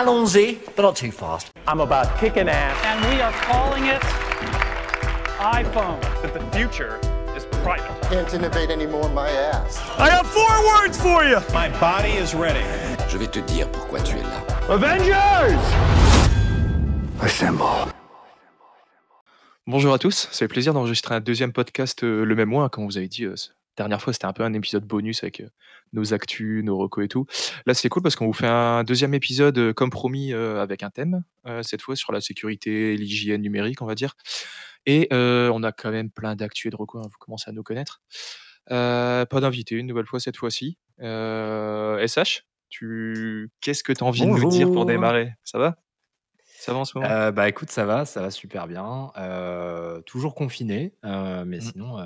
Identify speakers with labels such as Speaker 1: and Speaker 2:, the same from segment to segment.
Speaker 1: allons-y, but not too fast.
Speaker 2: I'm about kicking ass.
Speaker 3: and we are calling it iPhone.
Speaker 4: that the future is private.
Speaker 5: Can't innovate anymore, my ass.
Speaker 4: I have four words for you.
Speaker 2: My body is ready.
Speaker 6: Je vais te dire pourquoi tu es là.
Speaker 4: Avengers!
Speaker 5: Assemble.
Speaker 7: Bonjour à tous, ça fait plaisir d'enregistrer un deuxième podcast euh, le même mois, comme vous avez dit. euh, dernière fois, c'était un peu un épisode bonus avec euh, nos actus, nos recos et tout. Là, c'est cool parce qu'on vous fait un deuxième épisode, euh, comme promis, euh, avec un thème, euh, cette fois sur la sécurité et l'hygiène numérique, on va dire. Et euh, on a quand même plein d'actus et de recos, hein, vous commencez à nous connaître. Pas d'invité, une nouvelle fois cette fois-ci. SH, tu... qu'est-ce que tu as envie de nous dire pour démarrer? Ça va? Ça va en ce moment?
Speaker 8: Euh, bah écoute, ça va, ça va super bien. Euh, toujours confiné, euh, mais
Speaker 7: Mm.
Speaker 8: sinon,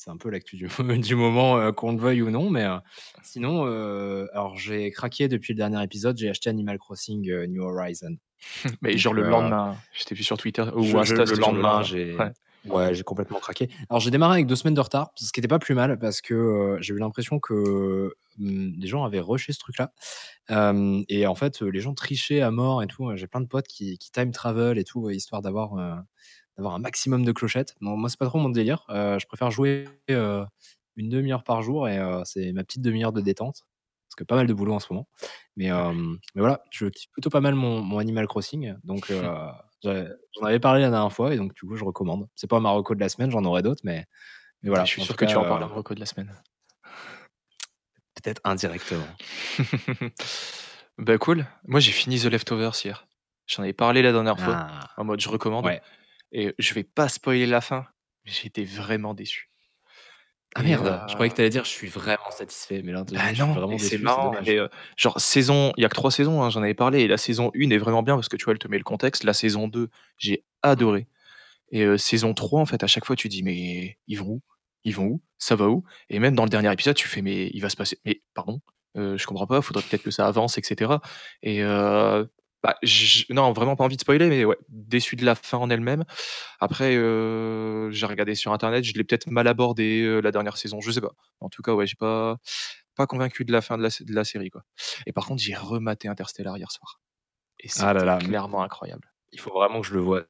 Speaker 8: c'est un peu l'actu du, du moment, euh, qu'on le veuille ou non. Mais euh, sinon, euh, alors j'ai craqué depuis le dernier épisode, j'ai acheté Animal Crossing New Horizon.
Speaker 7: Mais genre le lendemain, je t'ai vu sur Twitter ou
Speaker 8: Je- je-
Speaker 7: Insta,
Speaker 8: le lendemain, j'ai
Speaker 7: Ouais.
Speaker 8: ouais, j'ai complètement craqué. Alors j'ai démarré avec deux semaines de retard, ce qui n'était pas plus mal parce que j'ai eu l'impression que hum, les gens avaient rushé ce truc-là. Et en fait, les gens trichaient à mort et tout. J'ai plein de potes qui, qui time travel et tout, histoire d'avoir d'avoir un maximum de clochettes. Bon, moi, c'est pas trop mon délire. Euh, je préfère jouer euh, une demi-heure par jour et euh, c'est ma petite demi-heure de détente. Parce que pas mal de boulot en ce moment. Mais, euh, mais voilà, je kiffe plutôt pas mal mon, mon Animal Crossing. Donc, euh, j'en avais parlé la dernière fois et donc, du coup, je recommande. C'est pas ma reco de la semaine, j'en aurai d'autres, mais, mais voilà.
Speaker 7: je suis sûr que tu en parles
Speaker 8: euh,
Speaker 7: en reco de la semaine.
Speaker 8: Peut-être indirectement.
Speaker 7: bah cool. Moi j'ai fini The Leftovers hier. J'en avais parlé la dernière fois,
Speaker 8: Ah,
Speaker 7: en mode je recommande.
Speaker 8: ouais.
Speaker 7: Et je vais pas spoiler la fin, mais j'étais vraiment déçu.
Speaker 8: Ah
Speaker 7: Et,
Speaker 8: merde,
Speaker 7: euh,
Speaker 8: je croyais que tu allais dire je suis vraiment satisfait, mais là,
Speaker 7: Bah
Speaker 8: je suis
Speaker 7: non, c'est marrant. mais, euh, genre saison, il y a que trois saisons, hein, j'en avais parlé. Et la saison 1 est vraiment bien parce que tu vois, elle te met le contexte. La saison 2, j'ai adoré. Et euh, saison 3, en fait, à chaque fois, tu dis, mais ils vont où? Ils vont où? Ça va où? Et même dans le dernier épisode, tu fais, mais il va se passer. Mais pardon, euh, je comprends pas, faudrait peut-être que ça avance, etc. Et euh, bah, non, vraiment pas envie de spoiler, mais ouais, déçu de la fin en elle-même. Après, euh, j'ai regardé sur internet, je l'ai peut-être mal abordé euh, la dernière saison, je sais pas. En tout cas, ouais, j'ai pas, pas convaincu de la fin de la, de la série, quoi. Et par contre, j'ai rematé Interstellar hier soir. Et c'était
Speaker 8: Ah là là, mais-
Speaker 7: clairement incroyable.
Speaker 8: Il faut vraiment que je le vois.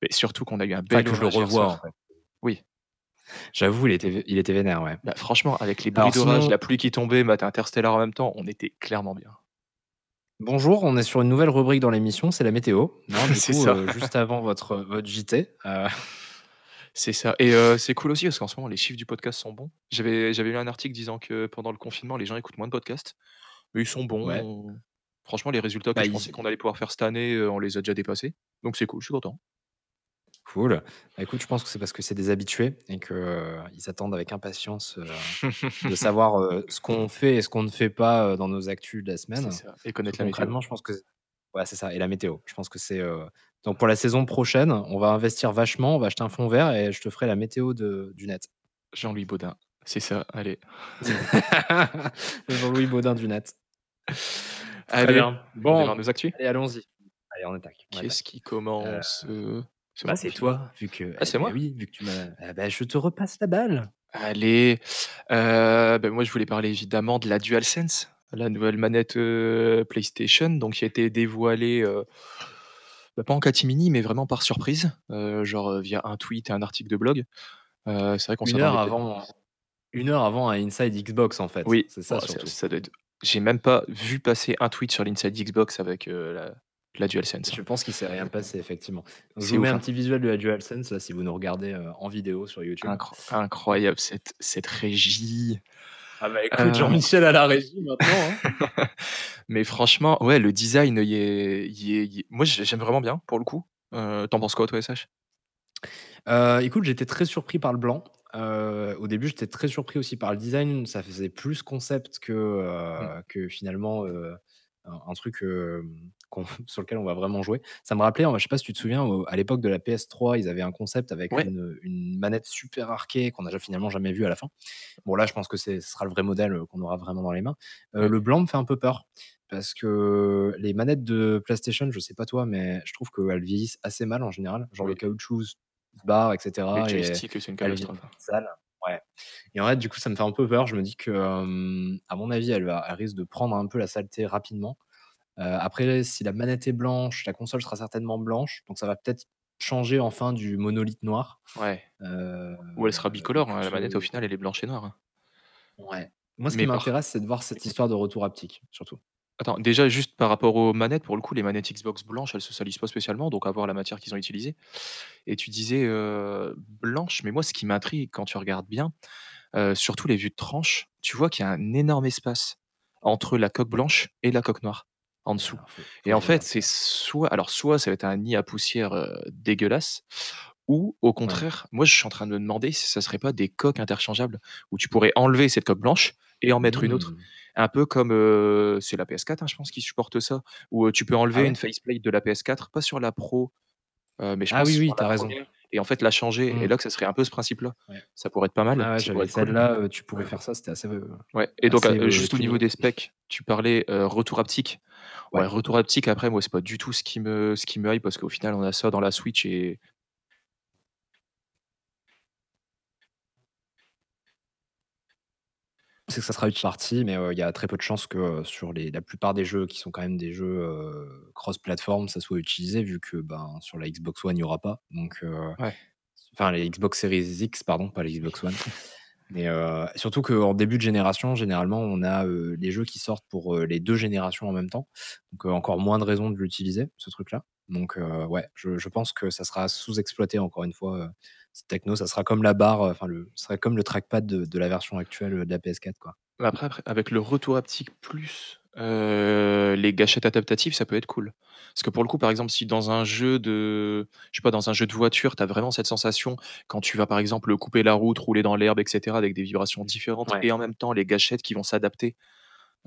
Speaker 7: Mais surtout qu'on a eu un
Speaker 8: Enfin,
Speaker 7: bel
Speaker 8: que je le
Speaker 7: soir.
Speaker 8: en fait.
Speaker 7: Oui.
Speaker 8: J'avoue, il était, il était vénère, ouais.
Speaker 7: Bah, franchement, avec les bruits d'orage,
Speaker 8: sinon-
Speaker 7: la pluie qui tombait, mater Interstellar en même temps, on était clairement bien.
Speaker 8: Bonjour, on est sur une nouvelle rubrique dans l'émission, c'est la météo. Non, du
Speaker 7: C'est
Speaker 8: coup,
Speaker 7: ça.
Speaker 8: euh, juste avant votre, votre JT. euh,
Speaker 7: C'est ça. Et euh, c'est cool aussi parce qu'en ce moment, les chiffres du podcast sont bons. J'avais j'avais lu un article disant que pendant le confinement, les gens écoutent moins de podcasts. Mais ils sont bons.
Speaker 8: Ouais.
Speaker 7: Franchement, les résultats que
Speaker 8: Bah,
Speaker 7: je
Speaker 8: ils-
Speaker 7: pensais qu'on allait pouvoir faire cette année, euh, on les a déjà dépassés. Donc c'est cool, je suis content.
Speaker 8: Cool. Bah, écoute, je pense que c'est parce que c'est des habitués et qu'ils attendent avec impatience euh, de savoir euh, ce qu'on fait et ce qu'on ne fait pas euh, dans nos actus de la semaine.
Speaker 7: Ça. Et connaître la météo.
Speaker 8: Concrètement, je pense que ouais, c'est ça. Et la météo. Je pense que c'est euh, donc pour la saison prochaine, on va investir vachement. On va acheter un fond vert et je te ferai la météo de, du net.
Speaker 7: Jean-Louis Baudin. C'est ça, allez.
Speaker 8: Le Jean-Louis Baudin du net.
Speaker 7: Allez,
Speaker 8: bien.
Speaker 7: on
Speaker 8: Bon,
Speaker 7: démarre nos actus.
Speaker 8: allez, allons-y. Allez, on attaque. on
Speaker 7: Qu'est-ce
Speaker 8: attaque.
Speaker 7: qui commence euh,
Speaker 8: Bah, c'est toi, vu que.
Speaker 7: Ah, c'est
Speaker 8: ben
Speaker 7: moi
Speaker 8: Oui, vu que tu m'as. Ah, bah, je te repasse la balle.
Speaker 7: Allez, euh, ben moi je voulais parler évidemment de la DualSense, la nouvelle manette euh, PlayStation, donc qui a été dévoilée euh, bah, pas en catimini, mais vraiment par surprise, euh, genre via un tweet et un article de blog. Euh, c'est vrai qu'on
Speaker 8: Une heure avant. Une heure avant un Inside Xbox, en fait.
Speaker 7: Oui,
Speaker 8: c'est ça surtout.
Speaker 7: ça doit être- J'ai même pas vu passer un tweet sur l'Inside Xbox avec euh, la, la DualSense.
Speaker 8: Je pense qu'il s'est rien passé, effectivement. Je
Speaker 7: C'est
Speaker 8: vous mets
Speaker 7: ouf,
Speaker 8: un
Speaker 7: hein.
Speaker 8: petit visuel de la DualSense, là, si vous nous regardez euh, en vidéo sur YouTube.
Speaker 7: Incro- incroyable cette, cette régie.
Speaker 8: Ah bah
Speaker 7: Euh,
Speaker 8: Jean-Michel à la régie maintenant. hein.
Speaker 7: Mais franchement, ouais, le design, il est, il est- il est- moi j'ai- j'aime vraiment bien pour le coup. Euh, T'en penses quoi, toi, SH
Speaker 8: Euh, écoute, j'étais très surpris par le blanc. Euh, au début, j'étais très surpris aussi par le design. Ça faisait plus concept que, euh, que finalement euh, un, truc euh, sur lequel on va vraiment jouer. Ça me rappelait, je sais pas si tu te souviens, à l'époque de la PS3, ils avaient un concept avec
Speaker 7: Ouais.
Speaker 8: une, une manette super arquée qu'on n'a finalement jamais vue à la fin. Bon, là, je pense que ce sera le vrai modèle euh, qu'on aura vraiment dans les mains. Euh. Le blanc me fait un peu peur. Parce que les manettes de PlayStation, je sais pas toi, mais je trouve qu'elles vieillissent assez mal en général. Genre
Speaker 7: Oui.
Speaker 8: le caoutchouc se barre, etc.
Speaker 7: Le
Speaker 8: et
Speaker 7: joystick, c'est une catastrophe.
Speaker 8: sale. Ouais. Et en fait, du coup, ça me fait un peu peur. Je me dis que, euh, à mon avis, elle, va, elle risque de prendre un peu la saleté rapidement. après si la manette est blanche, la console sera certainement blanche, donc ça va peut-être changer enfin du monolithe noir.
Speaker 7: Ouais.
Speaker 8: Heu,
Speaker 7: Ou elle sera bicolore, hein, la manette au final elle est blanche et noire, hein.
Speaker 8: Ouais. Moi ce qui
Speaker 7: Mais par
Speaker 8: m'intéresse, c'est de voir cette histoire de retour haptique, surtout.
Speaker 7: Attends, déjà juste par rapport aux manettes, pour le coup, les manettes Xbox blanches, elles se salissent pas spécialement, donc à voir la matière qu'ils ont utilisée. Et tu disais, heu, blanche, mais moi ce qui m'intrigue quand tu regardes bien, heu, surtout les vues de tranche, tu vois qu'il y a un énorme espace entre la coque blanche et la coque noire, en dessous.
Speaker 8: Alors faut faut
Speaker 7: Et
Speaker 8: que
Speaker 7: en
Speaker 8: je
Speaker 7: fait,
Speaker 8: regarde
Speaker 7: c'est
Speaker 8: ça.
Speaker 7: soit alors soit ça va être un nid à poussière, heu, dégueulasse ou au
Speaker 8: Ouais.
Speaker 7: contraire, moi je suis en train de me demander si ça serait pas des coques interchangeables où tu pourrais enlever cette coque blanche et en mettre une autre.
Speaker 8: Mmh.
Speaker 7: Un peu comme, c'est la PS4, hein, je pense qui supporte ça, où, tu peux
Speaker 8: Ah
Speaker 7: enlever une
Speaker 8: ouais?
Speaker 7: faceplate de la PS4, pas sur la Pro, mais je
Speaker 8: Ah
Speaker 7: pense
Speaker 8: oui,
Speaker 7: sur
Speaker 8: oui,
Speaker 7: la
Speaker 8: tu as raison.
Speaker 7: 1re et en fait la changer et
Speaker 8: Mmh.
Speaker 7: là que ça serait un peu ce principe-là.
Speaker 8: Ouais.
Speaker 7: Ça pourrait être pas mal,
Speaker 8: Ah ouais,
Speaker 7: ça pourrait
Speaker 8: j'avais
Speaker 7: être cool.
Speaker 8: celle-là, heu, tu pouvais faire ça, c'était assez,
Speaker 7: Ouais et donc,
Speaker 8: assez,
Speaker 7: heu, juste au niveau des specs, tu parlais, retour haptique. Ouais,
Speaker 8: Ouais.
Speaker 7: retour haptique après moi c'est pas du tout ce qui me ce qui me hype parce qu'au final on a ça dans la Switch et
Speaker 8: C'est que ça sera une partie, mais, il y a très peu de chances que, sur les la plupart des jeux qui sont quand même des jeux, heu, cross platform, ça soit utilisé vu que, ben, sur la Xbox One, il y aura pas. Donc,
Speaker 7: Ouais.
Speaker 8: enfin les Xbox Series X pardon, pas les Xbox One. Mais, surtout qu'en début de génération, généralement, on a, les jeux qui sortent pour, les 2 générations en même temps. Donc, encore moins de raisons de l'utiliser, ce truc-là. Donc, ouais, je je pense que ça sera sous-exploité encore une fois, cette techno. Ça sera comme la barre, enfin le ça serait comme le trackpad de de la version actuelle, heu, de la PS4, quoi.
Speaker 7: Mais après après avec le retour haptique plus, heu, les gâchettes adaptatives, ça peut être cool. Parce que pour le coup, par exemple, si dans un jeu de je sais pas, dans un jeu de voiture, tu as vraiment cette sensation quand tu vas, par exemple, couper la route, rouler dans l'herbe et cetera avec des vibrations différentes
Speaker 8: Ouais.
Speaker 7: et en même temps les gâchettes qui vont s'adapter,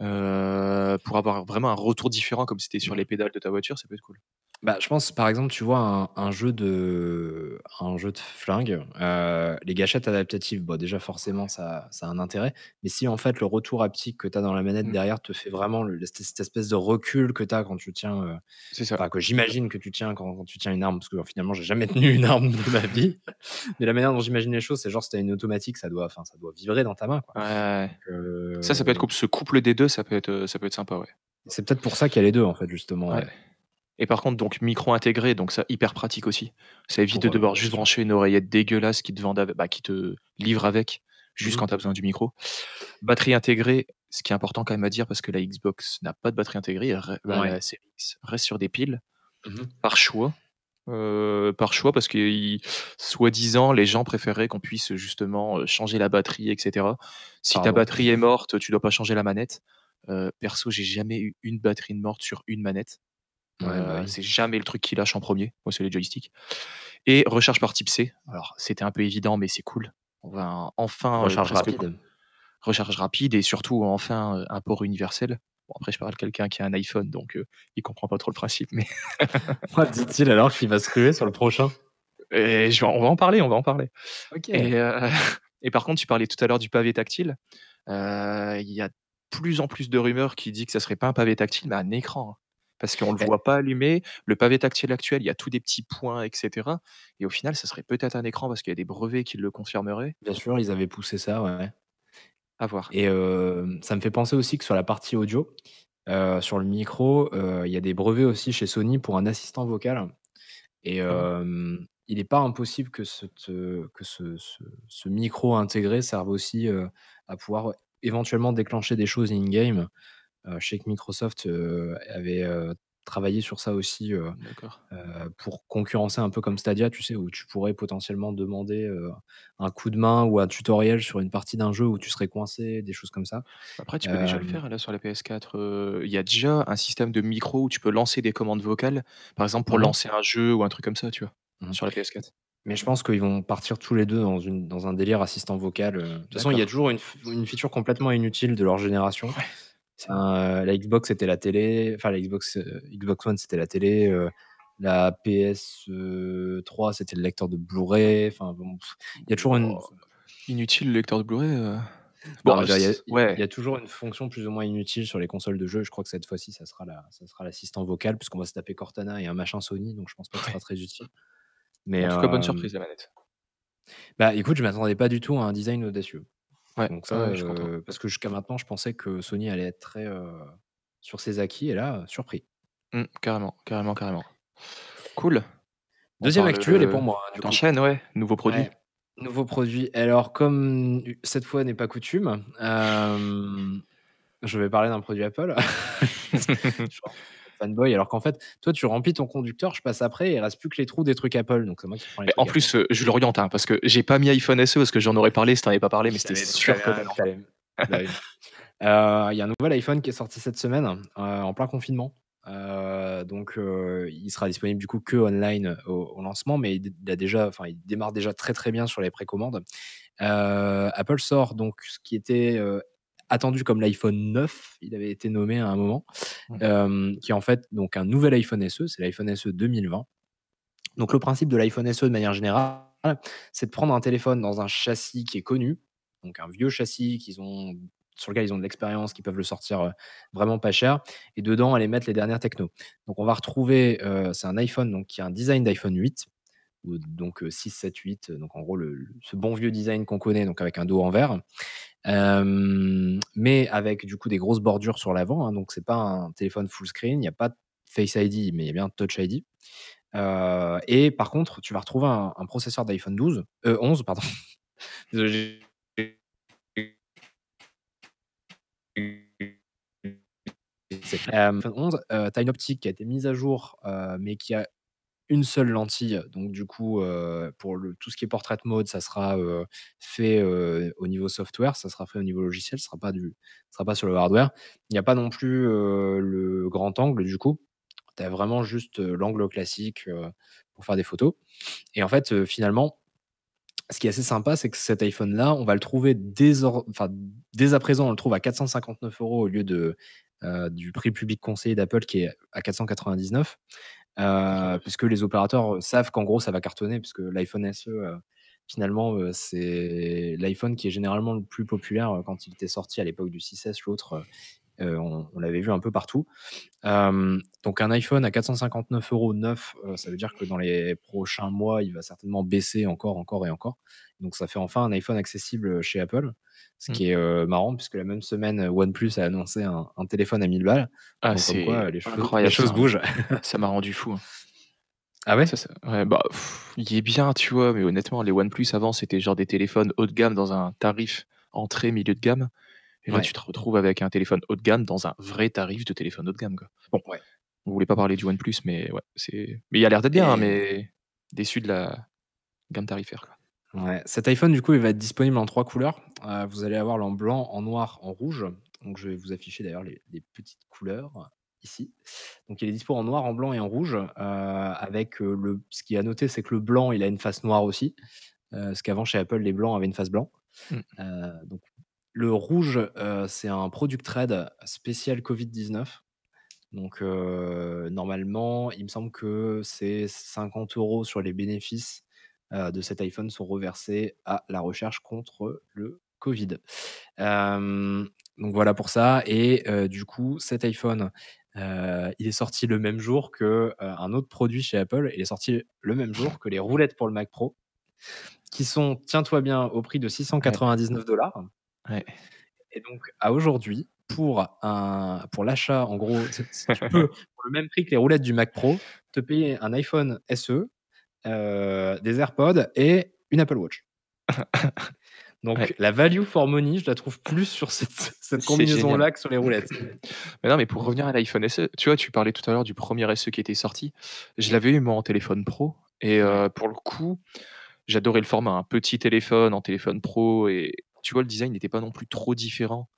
Speaker 7: heu, pour avoir vraiment un retour différent comme si tu étais sur les pédales de ta voiture, ça peut être cool.
Speaker 8: Bah, je pense, par exemple, tu vois un un jeu de un jeu de flingue, heu, les gâchettes adaptatives, bah, déjà forcément ça ça a un intérêt. Mais si en fait le retour haptique que tu as dans la manette
Speaker 7: Mmh.
Speaker 8: derrière te fait vraiment le cette cette espèce de recul que tu as quand tu tiens, heu,
Speaker 7: C'est ça.
Speaker 8: enfin que j'imagine que tu tiens quand quand tu tiens une arme, parce que finalement j'ai jamais tenu une arme de ma vie. Mais la manière dont j'imagine les choses, c'est genre si tu as une automatique, ça doit enfin ça doit vibrer dans ta main, quoi.
Speaker 7: Ouais.
Speaker 8: Donc,
Speaker 7: Ça, ça peut être. Ce couple des 2, ça peut être, ça peut être sympa, ouais.
Speaker 8: c'est peut-être pour ça qu'il y a les 2 en fait justement,
Speaker 7: Ouais.
Speaker 8: ouais.
Speaker 7: Et par contre, donc micro intégré, donc ça hyper pratique aussi. Ça évite de
Speaker 8: Pour, heu,
Speaker 7: devoir juste brancher une oreillette dégueulasse qui te vendent ave bah, qui te livre avec, juste
Speaker 8: Mmh
Speaker 7: quand tu as besoin du micro. Batterie intégrée, ce qui est important quand même à dire parce que la Xbox n'a pas de batterie intégrée, bah,
Speaker 8: Ouais.
Speaker 7: la Series reste sur des piles,
Speaker 8: Mmh mh.
Speaker 7: par choix, heu, par choix parce qu'ils soi-disant, les gens préféraient qu'on puisse justement, heu, changer la batterie et cetera. Si ta
Speaker 8: Pardon.
Speaker 7: batterie est morte, tu dois pas changer la manette. Heu, perso, j'ai jamais eu une batterie morte sur une manette.
Speaker 8: Ouais, bah,
Speaker 7: c'est jamais le truc qui lâche en 1er. Moi, c'est les joysticks et recharge par type C. Alors, c'était un peu évident, mais c'est cool. On va enfin, heu,
Speaker 8: Recharge rapide.
Speaker 7: recharge rapide et surtout enfin, heu, un port universel. Bon après je parle de quelqu'un qui a un iPhone donc, heu, il comprend pas trop le principe mais
Speaker 8: Quoi dit-il alors qu'il va se ruer sur le prochain?
Speaker 7: et je on va en parler, on va en parler et par contre, tu parlais tout à l'heure du pavé tactile. Il y a de plus en plus de rumeurs qui dit que ça serait pas un pavé tactile, mais un écran, hein. Parce qu'on le
Speaker 8: Beh
Speaker 7: voit pas allumer. Le pavé tactile actuel, il y a tous des petits points et cetera et au final, ça serait peut-être un écran parce qu'il y a des brevets qui le confirmeraient.
Speaker 8: Bien sûr, ils avaient poussé ça, ouais.
Speaker 7: À voir.
Speaker 8: Et hem, ça me fait penser aussi que sur la partie audio, heu, sur le micro, heu, il y a des brevets aussi chez Sony pour un assistant vocal et
Speaker 7: Ah
Speaker 8: il est pas impossible que cette, heu, que ce ce ce micro intégré serve aussi, à pouvoir éventuellement déclencher des choses in je sais que Microsoft, avait, travaillé sur ça aussi,
Speaker 7: D'accord.
Speaker 8: pour concurrencer un peu comme Stadia, tu sais? Où tu pourrais potentiellement demander, un coup de main ou un tutoriel sur une partie d'un jeu où tu serais coincé, des choses comme ça.
Speaker 7: Après, tu peux déjà le faire là sur la PS4, heu, il y a déjà un système de micro où tu peux lancer des commandes vocales, par exemple pour
Speaker 8: Mmh mh.
Speaker 7: lancer un jeu ou un truc comme ça, tu vois?
Speaker 8: Mmh mh.
Speaker 7: Sur la PS4.
Speaker 8: Mais je pense qu'ils vont partir tous les 2 dans une dans un délire assistant vocal. De toute façon, il y a
Speaker 7: D'accord.
Speaker 8: toujours une f une feature complètement inutile de leur génération.
Speaker 7: Ouais,
Speaker 8: la Xbox, c'était la télé, enfin la Xbox, heu, Xbox One, c'était la télé, heu, la PS, heu, 3, c'était le lecteur de Blu-ray, enfin bon, il y a toujours une
Speaker 7: Wouah! Inutile le lecteur de Blu-ray, bon,
Speaker 8: il y a y toujours une fonction plus ou moins inutile sur les consoles de jeux. Je crois que cette fois-ci, ça sera la ça sera l'assistant vocal puisqu'on va se taper Cortana et un machin Sony, donc je pense pas que ce sera très utile. Mais
Speaker 7: En tout cas, bonne surprise la manette.
Speaker 8: bah, écoute, je m'attendais pas du tout à un design audacieux.
Speaker 7: Ouais,
Speaker 8: Donc
Speaker 7: ouais,
Speaker 8: ça,
Speaker 7: ouais, je
Speaker 8: parce que jusqu'à maintenant, je pensais que Sony allait être très, sur ses acquis et là, surpris.
Speaker 7: Mmh, carrément, carrément, carrément. Cool. On
Speaker 8: 2e
Speaker 7: parle,
Speaker 8: actu, elle est pour moi, hein, du coup.
Speaker 7: ouais, nouveau produit?
Speaker 8: Ouais, nouveau produit. Alors comme cette fois n'est pas coutume, je vais parler d'un produit Apple. Genre fanboy alors qu'en fait, toi tu remplis ton conducteur, je passe après et il reste plus que les trous des trucs Apple, donc c'est moi qui prends les
Speaker 7: Mais en plus, heu, je l'oriente, hein, parce que j'ai pas mis iPhone SE parce que j'en aurais parlé si tu en avais pas parlé, mais c'était sûr que.
Speaker 8: Heu, il y a un nouvel iPhone qui est sorti cette semaine, heu, en plein confinement. Donc il sera disponible du coup que online au au lancement, mais il a déjà enfin, il démarre déjà très, très bien sur les précommandes. Apple sort donc ce qui était, attendu comme l'iPhone 9, il avait été nommé à un moment,
Speaker 7: Mmh.
Speaker 8: hem, qui est en fait donc un nouvel iPhone SE, c'est l'iPhone SE 2020. Donc le principe de l'iPhone SE de manière générale, c'est de prendre un téléphone dans un châssis qui est connu, donc un vieux châssis qu'ils ont sur lequel ils ont de l'expérience, qui peuvent le sortir, heu, vraiment pas cher et dedans aller mettre les dernières techno. Donc on va retrouver, heu, c'est un iPhone donc qui a un design d'iPhone 8 donc heu, 6, 7, 8, donc en gros le ce bon vieux design qu'on connaît, donc avec un dos en verre. Mais avec du coup des grosses bordures sur l'avant, hein, donc c'est pas un téléphone full screen, il y a pas Face ID, mais il y a bien Touch ID. Et par contre, tu vas retrouver un processeur d'iPhone 12, heu, 11 pardon. Désolé, iPhone 11, heu, tu as une optique qui a été mise à jour, mais qui a une seule lentille, donc du coup, heu, pour le tout ce qui est portrait mode, ça sera, heu, fait, heu, au niveau software, ça sera fait au niveau logiciel, ce sera pas du sera pas sur le hardware. Il y a pas non plus, le grand angle du coup. Tu as vraiment juste, l'angle classique, pour faire des photos et en fait, finalement, ce qui est assez sympa, c'est que cet iPhone-là, on va le trouver dès enfin, dès à présent, on le trouve à 459 € au lieu de, du prix public conseillé d'Apple qui est à 499. Heu, puisque les opérateurs savent qu'en gros ça va cartonner puisque l'iPhone SE, heu, finalement, c'est l'iPhone qui est généralement le plus populaire, quand il était sorti à l'époque du 6S, l'autre, heu, on on l'avait vu un peu partout. Hem, donc un iPhone à 459 € neuf, heu, ça veut dire que dans les prochains mois, il va certainement baisser encore, encore et encore. Donc ça fait enfin un iPhone accessible, chez Apple, ce
Speaker 7: Mmh.
Speaker 8: qui est, marrant puisque la même semaine, OnePlus a annoncé un un téléphone à 1000 balles.
Speaker 7: Ah, c'est
Speaker 8: les choses les choses bougent.
Speaker 7: Ça m'a rendu fou, hein.
Speaker 8: Ah ouais?
Speaker 7: Ça ça ouais, bah, il est bien, tu vois? Mais honnêtement, les OnePlus avant, c'était genre des téléphones haut de gamme dans un tarif entrée, milieu de gamme et là,
Speaker 8: Ouais.
Speaker 7: tu te retrouves avec un téléphone haut de gamme dans un vrai tarif de téléphone haut de gamme, quoi. Bon,
Speaker 8: Ouais.
Speaker 7: on voulait pas parler du OnePlus, mais ouais, c'est mais il a l'air d'être bien, hein, mais déçu de la gamme tarifaire, quoi.
Speaker 8: Ouais, cet iPhone, du coup, il va être disponible en 3 couleurs. Heu, vous allez avoir en blanc, en noir, en rouge. Donc je vais vous afficher d'ailleurs les les petites couleurs ici. Donc il est dispo en noir, en blanc et en rouge, heu, avec, heu, le ce qui est à noter, c'est que le blanc, il a une face noire aussi, heu, parce qu'avant chez Apple, les blancs avaient une face blanc.
Speaker 7: Mmh.
Speaker 8: Donc le rouge, heu, c'est un product red spécial Covid-19. Donc heu, normalement, il me semble que c'est 50 € sur les bénéfices, heu, de cet iPhone sont reversés à la recherche contre le Covid. Hem, donc voilà pour ça et heu, du coup, cet iPhone, heu, il est sorti le même jour que, heu, un autre produit chez Apple. Il est sorti le même jour que les roulettes pour le Mac Pro, qui sont, tiens-toi bien, au prix de
Speaker 7: Ouais.
Speaker 8: 699 $.
Speaker 7: Ouais.
Speaker 8: Et donc à aujourd'hui, pour un pour l'achat, en gros, tu peux, pour le même prix que les roulettes du Mac Pro, te payer un iPhone SE, heu, des AirPods et une Apple Watch. Donc
Speaker 7: Ouais.
Speaker 8: la value for money, je la trouve plus sur cette combinaison-là que sur les roulettes.
Speaker 7: Mais non, mais pour revenir à l'iPhone SE, tu vois, tu parlais tout à l'heure du premier SE qui était sorti. Je l'avais eu moi en téléphone pro et heu, pour le coup, j'adorais le format, un petit téléphone en téléphone pro et tu vois, le design n'était pas non plus trop différent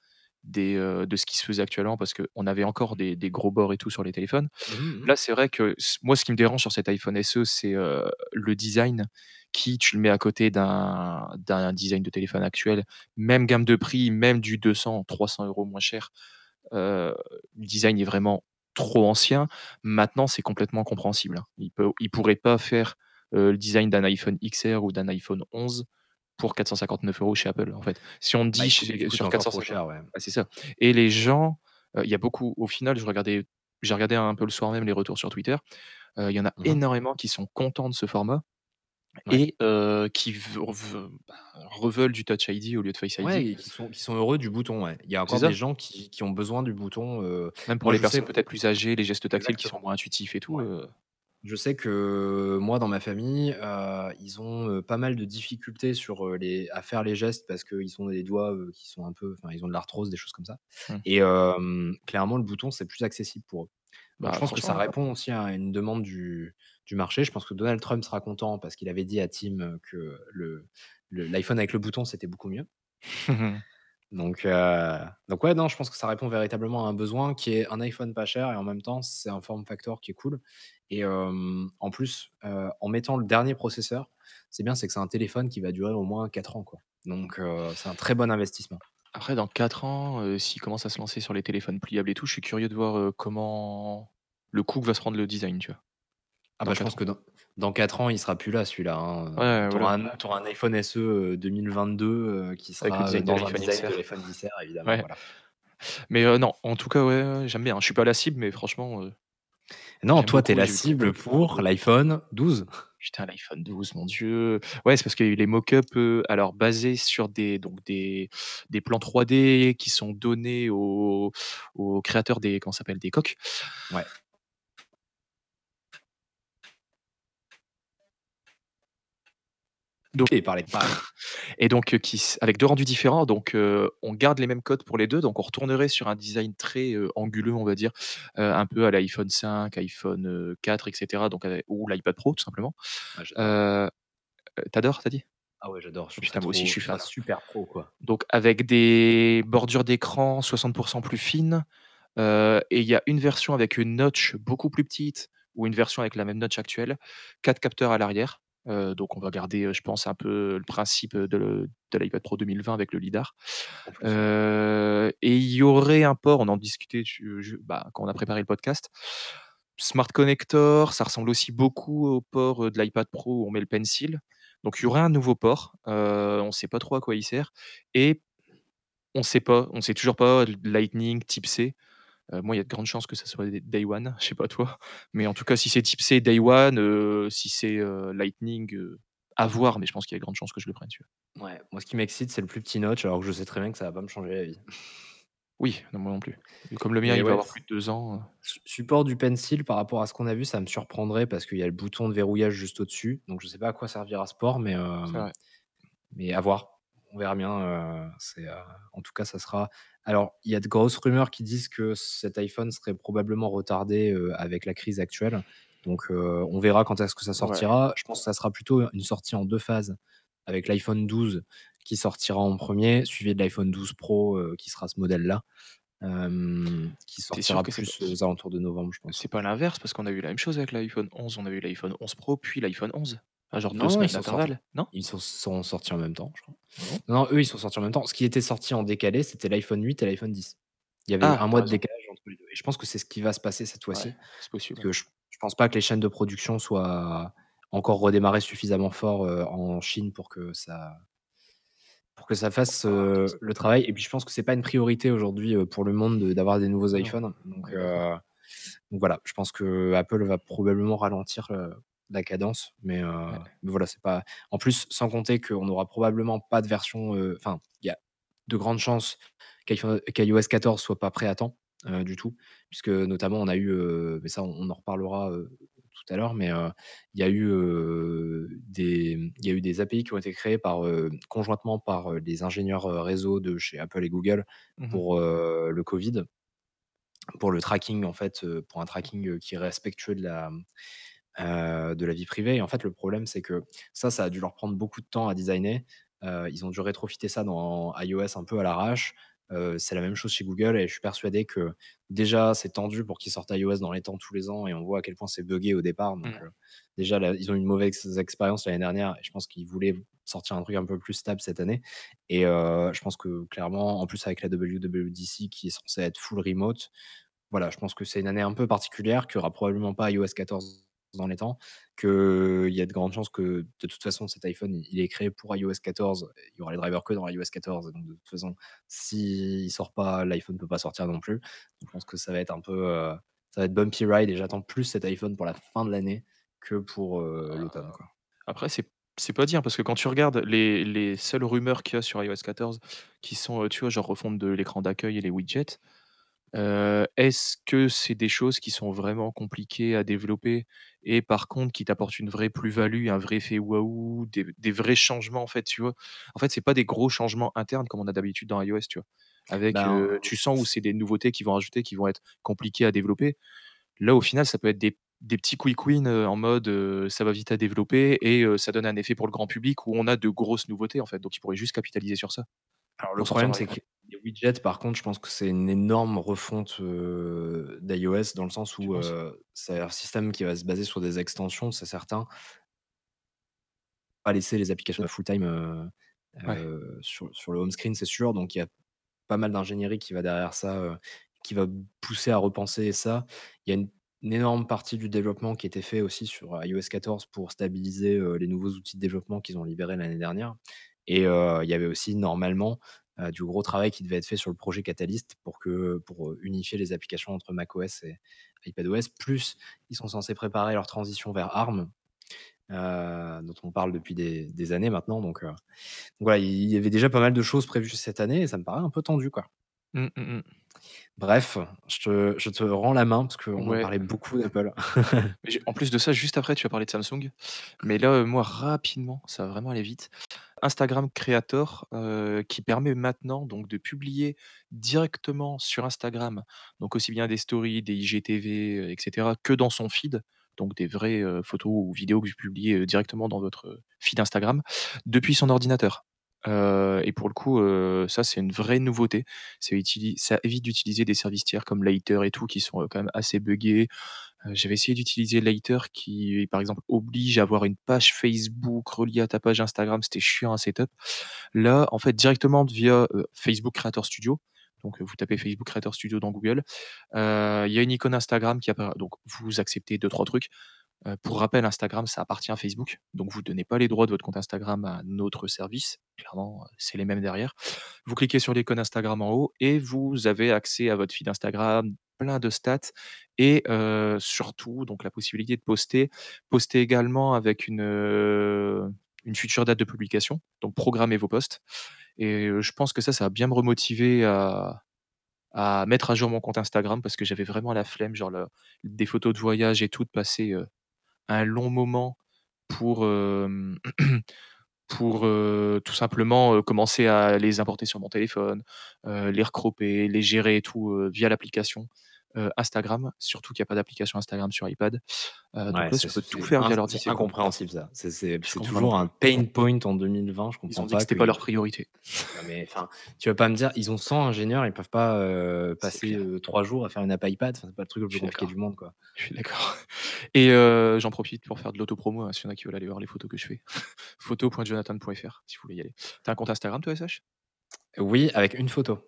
Speaker 7: des, heu, de ce qui se faisait actuellement parce qu'on avait encore des des gros bords et tout sur les téléphones.
Speaker 8: Mmh mh, mmh.
Speaker 7: Là, c'est vrai que moi, ce qui me dérange sur cet iPhone SE, c'est, heu, le design qui, tu le mets à côté d'un design de téléphone actuel, même gamme de prix, même du 200-300 € moins cher, heu, le design est vraiment trop ancien. Maintenant, c'est complètement compréhensible, hein. Il il pourrait pas faire, le design d'un iPhone XR ou d'un iPhone 11 pour 459 € chez Apple, en fait. Si on
Speaker 8: Bah,
Speaker 7: dit chez
Speaker 8: coûte
Speaker 7: sur
Speaker 8: encore trop
Speaker 7: 450
Speaker 8: cher, ouais.
Speaker 7: bah, c'est ça et les gens, heu, il y a beaucoup au final, je regardais j'ai regardé un peu le soir même les retours sur Twitter, heu, il y en a
Speaker 8: Mmh mh.
Speaker 7: énormément qui sont contents de ce format
Speaker 8: Ouais.
Speaker 7: et heu, qui bah, reveulent du Touch ID au lieu de Face ID.
Speaker 8: Ouais et qui sont qui sont heureux du bouton, ouais. Il y a encore des gens qui qui ont besoin du bouton,
Speaker 7: Même pour
Speaker 8: moi
Speaker 7: les
Speaker 8: sais
Speaker 7: personnes peut-être plus âgées, les gestes tactiles qui sont moins intuitifs et tout.
Speaker 8: Je sais que moi, dans ma famille, heu, ils ont, heu, pas mal de difficultés sur, heu, les à faire les gestes parce qu'ils ont des doigts, heu, qui sont un peu enfin, ils ont de l'arthrose, des choses comme ça
Speaker 7: Mmh.
Speaker 8: et hem, clairement, le bouton, c'est plus accessible pour eux. Donc
Speaker 7: Bah,
Speaker 8: je pense que ça
Speaker 7: franchement, ouais.
Speaker 8: répond aussi à une demande du du marché. Je pense que Donald Trump sera content parce qu'il avait dit à Tim, heu, que le le l'iPhone avec le bouton, c'était beaucoup mieux. Donc heu, donc ouais, non, je pense que ça répond véritablement à un besoin qui est un iPhone pas cher et en même temps, c'est un form factor qui est cool et en plus, heu, en mettant le dernier processeur, c'est bien, c'est que c'est un téléphone qui va durer au moins 4 ans, quoi. Donc heu, c'est un très bon investissement.
Speaker 7: Après dans 4 ans, s'il commence à se lancer sur les téléphones pliables et tout, je suis curieux de voir, comment le que va se prendre le design, tu vois?
Speaker 8: Ah bah, je
Speaker 7: 4
Speaker 8: pense
Speaker 7: ans.
Speaker 8: que dans dans 4 ans, il sera plus là celui-là, hein,
Speaker 7: Ouais,
Speaker 8: tu
Speaker 7: voilà.
Speaker 8: auras un iPhone SE, heu, 2022, heu, qui
Speaker 7: Avec le
Speaker 8: sera,
Speaker 7: de
Speaker 8: dans un design de l'iPhone XR évidemment,
Speaker 7: Ouais.
Speaker 8: voilà.
Speaker 7: Mais non, en tout cas, ouais, j'aime bien. Je suis pas la cible, mais franchement,
Speaker 8: Non, toi, tu es la cible pour l'iPhone 12.
Speaker 7: Putain, l'iPhone 12, mon Dieu! Ouais, c'est parce qu'il y a eu les mock-up, heu, alors basés sur des donc des des plans 3D qui sont donnés aux aux créateurs des comment s'appelle? Des coques.
Speaker 8: Ouais.
Speaker 7: Donc
Speaker 8: Et parlait pas.
Speaker 7: et donc qui s avec 2 rendus différents, donc heu, on garde les mêmes codes pour les 2, donc on retournerait sur un design très, heu, anguleux, on va dire, un peu à l'iPhone 5, iPhone, heu, 4 et cetera, donc ou l'iPad Pro tout simplement.
Speaker 8: Ah j'adore.
Speaker 7: Heu heu, tu adores, tu as dit?
Speaker 8: Ah ouais, j'adore, je
Speaker 7: Oh putain, moi aussi je suis fan.
Speaker 8: super pro, quoi.
Speaker 7: Donc avec des bordures d'écran 60% plus fines, et il y a une version avec une notch beaucoup plus petite ou une version avec la même notch actuelle, 4 capteurs à l'arrière, heu, donc on va garder, je pense un peu le principe, de le de l'iPad Pro 2020 avec le lidar. Heu et il y aurait un port, on en discutait je je bah, quand on a préparé le podcast, smart connector, ça ressemble aussi beaucoup au port, heu, de l'iPad Pro où on met le pencil. Donc il y aurait un nouveau port, on sait pas trop à quoi il sert et on sait pas, on sait toujours pas Lightning, Type C. Heu, moi, il y a de grandes chances que ça soit day one, je sais pas toi, mais en tout cas, si c'est Type C, day one, heu, si c'est, heu, Lightning, à voir, mais je pense qu'il y a de grandes chances que je le prenne, tu vois?
Speaker 8: Ouais, moi ce qui m'excite, c'est le plus petit notch, alors que je sais très bien que ça va pas me changer la vie.
Speaker 7: Oui, non, moi non plus. Comme le mien,
Speaker 8: Mais
Speaker 7: il va avoir plus de 2 ans,
Speaker 8: support du pencil par rapport à ce qu'on a vu, ça me surprendrait parce qu'il y a le bouton de verrouillage juste au-dessus, donc je sais pas à quoi servira ce port, mais
Speaker 7: vrai.
Speaker 8: mais à voir. On verra bien, heu, en tout cas, ça sera alors il y a de grosses rumeurs qui disent que cet iPhone serait probablement retardé, avec la crise actuelle, donc on verra quand est-ce que ça
Speaker 7: Ouais.
Speaker 8: sortira. Je pense que ça sera plutôt une sortie en 2 phases avec l'iPhone 12 qui sortira en 1er, suivi de l'iPhone 12 Pro, qui sera ce modèle-là, qui sortira
Speaker 7: que c'est pas
Speaker 8: plus aux alentours de novembre, je pense.
Speaker 7: c'est pas l'inverse? Parce qu'on a eu la même chose avec l'iPhone 11, on a eu l'iPhone 11 Pro, puis l'iPhone 11, à genre 2
Speaker 8: Non, ils
Speaker 7: semaines
Speaker 8: sont sortis
Speaker 7: d'intervalle, non?
Speaker 8: ils sont sont sortis en même temps, je crois.
Speaker 7: Ah?
Speaker 8: Non, eux, ils sont sortis en même temps. Ce qui était sorti en décalé, c'était l'iPhone 8 et l'iPhone 10. Il y avait
Speaker 7: Ah,
Speaker 8: 1
Speaker 7: tu as
Speaker 8: mois de
Speaker 7: raison.
Speaker 8: décalage entre les 2 et je pense que c'est ce qui va se passer cette
Speaker 7: Ouais,
Speaker 8: fois-ci.
Speaker 7: c'est possible,
Speaker 8: Parce que je je pense pas que les chaînes de production soient encore redémarrées suffisamment fort, heu, en Chine pour que ça pour que ça fasse, heu, le travail et puis je pense que c'est pas une priorité aujourd'hui, heu, pour le monde de d'avoir des nouveaux
Speaker 7: Ah non,
Speaker 8: iPhones,
Speaker 7: on
Speaker 8: donc
Speaker 7: d'accord.
Speaker 8: voilà, je pense qu'Apple va probablement ralentir, la cadence, mais
Speaker 7: Ouais.
Speaker 8: mais voilà, c'est pas en plus, sans compter qu'on aura probablement pas de version, heu, enfin, il y a de grandes chances qu'iOS 14 soit pas prêt à temps, heu, du tout, puisque notamment on a eu, mais ça on on en reparlera, tout à l'heure, mais il y a eu, des il y a eu des API qui ont été créées par, conjointement par, les ingénieurs, réseau de chez Apple et Google
Speaker 7: Mmh mh.
Speaker 8: pour, le covid. Pour le tracking en fait, pour un tracking, qui est respectueux de la, heu, de la vie privée et en fait, le problème, c'est que ça, ça a dû leur prendre beaucoup de temps à designer. Heu, ils ont dû rétrofitter ça dans iOS un peu à l'arrache. Heu, c'est la même chose chez Google et je suis persuadé que déjà, c'est tendu pour qu'ils sortent iOS dans les temps tous les ans et on voit à quel point c'est buggé au départ, donc
Speaker 7: Mmh.
Speaker 8: heu, déjà là, ils ont eu une mauvaise expérience l'année dernière et je pense qu'ils voulaient sortir un truc un peu plus stable cette année et je pense que clairement, en plus avec la WWDC qui est censée être full remote, voilà, je pense que c'est une année un peu particulière, qu'il y aura probablement pas iOS 14 dans les temps, qu'il y a de grandes chances que, de toute façon, cet iPhone, il est créé pour iOS 14. Il y aura les drivers que dans iOS 14 et donc de toute façon, s'il sort pas, l'iPhone peut pas sortir non plus. Donc je pense que ça va être un peu, heu, ça va être bumpy ride et j'attends plus cet iPhone pour la fin de l'année que pour, heu, l'automne.
Speaker 7: Après, c'est C'est pas dire parce que quand tu regardes les les seules rumeurs qu'il y a sur iOS 14 qui sont, heu, tu vois, genre refonte de l'écran d'accueil et les widgets, heu, est-ce que c'est des choses qui sont vraiment compliquées à développer? Et par contre qui t'apportent une vraie plus-value, un vrai effet waouh, des des vrais changements en fait, tu vois? En fait, c'est pas des gros changements internes comme on a d'habitude dans iOS, tu vois? Avec,
Speaker 8: Ben,
Speaker 7: heu, tu sens où c'est des nouveautés qu'ils vont rajouter, qui vont être compliquées à développer. Là, au final, ça peut être des des petits quick wins, heu, en mode, heu, ça va vite à développer et heu, ça donne un effet pour le grand public où on a de grosses nouveautés, en fait. Donc ils pourraient juste capitaliser sur ça
Speaker 8: alors le
Speaker 7: pour
Speaker 8: problème, c'est que les widgets, par contre, je pense que c'est une énorme refonte, d'iOS dans le sens
Speaker 7: Tu
Speaker 8: où,
Speaker 7: penses?
Speaker 8: c'est un système qui va se baser sur des extensions, c'est certain. Pas laisser les applications full time,
Speaker 7: Ouais.
Speaker 8: sur sur le home screen, c'est sûr. Donc il y a pas mal d'ingénierie qui va derrière ça, qui va pousser à repenser ça. Il y a une une énorme partie du développement qui était fait aussi sur iOS 14 pour stabiliser, les nouveaux outils de développement qu'ils ont libérés l'année dernière et il y avait aussi normalement, du gros travail qui devait être fait sur le projet Catalyst pour que pour, unifier les applications entre macOS et iPadOS. Plus, ils sont censés préparer leur transition vers ARM, dont on parle depuis des des années maintenant donc voilà, il y avait déjà pas mal de choses prévues cette année et ça me paraît un peu tendu, quoi.
Speaker 7: Mmh, mmh mh.
Speaker 8: Bref, je te je te rends la main parce qu'on a
Speaker 7: Ouais.
Speaker 8: parlé beaucoup d'Apple.
Speaker 7: En plus de ça, juste après, tu vas parler de Samsung. Mais là, moi, rapidement, ça va vraiment aller vite. Instagram Creator, heu, qui permet maintenant donc de publier directement sur Instagram, donc aussi bien des stories, des IGTV, heu, et cetera, que dans son feed, donc des vraies, heu, photos ou vidéos que vous publiez, directement dans votre, feed Instagram, depuis son ordinateur. Et pour le coup, ça, c'est une vraie nouveauté. Ça ça évite d'utiliser des services tiers comme Lighter et tout qui sont, quand même assez buggés. Heu, j'avais essayé d'utiliser Lighter qui, par exemple, oblige à avoir une page Facebook reliée à ta page Instagram, c'était chiant à setup. Là, en fait, directement via, heu, Facebook Creator Studio, donc heu, vous tapez Facebook Creator Studio dans Google, il y a une icône Instagram qui apparaît donc vous acceptez deux trois trucs. Heu, pour rappel, Instagram, ça appartient à Facebook, donc vous donnez pas les droits de votre compte Instagram à notre service. Clairement, c'est les mêmes derrière. Vous cliquez sur l'icône Instagram en haut et vous avez accès à votre feed Instagram, plein de stats et surtout donc la possibilité de poster. Poster également avec une, une future date de publication, donc programmez vos posts et je pense que ça, ça va bien me remotiver à à mettre à jour mon compte Instagram parce que j'avais vraiment la flemme, genre des photos de voyage et tout, de passer, un long moment pour, pour, heu, tout simplement, heu, commencer à les importer sur mon téléphone, heu, les recropper, les gérer et tout, via l'application, heu, Instagram. Surtout qu'il y a pas d'application Instagram sur iPad. Heu, donc là, tu peux tout faire via l'ordi,
Speaker 8: c'est incompréhensible ça. C'est toujours un pain point en 2020, je
Speaker 7: Ils ont
Speaker 8: comprends
Speaker 7: dit
Speaker 8: pas
Speaker 7: c'était pas leur priorité.
Speaker 8: non mais enfin, tu vas pas me dire, ils ont 100 ingénieurs, ils peuvent pas,
Speaker 7: C'est
Speaker 8: passer, 3 jours à faire une app iPad, enfin, c'est pas le truc le plus compliqué du monde, quoi.
Speaker 7: Je suis d'accord et j'en profite pour faire de l'auto-promo, hein, s'il y en a qui veulent aller voir les photos que je fais. photo.jonathan.fr si vous voulez y aller. Tu as un compte Instagram toi, SH?
Speaker 8: Oui, avec une photo.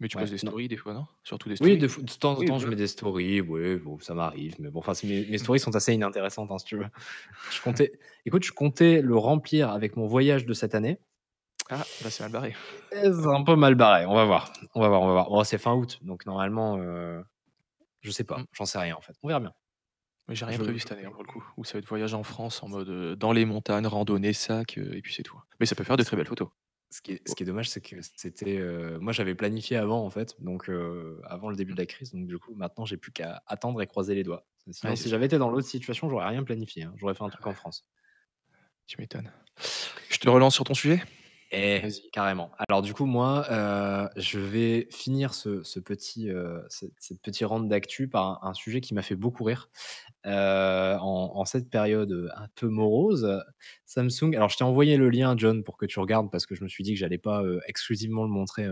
Speaker 7: Mais tu
Speaker 8: Ouais,
Speaker 7: poses des
Speaker 8: non.
Speaker 7: stories des fois, non? Surtout des
Speaker 8: Oui,
Speaker 7: stories?
Speaker 8: de f de temps en
Speaker 7: Oui,
Speaker 8: temps, je
Speaker 7: voilà.
Speaker 8: mets des stories, ouais, bon, ça m'arrive, mais bon, enfin, mes mes stories sont assez inintéressantes, hein, si tu veux. Je comptais écoute, je comptais le remplir avec mon voyage de cette année
Speaker 7: Ah, bah, c'est mal barré.
Speaker 8: c'est un peu mal barré. On va voir, on va voir, on va voir. Bon, c'est fin août, donc normalement, heu, je sais pas, j'en sais rien, en fait. On verra bien.
Speaker 7: Mais j'ai rien
Speaker 8: Je
Speaker 7: prévu
Speaker 8: je
Speaker 7: cette année, hein, pour le coup, où ça va être voyage en France en mode, heu, dans les montagnes, randonnée, sac, heu et puis c'est tout. Mais ça peut faire de très belles photos.
Speaker 8: Ce qui est ce qui est dommage, c'est que c'était, heu, moi, j'avais planifié avant, en fait, donc heu, avant le début de la crise, donc du coup, maintenant, j'ai plus qu'à attendre et croiser les doigts. Sinon,
Speaker 7: Ouais,
Speaker 8: si j'avais été dans l'autre situation, j'aurais rien planifié, hein. J'aurais fait un truc en France.
Speaker 7: Tu m'étonnes. Je te relance sur ton sujet?
Speaker 8: Eh, carrément. Alors du coup, moi, heu, je vais finir ce ce petit, heu, cette cette petit round d'actu par un un sujet qui m'a fait beaucoup rire, heu, en en cette période, un peu morose. Samsung alors je t'ai envoyé le lien, John, pour que tu regardes parce que je me suis dit que j'allais pas, heu, exclusivement le montrer,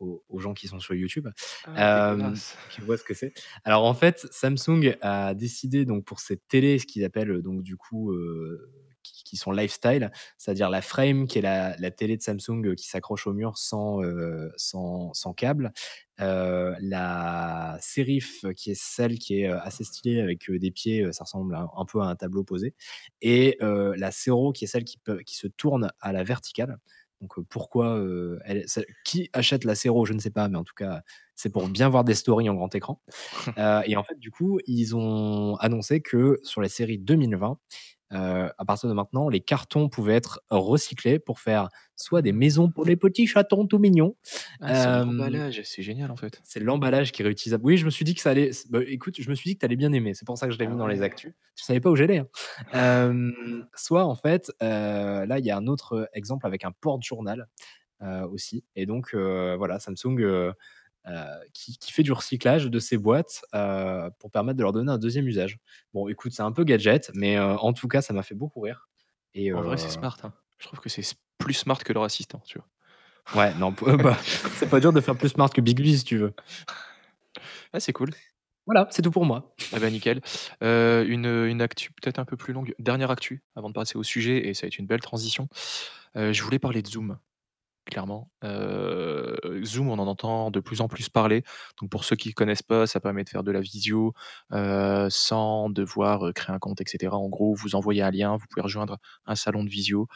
Speaker 8: aux aux gens qui sont sur YouTube,
Speaker 7: Ah dégueulasse.
Speaker 8: pour qu'ils voient ce que c'est. Alors en fait, Samsung a décidé donc pour cette télé, ce qu'ils appellent, donc du coup, qui sont lifestyle, c'est-à-dire la Frame qui est la la télé de Samsung, heu, qui s'accroche au mur sans, heu, sans sans câble, heu, la Serif qui est celle qui est, assez stylée avec, des pieds, ça ressemble un un peu à un tableau posé et la Sero qui est celle qui peut qui se tourne à la verticale. Donc, pourquoi, elle c'est qui achète la Sero? Je ne sais pas, mais en tout cas, c'est pour bien voir des stories en grand écran, et en fait, du coup, ils ont annoncé que sur la série 2020, heu, à partir de maintenant, les cartons pouvaient être recyclés pour faire soit des maisons pour les petits chatons tout mignons,
Speaker 7: Ah, c'est
Speaker 8: hem
Speaker 7: l'emballage, c'est génial en fait.
Speaker 8: c'est l'emballage qui est réutilisable. Oui, je me suis dit que ça allait bah, écoute, je me suis dit que tu allais bien aimer, c'est pour ça que je l'ai
Speaker 7: Ah
Speaker 8: mis dans les actus. Tu savais pas où j'allais, hein. Hem, soit en fait, là, il y a un autre, exemple avec un porte-journal, aussi et donc voilà, Samsung, qui qui fait du recyclage de ses boîtes, heu, pour permettre de leur donner un deuxième usage. Bon, écoute, c'est un peu gadget, mais heu, en tout cas, ça m'a fait beaucoup rire et
Speaker 7: En vrai, c'est smart, hein. Je trouve que c'est plus smart que leur assistant, tu vois?
Speaker 8: ouais, non, bah, c'est pas dur de faire plus smart que Bigby si tu veux.
Speaker 7: Ah, c'est cool.
Speaker 8: Voilà, c'est tout pour moi.
Speaker 7: Eh bah, nickel. Une, une actu peut-être un peu plus longue. Dernière actu avant de passer au sujet et ça va être une belle transition. Je voulais parler de Zoom, clairement. Zoom, on en entend de plus en plus parler. Pour ceux qui connaissent pas, ça permet de faire de la visio, sans devoir, créer un compte et cetera. En gros, vous envoyez un lien, vous pouvez rejoindre un salon de visio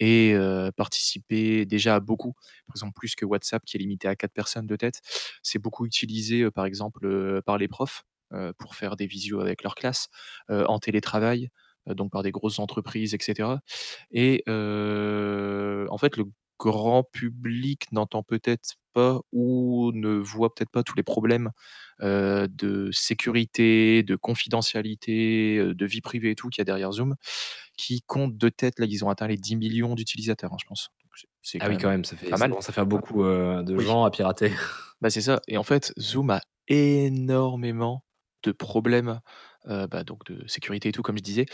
Speaker 7: et participer déjà à beaucoup. Par exemple, plus que WhatsApp qui est limité à 4 personnes de tête. C'est beaucoup utilisé, par exemple, par les profs, pour faire des visios avec leur classe, en télétravail, donc par des grosses entreprises et cetera et en fait, le grand public n'entend peut-être pas ou ne voit peut-être pas tous les problèmes, de sécurité, de confidentialité, de vie privée et tout qu'il y a derrière Zoom, qui compte de tête, là, ils ont atteint les 10 000 000 d'utilisateurs, hein, je pense. C'est
Speaker 8: Ah oui, quand
Speaker 7: même
Speaker 8: ça fait
Speaker 7: pas
Speaker 8: ça
Speaker 7: mal.
Speaker 8: à faire beaucoup, de
Speaker 7: Oui.
Speaker 8: gens à pirater.
Speaker 7: Bah, c'est ça et en fait, Zoom a énormément de problèmes, heu, bah, donc de sécurité et tout, comme je disais.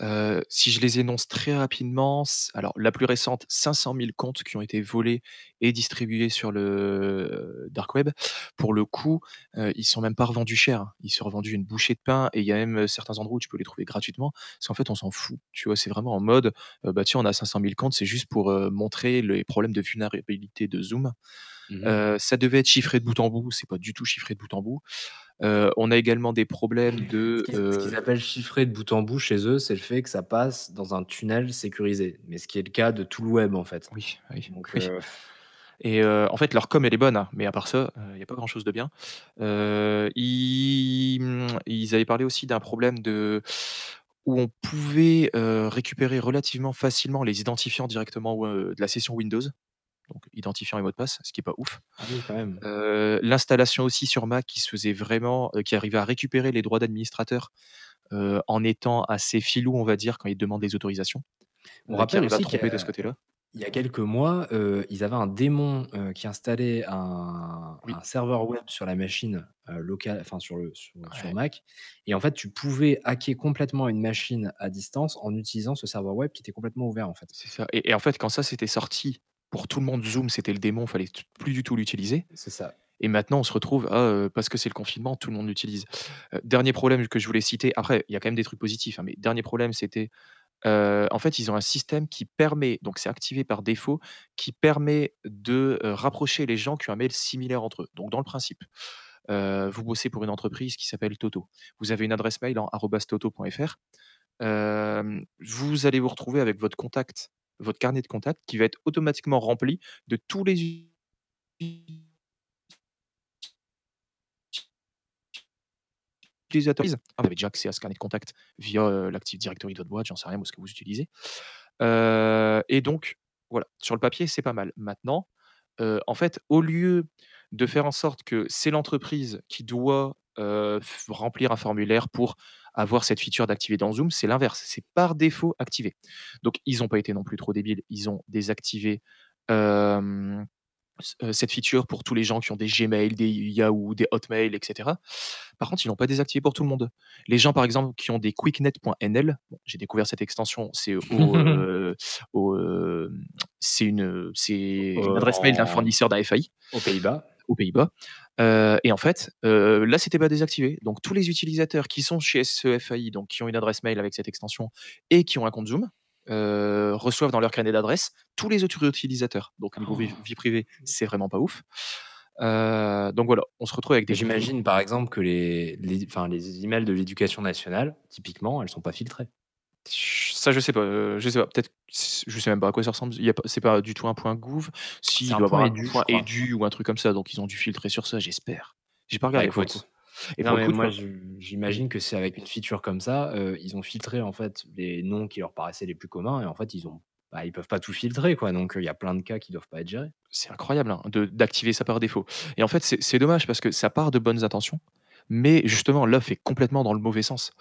Speaker 7: Heu, si je les énonce très rapidement, alors la plus récente, 500 000 comptes qui ont été volés et distribués sur le dark web. Pour le coup, heu, ils sont même pas revendus cher, hein. Ils sont revendus une bouchée de pain et il y a même, heu, certains endroits où tu peux les trouver gratuitement. Parce qu'en fait, on s'en fout, tu vois? C'est vraiment en mode, bah, tiens, on a 500 000 comptes, c'est juste pour, montrer les problèmes de vulnérabilité de Zoom.
Speaker 8: Mmh
Speaker 7: ça devait être chiffré de bout en bout, c'est pas du tout chiffré de bout en bout. On a également des problèmes de,
Speaker 8: ce qu'ils appellent chiffrer de bout en bout chez eux, c'est le fait que ça passe dans un tunnel sécurisé, mais ce qui est le cas de tout le web, en fait.
Speaker 7: oui, oui,
Speaker 8: Donc
Speaker 7: oui
Speaker 8: heu,
Speaker 7: et en fait, leur com, elle est bonne, hein, mais à part ça, il y a pas grand chose de bien. Ils, mmh, ils avaient parlé aussi d'un problème de où on pouvait, récupérer relativement facilement les identifiants directement de la session Windows, donc identifiant et mot de passe, ce qui est pas ouf.
Speaker 8: ah oui, quand même.
Speaker 7: Heu, l'installation aussi sur Mac qui se faisait vraiment heu, qui arrivait à récupérer les droits d'administrateur, heu, en étant assez filou, on va dire, quand ils demandent des autorisations,
Speaker 8: On
Speaker 7: qui
Speaker 8: rappelle
Speaker 7: tromper de ce côté-là.
Speaker 8: il y a quelques mois, ils avaient un démon, qui installait un
Speaker 7: Oui.
Speaker 8: un serveur web sur la machine, locale enfin sur le sur Mac et en fait, tu pouvais hacker complètement une machine à distance en utilisant ce serveur web qui était complètement ouvert, en fait.
Speaker 7: c'est ça et et en fait, quand ça s'était sorti, pour tout le monde, Zoom, c'était le démon, fallait t plus du tout l'utiliser
Speaker 8: C'est ça.
Speaker 7: et maintenant on se retrouve à, heu, parce que c'est le confinement, tout le monde l'utilise. Heu, dernier problème que je voulais citer, après il y a quand même des trucs positifs, hein, mais dernier problème, c'était Heu, en fait, ils ont un système qui permet donc c'est activé par défaut, qui permet de, rapprocher les gens qui ont un mail similaire entre eux. Donc dans le principe, vous bossez pour une entreprise qui s'appelle Toto. Vous avez une adresse mail en arobase toto.fr. Vous allez vous retrouver avec votre contact, votre carnet de contacts qui va être automatiquement rempli de tous les utilisateurs. Vous avez déjà accès à ce carnet de contacts via, heu, l'Active Directory de votre boîte, j'en sais rien, moi, ce que vous utilisez. Heu et donc voilà, sur le papier, c'est pas mal. Maintenant, heu, en fait, au lieu de faire en sorte que c'est l'entreprise qui doit, remplir un formulaire pour avoir cette feature d'activer dans Zoom, c'est l'inverse, c'est par défaut activé. Donc ils ont pas été non plus trop débiles, ils ont désactivé, heu, cette feature pour tous les gens qui ont des Gmail, des Yahoo, des Hotmail et cetera. Par contre, ils l'ont pas désactivé pour tout le monde. Les gens, par exemple, qui ont des quicknet.nl, bon, j'ai découvert cette extension, c'est au, hem, c'est une, c'est une
Speaker 8: Heu,
Speaker 7: adresse mail d'un fournisseur d'un FAI
Speaker 8: aux Pays-Bas.
Speaker 7: aux Pays-Bas, heu et en fait, heu, là, c'était pas désactivé. Donc tous les utilisateurs qui sont chez ce FAI, donc qui ont une adresse mail avec cette extension et qui ont un compte Zoom, heu, reçoivent dans leur carnet d'adresses tous les autres utilisateurs. Donc niveau vie vie privée, c'est vraiment pas ouf. Heu, donc voilà, on se retrouve avec des
Speaker 8: J'imagine par exemple que les les enfin les emails de l'éducation nationale, typiquement, elles sont pas filtrées.
Speaker 7: Ça je sais pas, heu, je sais pas, peut-être je sais même pas à quoi ça ressemble. Il c'est pas du tout un point gouv. Si, il doit avoir un point édu ou un truc comme ça, donc ils ont dû filtrer sur ça, j'espère. J'ai pas
Speaker 8: Bah
Speaker 7: regardé Et
Speaker 8: Non, mais
Speaker 7: coup,
Speaker 8: moi, j'imagine que c'est avec une feature comme ça, heu, ils ont filtré, en fait, les noms qui leur paraissaient les plus communs et en fait, ils ont bah, ils peuvent pas tout filtrer, quoi, donc heu, il y a plein de cas qui doivent pas être gérés.
Speaker 7: C'est incroyable, hein, d'activer ça par défaut et en fait, c'est c'est dommage parce que ça part de bonnes intentions, mais justement l'œuf est complètement dans le mauvais sens.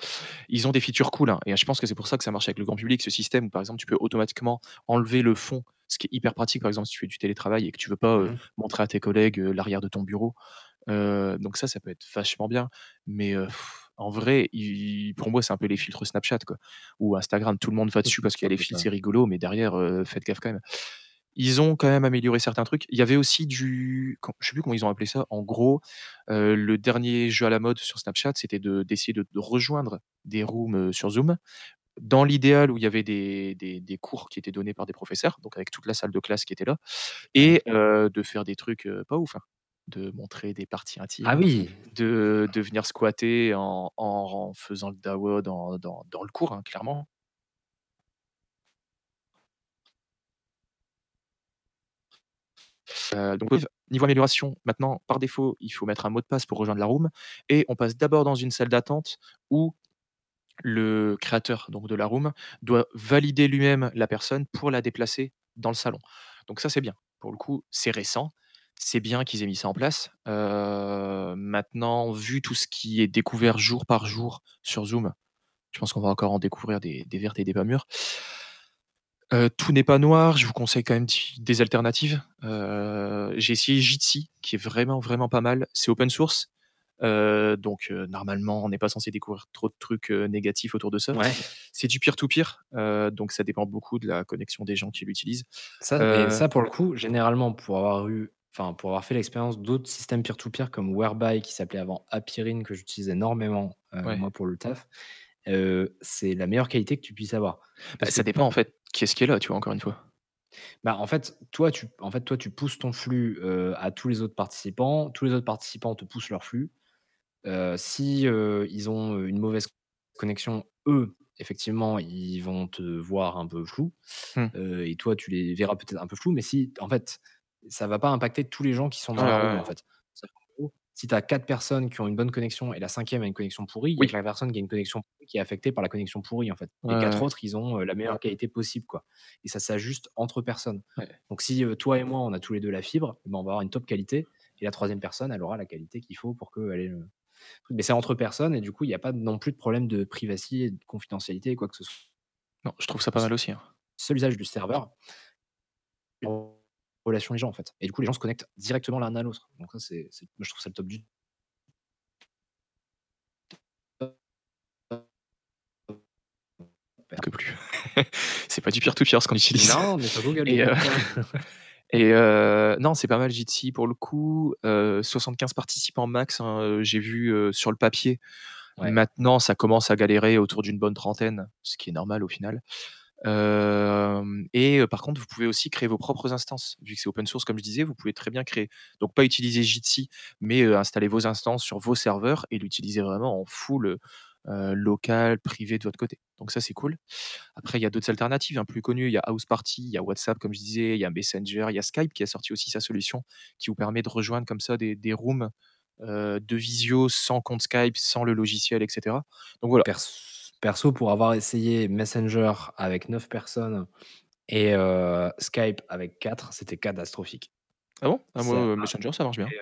Speaker 7: Ils ont des features cool, hein et je pense que c'est pour ça que ça marche avec le grand public, ce système où, par exemple, tu peux automatiquement enlever le fond, ce qui est hyper pratique, par exemple, si tu fais du télétravail et que tu veux pas,
Speaker 8: Mmh
Speaker 7: heu,
Speaker 8: mh.
Speaker 7: montrer à tes collègues, heu, l'arrière de ton bureau. Heu, donc ça, ça peut être vachement bien, mais en vrai, pour moi, c'est un peu les filtres Snapchat, quoi, ou Instagram. Tout le monde va dessus parce qu'il y a
Speaker 8: un
Speaker 7: les filtres, c'est rigolo, mais derrière, faites gaffe quand même. Ils ont quand même amélioré certains trucs. Il y avait aussi du je sais plus comment ils ont appelé ça. En gros, heu, le dernier jeu à la mode sur Snapchat, c'était de d'essayer de de rejoindre des rooms, heu, sur Zoom. Dans l'idéal où il y avait des des des cours qui étaient donnés par des professeurs, donc avec toute la salle de classe qui était là et heu, de faire des trucs, pas ouf, hein, de montrer des parties
Speaker 8: Ah
Speaker 7: intimes,
Speaker 8: oui!
Speaker 7: de de venir squatter en en faisant le DAWA dans dans dans le cours, hein, clairement. Heu, donc niveau amélioration, maintenant, par défaut, il faut mettre un mot de passe pour rejoindre la room et on passe d'abord dans une salle d'attente où le créateur, donc de la room, doit valider lui-même la personne pour la déplacer dans le salon. Donc ça, c'est bien. Pour le coup, c'est récent, c'est bien qu'ils aient mis ça en place. Heu, maintenant, vu tout ce qui est découvert jour par jour sur Zoom, je pense qu'on va encore en découvrir des des vertes et des pas mûres. Heu, tout n'est pas noir, je vous conseille quand même des alternatives. Heu, j'ai essayé Jitsi qui est vraiment, vraiment pas mal. C'est open source, heu, donc normalement, on n'est pas censé découvrir trop de trucs, négatifs autour de ça.
Speaker 8: Ouais.
Speaker 7: C'est du peer to peer, heu, donc ça dépend beaucoup de la connexion des gens qui l'utilisent.
Speaker 8: Ça mais ça, pour le coup, généralement, pour avoir eu enfin, pour avoir fait l'expérience d'autres systèmes peer to peer comme Whereby qui s'appelait avant Appirin que j'utilise énormément,
Speaker 7: Ouais.
Speaker 8: moi, pour le taf, c'est la meilleure qualité que tu puisses avoir.
Speaker 7: Bah, ça dépend, en fait, qui est-ce qui est là, tu vois? Encore une fois?
Speaker 8: Bah, en fait, toi, tu en fait, toi, tu pousses ton flux, heu, à tous les autres participants. Tous les autres participants te poussent leur flux. Heu, si, heu, ils ont, une mauvaise connexion, eux, effectivement, ils vont te voir un peu flou,
Speaker 7: Mmh.
Speaker 8: heu et toi, tu les verras peut-être un peu flou, mais si en fait, ça va pas impacter tous les gens qui sont dans la
Speaker 7: ouais.
Speaker 8: en fait. Si tu as 4 personnes qui ont une bonne connexion et la 5e a une connexion pourrie, il y a que la personne qui a une connexion pourrie qui est affectée par la connexion pourrie, en fait. Les
Speaker 7: ouais,
Speaker 8: 4
Speaker 7: ouais.
Speaker 8: autres, ils ont, heu, la meilleure qualité possible, quoi et ça s'ajuste entre personnes.
Speaker 7: Ouais.
Speaker 8: Donc si, heu, toi et moi, on a tous les 2 la fibre, bah, on va avoir une top qualité et la 3e personne, elle aura la qualité qu'il faut pour qu'elle ait le mais c'est entre personnes et du coup, il y a pas non plus de problème de privacy et de confidentialité et quoi que ce soit.
Speaker 7: Non, je trouve ça pas mal aussi, hein.
Speaker 8: Seul usage du serveur relation les gens, en fait et du coup, les gens se connectent directement l'un à l'autre. Donc ça, c'est moi, je trouve ça le top du
Speaker 7: Que plus. C'est pas du peer to peer ce qu'on utilise
Speaker 8: Non, mais sur Google,
Speaker 7: et et heu, non, c'est pas mal Jitsi pour le coup, heu, 75 participants max, hein, heu, j'ai vu, sur le papier.
Speaker 8: Ouais.
Speaker 7: Maintenant, ça commence à galérer autour d'une bonne trentaine, ce qui est normal au final. Et par contre, vous pouvez aussi créer vos propres instances. Vu que c'est open source, comme je disais, vous pouvez très bien créer donc pas utiliser Jitsi, mais installer vos instances sur vos serveurs et l'utiliser vraiment en full, local, privé de votre côté. Donc ça, c'est cool. Après, il y a d'autres alternatives, hein, plus connues. Il y a House Party, il y a WhatsApp, comme je disais, il y a Messenger, il y a Skype qui a sorti aussi sa solution, qui vous permet de rejoindre comme ça des rooms, de visio sans compte Skype, sans le logiciel et cetera. Donc voilà.
Speaker 8: Perso, pour avoir essayé Messenger avec 9 personnes et heu, Skype avec 4, c'était catastrophique.
Speaker 7: Ah bon? Ah moi,
Speaker 8: a
Speaker 7: Messenger, ça marche bien.
Speaker 8: et heu,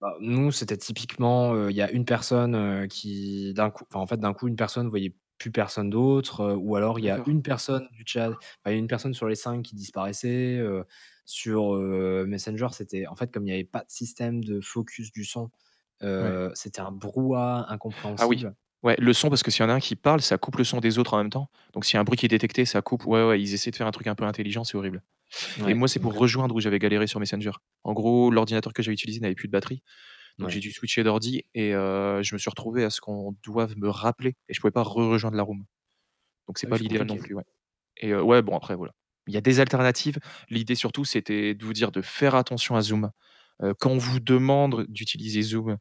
Speaker 8: bah, nous, c'était typiquement, il y a une personne, qui d'un coup en fait, d'un coup, une personne voyait plus personne d'autre, ou alors il y a une personne du chat enfin, une personne sur les 5 qui disparaissait, sur, Messenger, c'était en fait, comme il y avait pas de système de focus du son, c'était un brouhaha
Speaker 7: Ah oui. Ouais, le son parce que s'il y en a un qui parle, ça coupe le son des autres en même temps. Donc s'il y a un bruit qui est détecté, ça coupe. Ouais, ouais, ils essaient de faire un truc un peu intelligent, c'est horrible et
Speaker 8: Ouais,
Speaker 7: moi, c'est pour rejoindre où j'avais galéré sur Messenger. En gros, l'ordinateur que j'avais utilisé n'avait plus de batterie, donc j'ai
Speaker 8: Ouais.
Speaker 7: dû switcher d'ordi et heu, je me suis retrouvé à ce qu'on doive me rappeler et je pouvais pas re-rejoindre la room. Donc c'est
Speaker 8: Ah oui,
Speaker 7: pas l'idéal non plus, ouais et heu, ouais, bon, après, voilà. Il y a des alternatives. L'idée surtout, c'était de vous dire de faire attention à Zoom. Heu, quand on vous demande d'utiliser Zoom,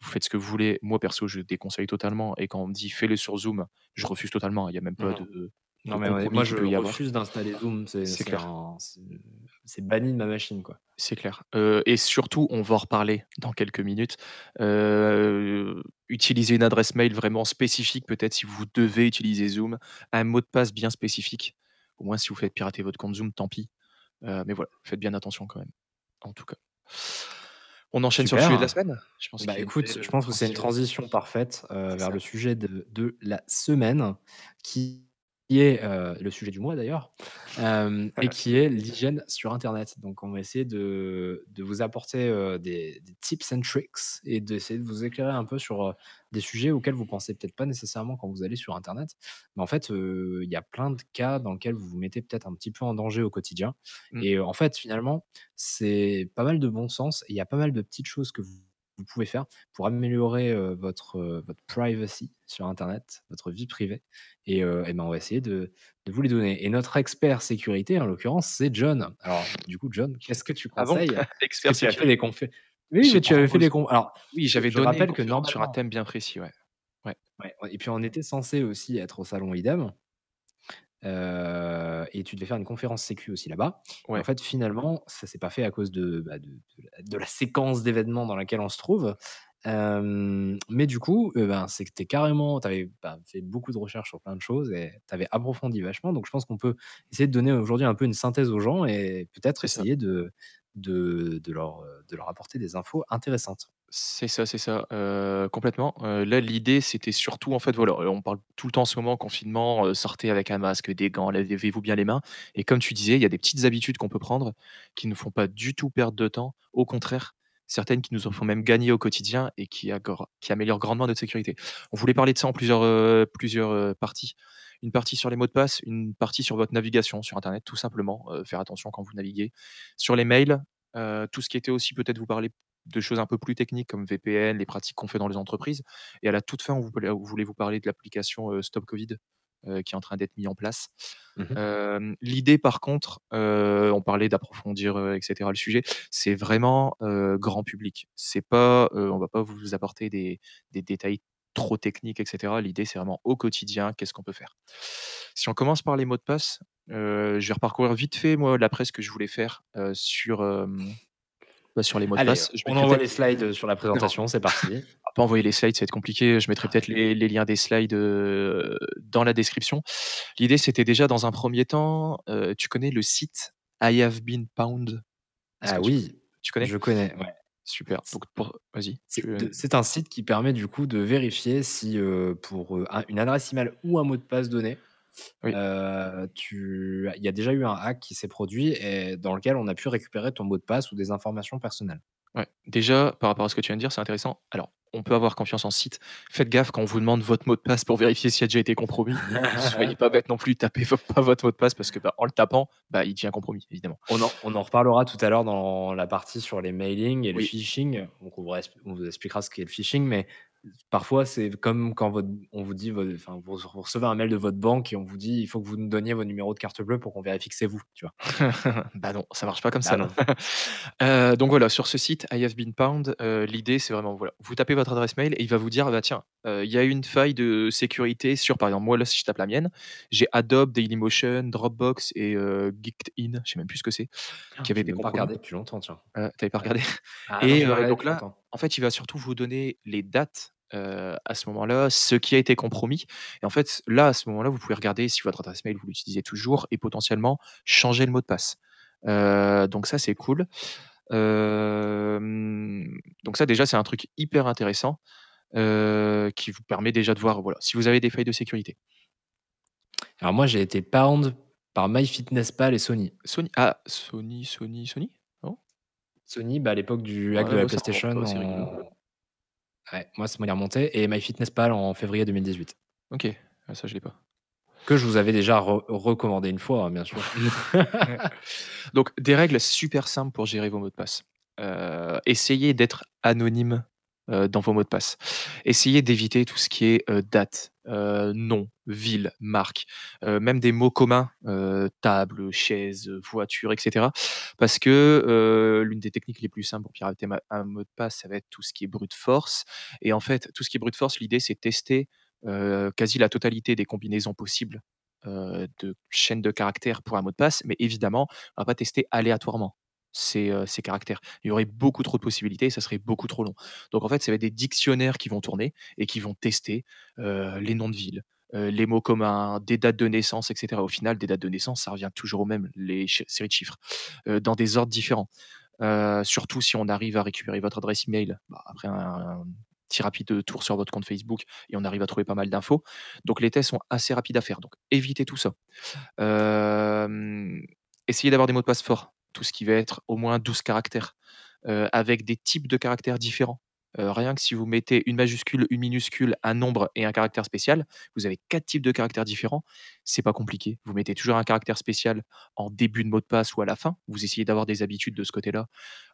Speaker 7: vous faites ce que vous voulez. Moi, perso, je déconseille totalement et quand on me dit: «Fais-le sur Zoom», je refuse totalement. Il y a même pas de
Speaker 8: Non, mais ouais, moi, je refuse d'installer Zoom. C'est
Speaker 7: clair.
Speaker 8: un c'est banni de ma machine, quoi.
Speaker 7: C'est clair. Heu et surtout, on va en reparler dans quelques minutes, heu, utilisez une adresse mail vraiment spécifique, peut-être si vous devez utiliser Zoom, un mot de passe bien spécifique. Au moins si vous faites pirater votre compte Zoom, tant pis, heu, mais voilà, faites bien attention quand même, en tout cas. On enchaîne sur le sujet de la semaine? Je pense
Speaker 8: Bah, écoute, je pense que c'est une
Speaker 7: transition.
Speaker 8: parfaite,
Speaker 7: C'est
Speaker 8: vers
Speaker 7: ça.
Speaker 8: le sujet de de la semaine, qui est, heu, le sujet du mois d'ailleurs, hem et qui est l'hygiène sur internet. Donc on va essayer de de vous apporter, heu, des des tips and tricks et d'essayer de vous éclairer un peu sur, des sujets auxquels vous pensez peut-être pas nécessairement quand vous allez sur internet. Mais en fait, il y a plein de cas dans lesquels vous vous mettez peut-être un petit peu en danger au quotidien
Speaker 7: Mmh.
Speaker 8: et en fait, finalement, c'est pas mal de bon sens il y a pas mal de petites choses que vous vous pouvez faire pour améliorer, votre, votre privacy sur internet, votre vie privée et ben, on va essayer de de vous les donner et notre expert sécurité, en l'occurrence, c'est John. Alors du coup, John, qu'est-ce que tu
Speaker 7: Ah bon?
Speaker 8: conseilles? Que
Speaker 7: Expert
Speaker 8: tu as fait des confé oui,
Speaker 7: J'ai
Speaker 8: mais tu avais fait des alors,
Speaker 7: oui, j'avais
Speaker 8: je
Speaker 7: donné une
Speaker 8: rappelle que
Speaker 7: conférence sur un
Speaker 8: normalement
Speaker 7: thème bien précis, ouais. Ouais.
Speaker 8: Et puis on était censés aussi être au salon IDEM Heu et tu devais faire une conférence sécu aussi là-bas. Et en
Speaker 7: Ouais.
Speaker 8: fait, finalement, ça s'est pas fait à cause de, bah, de de la de la séquence d'événements dans laquelle on se trouve. Hem, mais du coup, heu, ben, c'est que tu es carrément tu avais, bah, fait beaucoup de recherches sur plein de choses et tu avais approfondi vachement. Donc je pense qu'on peut essayer de donner aujourd'hui un peu une synthèse aux gens et peut-être
Speaker 7: C'est ça.
Speaker 8: essayer de de de leur, heu, de leur apporter des infos intéressantes.
Speaker 7: C'est ça, c'est ça, complètement. Là, l'idée, c'était surtout, en fait, voilà, on parle tout le temps en ce moment confinement, sortez avec un masque, des gants, lavez-vous bien les mains et comme tu disais, il y a des petites habitudes qu'on peut prendre qui ne font pas du tout perdre de temps. Au contraire, certaines qui nous en font même gagner au quotidien et qui améliorent grandement notre sécurité. On voulait parler de ça en plusieurs, parties. Une partie sur les mots de passe, une partie sur votre navigation sur internet, tout simplement, faire attention quand vous naviguez. Sur les mails, tout ce qui était aussi peut-être vous parler de choses un peu plus techniques comme VPN, les pratiques qu'on fait dans les entreprises et à la toute fin, on voulait on voulait vous parler de l'application, heu, Stop Covid, heu, qui est en train d'être mis en place.
Speaker 8: Mmh mh.
Speaker 7: Hem, l'idée par contre, on parlait d'approfondir, heu et cetera le sujet, c'est vraiment, grand public. C'est pas, on va pas vous apporter des des détails trop techniques et cetera. L'idée, c'est vraiment au quotidien, qu'est-ce qu'on peut faire? Si on commence par les mots de passe, je vais reparcourir vite fait, moi, la presse que je voulais faire, sur, bah, sur les mots de
Speaker 8: Allez,
Speaker 7: passe. Je
Speaker 8: on envoie les slides, heu, sur la présentation, c'est parti.
Speaker 7: on va pas envoyer les slides, ça va être compliqué. Je mettrai
Speaker 8: Ah
Speaker 7: peut-être les les liens des slides, heu, dans la description. L'idée, c'était déjà dans un 1er temps, heu, tu connais le site I Have Been? Est-ce
Speaker 8: Ah
Speaker 7: que tu
Speaker 8: oui,
Speaker 7: tu connais?
Speaker 8: je connais, ouais.
Speaker 7: Super,
Speaker 8: C
Speaker 7: donc pour vas-y,
Speaker 8: c'est un site qui permet du coup de vérifier si, pour, une adresse email ou un mot de passe donné,
Speaker 7: Oui.
Speaker 8: tu il y a déjà eu un hack qui s'est produit et dans lequel on a pu récupérer ton mot de passe ou des informations personnelles.
Speaker 7: Ouais, déjà, par rapport à ce que tu viens de dire, c'est intéressant. Alors, on peut avoir confiance en site. Faites gaffe quand on vous demande votre mot de passe pour vérifier s'il a déjà été compromis. Soyez pas bêtes non plus, tapez pas votre mot de passe parce que, bah, en le tapant, bah, il devient compromis, évidemment.
Speaker 8: On en on en reparlera tout à l'heure dans la partie sur les mailings et le phishing. Donc on vous res on vous expliquera ce qu'est le phishing, mais parfois c'est comme quand votre on vous dit enfin vous vous recevez un mail de votre banque et on vous dit: «Il faut que vous nous donniez vos numéros de carte bleue pour qu'on vérifie que c'est vous», tu vois?
Speaker 7: Bah, non, ça marche pas comme
Speaker 8: Bah,
Speaker 7: ça.
Speaker 8: non.
Speaker 7: Heu, donc voilà, sur ce site I Have Been Pwned, heu, l'idée, c'est vraiment, voilà, vous tapez votre adresse mail et il va vous dire: «Bah, tiens, heu, il y a une faille de sécurité sur» par exemple, moi, là, si je tape la mienne, j'ai Adobe, Dailymotion, Dropbox et heu, Geeked-In, je sais même plus ce que c'est, qui
Speaker 8: J'ai
Speaker 7: été
Speaker 8: même pas
Speaker 7: compromis.
Speaker 8: regardé depuis longtemps, tiens.
Speaker 7: Heu, tu avais pas regardé?
Speaker 8: Ah non,
Speaker 7: Et
Speaker 8: j'ai pas
Speaker 7: heu,
Speaker 8: regardé
Speaker 7: donc
Speaker 8: depuis
Speaker 7: là,
Speaker 8: longtemps.
Speaker 7: En fait, il va surtout vous donner les dates, à ce moment-là, ce qui a été compromis et en fait, là, à ce moment-là, vous pouvez regarder si votre adresse mail, vous l'utilisez toujours et potentiellement changer le mot de passe. Donc ça, c'est cool. Donc ça, déjà, c'est un truc hyper intéressant, qui vous permet déjà de voir, voilà, si vous avez des failles de sécurité.
Speaker 8: Alors moi, j'ai été pwned par MyFitnessPal et Sony.
Speaker 7: Sony ah, Sony Sony Sony?
Speaker 8: Sony, bah, à l'époque du hack
Speaker 7: Ouais,
Speaker 8: de la PlayStation
Speaker 7: pas,
Speaker 8: en ouais, moi, ça remonté et MyFitnessPal en février 2018.
Speaker 7: OK, ah ça, je l'ai pas.
Speaker 8: Que je vous avais déjà re recommandé une fois, hein, bien sûr.
Speaker 7: Donc des règles super simples pour gérer vos mots de passe. Heu, essayez d'être anonyme, dans vos mots de passe. Essayez d'éviter tout ce qui est, heu, date, heu, nom, ville, marque, même des mots communs, table, chaise, voiture et cetera. Parce que, l'une des techniques les plus simples pour pirater un mot de passe, ça va être tout ce qui est brute force et en fait, tout ce qui est brute force, l'idée, c'est tester, quasi la totalité des combinaisons possibles de chaîne de caractères pour un mot de passe, mais évidemment, on va pas tester aléatoirement ces, caractères. Il y aurait beaucoup trop de possibilités et ça serait beaucoup trop long. Donc en fait, ça va être des dictionnaires qui vont tourner et qui vont tester, les noms de villes, les mots communs, des dates de naissance et cetera. Au final, des dates de naissance, ça revient toujours au même, les séries de chiffres, dans des ordres différents. Surtout si on arrive à récupérer votre adresse email, bah, après un petit rapide tour sur votre compte Facebook et on arrive à trouver pas mal d'infos. Donc les tests sont assez rapides à faire, donc évitez tout ça. Essayez d'avoir des mots de passe forts, tout ce qui va être au moins 12 caractères, avec des types de caractères différents. Rien que si vous mettez une majuscule, une minuscule, un nombre et un caractère spécial, vous avez 4 types de caractères différents. C'est pas compliqué. Vous mettez toujours un caractère spécial en début de mot de passe ou à la fin. Vous essayez d'avoir des habitudes de ce côté-là.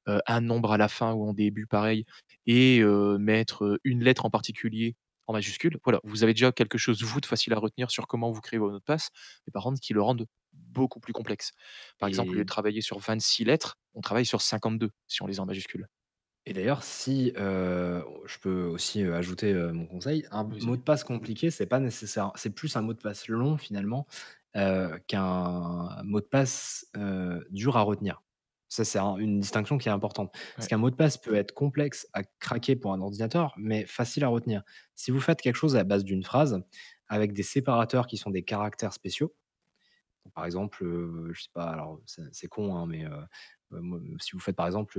Speaker 7: Un nombre à la fin ou en début pareil et mettre, une lettre en particulier en majuscule. Voilà, vous avez déjà quelque chose, vous, de facile à retenir sur comment vous créez vos mots de passe, mais par contre qui le rendent beaucoup plus complexe. Par exemple, au lieu de travailler sur 26 lettres, on travaille sur 52 si on les a en majuscule.
Speaker 8: Et d'ailleurs, si, heu, je peux aussi, heu, ajouter, mon conseil, un mot de passe compliqué, c'est pas nécessaire c'est plus un mot de passe long finalement, qu'un mot de passe, dur à retenir. Ça, c'est un une distinction qui est importante. Parce qu'un mot de passe peut être complexe à craquer pour un ordinateur, mais facile à retenir. Si vous faites quelque chose à base d'une phrase, avec des séparateurs qui sont des caractères spéciaux, par exemple, heu, je sais pas, alors c'est con, hein, mais, moi, si vous faites par exemple,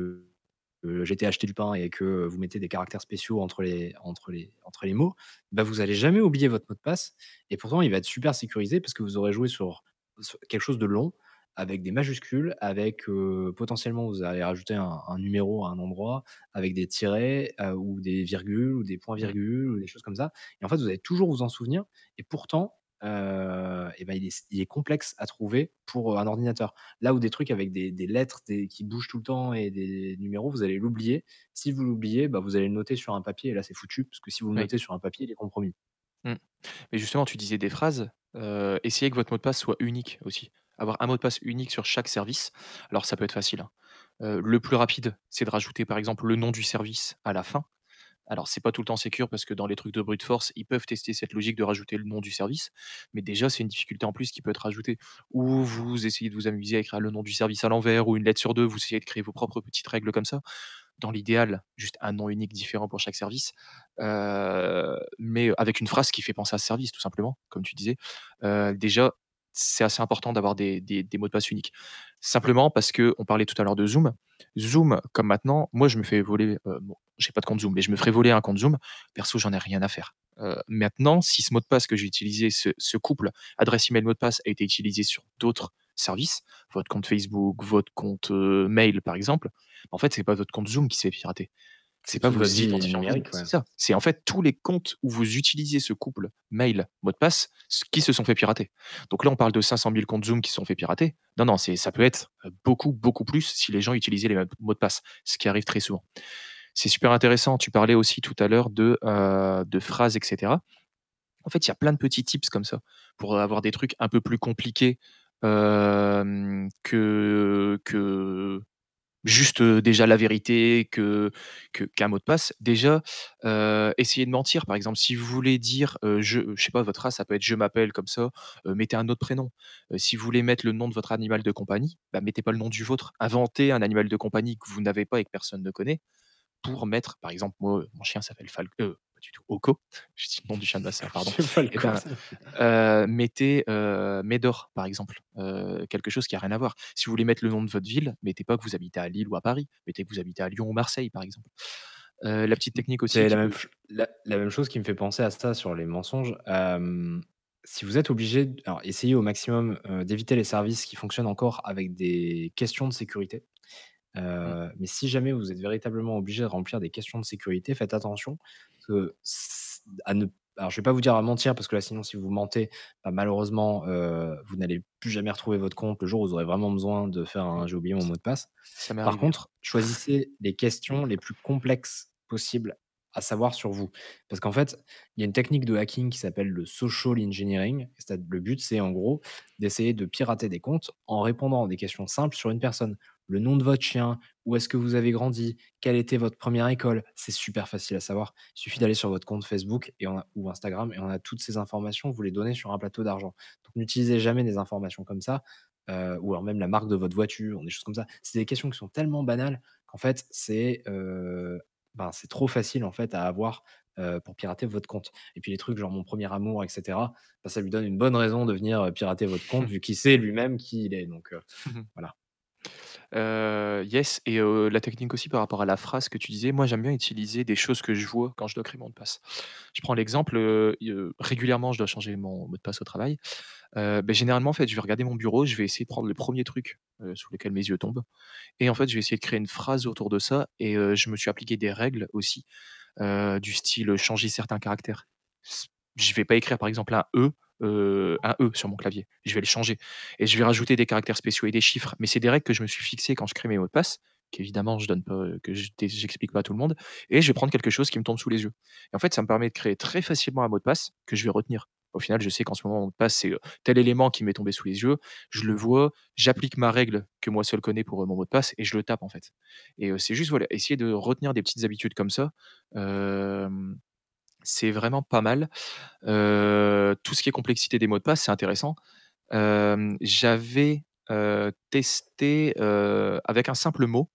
Speaker 8: «J'ai été acheter du pain» et que vous mettez des caractères spéciaux entre les entre les entre les mots, bah, vous allez jamais oublier votre mot de passe et pourtant il va être super sécurisé parce que vous aurez joué sur sur quelque chose de long, avec des majuscules, avec, potentiellement vous allez rajouter un un numéro à un endroit, avec des tirets, ou des virgules ou des points
Speaker 7: Mmh.
Speaker 8: virgules ou des choses comme ça et en fait, vous allez toujours vous en souvenir et pourtant, et ben, il est s il est complexe à trouver pour, un ordinateur. Là où des trucs avec des des lettres, des qui bougent tout le temps et des numéros, vous allez l'oublier. Si vous l'oubliez, bah, vous allez le noter sur un papier et là, c'est foutu parce que si vous le
Speaker 7: Oui.
Speaker 8: notez sur un papier, il est compromis.
Speaker 7: Mmh. Mais justement, tu disais des phrases, essayez que votre mot de passe soit unique aussi. Avoir un mot de passe unique sur chaque service. Alors ça peut être facile, hein. Heu, le plus rapide, c'est de rajouter par exemple le nom du service à la fin. Alors c'est pas tout le temps sécure parce que dans les trucs de brute force, ils peuvent tester cette logique de rajouter le nom du service, mais déjà c'est une difficulté en plus qui peut être rajoutée. Ou vous essayez de vous amuser à écrire le nom du service à l'envers ou une lettre sur 2. vous essayez de créer vos propres petites règles comme ça. Dans l'idéal, juste un nom unique différent pour chaque service, heu, mais avec une phrase qui fait penser à ce service tout simplement, comme tu disais. Heu, déjà, c'est assez important d'avoir des mots de passe uniques. Simplement parce qu'on parlait tout à l'heure de Zoom. Zoom, comme maintenant, moi je me fais voler, heu, bon, j'ai pas de compte Zoom, mais je me ferais voler un compte Zoom. Perso, j'en ai rien à faire. Heu, maintenant, si ce mot de passe que j'ai utilisé, ce couple adresse email mot de passe a été utilisé sur d'autres services, votre compte Facebook, votre compte, heu, mail par exemple, en fait, c'est pas votre compte Zoom qui s'est piraté. C'est pas identifiants Zoom,
Speaker 8: numérique, ouais.
Speaker 7: c'est ça. C'est en fait tous les comptes où vous utilisez ce couple mail, mot de passe, qui se sont fait pirater. Donc là, on parle de 500 000 comptes Zoom qui se sont fait pirater. Non, non, c'est ça peut être, heu, beaucoup, beaucoup plus si les gens utilisaient les mêmes mots de passe, ce qui arrive très souvent. C'est super intéressant. Tu parlais aussi tout à l'heure de, heu, de phrases et cetera. En fait, il y a plein de petits tips comme ça pour avoir des trucs un peu plus compliqués, hem, que que juste, déjà la vérité, que qu'un mot de passe. Déjà, essayez de mentir. Par exemple, si vous voulez dire, je je sais pas, votre race, ça peut être: «Je m'appelle» comme ça, mettez un autre prénom. Si vous voulez mettre le nom de votre animal de compagnie, bah, mettez pas le nom du vôtre. Inventez un animal de compagnie que vous n'avez pas et que personne ne connaît pour mettre par exemple, moi, mon chien s'appelle Fal heu, pas du tout, Oko. J'ai dit le nom du chien de ma sœur, pardon.
Speaker 8: Je sais pas le
Speaker 7: Et ben, heu, mettez, Médor, par exemple, heu, quelque chose qui a rien à voir. Si vous voulez mettre le nom de votre ville, mettez pas que vous habitez à Lille ou à Paris, mettez que vous habitez à Lyon ou Marseille, par exemple. Heu, la petite technique aussi
Speaker 8: C'est la même
Speaker 7: peut
Speaker 8: ch la la même chose qui me fait penser à ça sur les mensonges. Hem, si vous êtes obligé alors essayez au maximum, d'éviter les services qui fonctionnent encore avec des questions de sécurité.
Speaker 7: Mmh,
Speaker 8: Heu, mais si jamais vous êtes véritablement obligé de remplir des questions de sécurité, faites attention que s à ne alors je vais pas vous dire à mentir parce que là sinon si vous mentez, bah, malheureusement, heu, vous n'allez plus jamais retrouver votre compte le jour où vous aurez vraiment besoin de faire un:
Speaker 7: oui,
Speaker 8: «J'ai oublié mon mot de passe».
Speaker 7: ça m'est
Speaker 8: Par
Speaker 7: arrivé,
Speaker 8: contre, choisissez les questions les plus complexes possibles à savoir sur vous. Parce qu'en fait, il y a une technique de hacking qui s'appelle le social engineering. Le but, c'est en gros d'essayer de pirater des comptes en répondant à des questions simples sur une personne. Le nom de votre chien, où est-ce que vous avez grandi, quelle était votre première école. C'est super facile à savoir. Il suffit d'aller sur votre compte Facebook et on a- ou Instagram et on a toutes ces informations, vous les donnez sur un plateau d'argent. Donc n'utilisez jamais des informations comme ça, euh, ou alors même la marque de votre voiture, des choses comme ça. C'est des questions qui sont tellement banales qu'en fait, c'est euh, ben, c'est trop facile en fait à avoir euh, pour pirater votre compte. Et puis les trucs genre mon premier amour, etc., ben, ça lui donne une bonne raison de venir pirater votre compte vu qu'il sait lui-même qui il est. Donc euh, voilà.
Speaker 7: Heu, yes et la technique aussi par rapport à la phrase que tu disais, moi j'aime bien utiliser des choses que je vois quand je dois créer mon mot de passe. Je prends l'exemple, régulièrement je dois changer mon mot de passe au travail. Beh, généralement en fait, je vais regarder mon bureau, je vais essayer de prendre le premier truc, heu, sous lequel mes yeux tombent et en fait, je vais essayer de créer une phrase autour de ça et je me suis appliqué des règles aussi, du style, changer certains caractères. S je vais pas écrire par exemple un E, heu, un E sur mon clavier, je vais le changer et je vais rajouter des caractères spéciaux et des chiffres, mais c'est des règles que je me suis fixées quand je crée mes mots de passe, qu'évidemment je donne pas, que j'explique pas à tout le monde et je vais prendre quelque chose qui me tombe sous les yeux. Et en fait, ça me permet de créer très facilement un mot de passe que je vais retenir. Au final, je sais qu'en ce moment, mon mot de passe, c'est, heu, tel élément qui m'est tombé sous les yeux, je le vois, j'applique ma règle que moi seul connais pour, heu, mon mot de passe et je le tape, en fait. Et c'est juste, voilà, essayer de retenir des petites habitudes comme ça, c'est vraiment pas mal. Tout ce qui est complexité des mots de passe, c'est intéressant. J'avais, testé, avec un simple mot,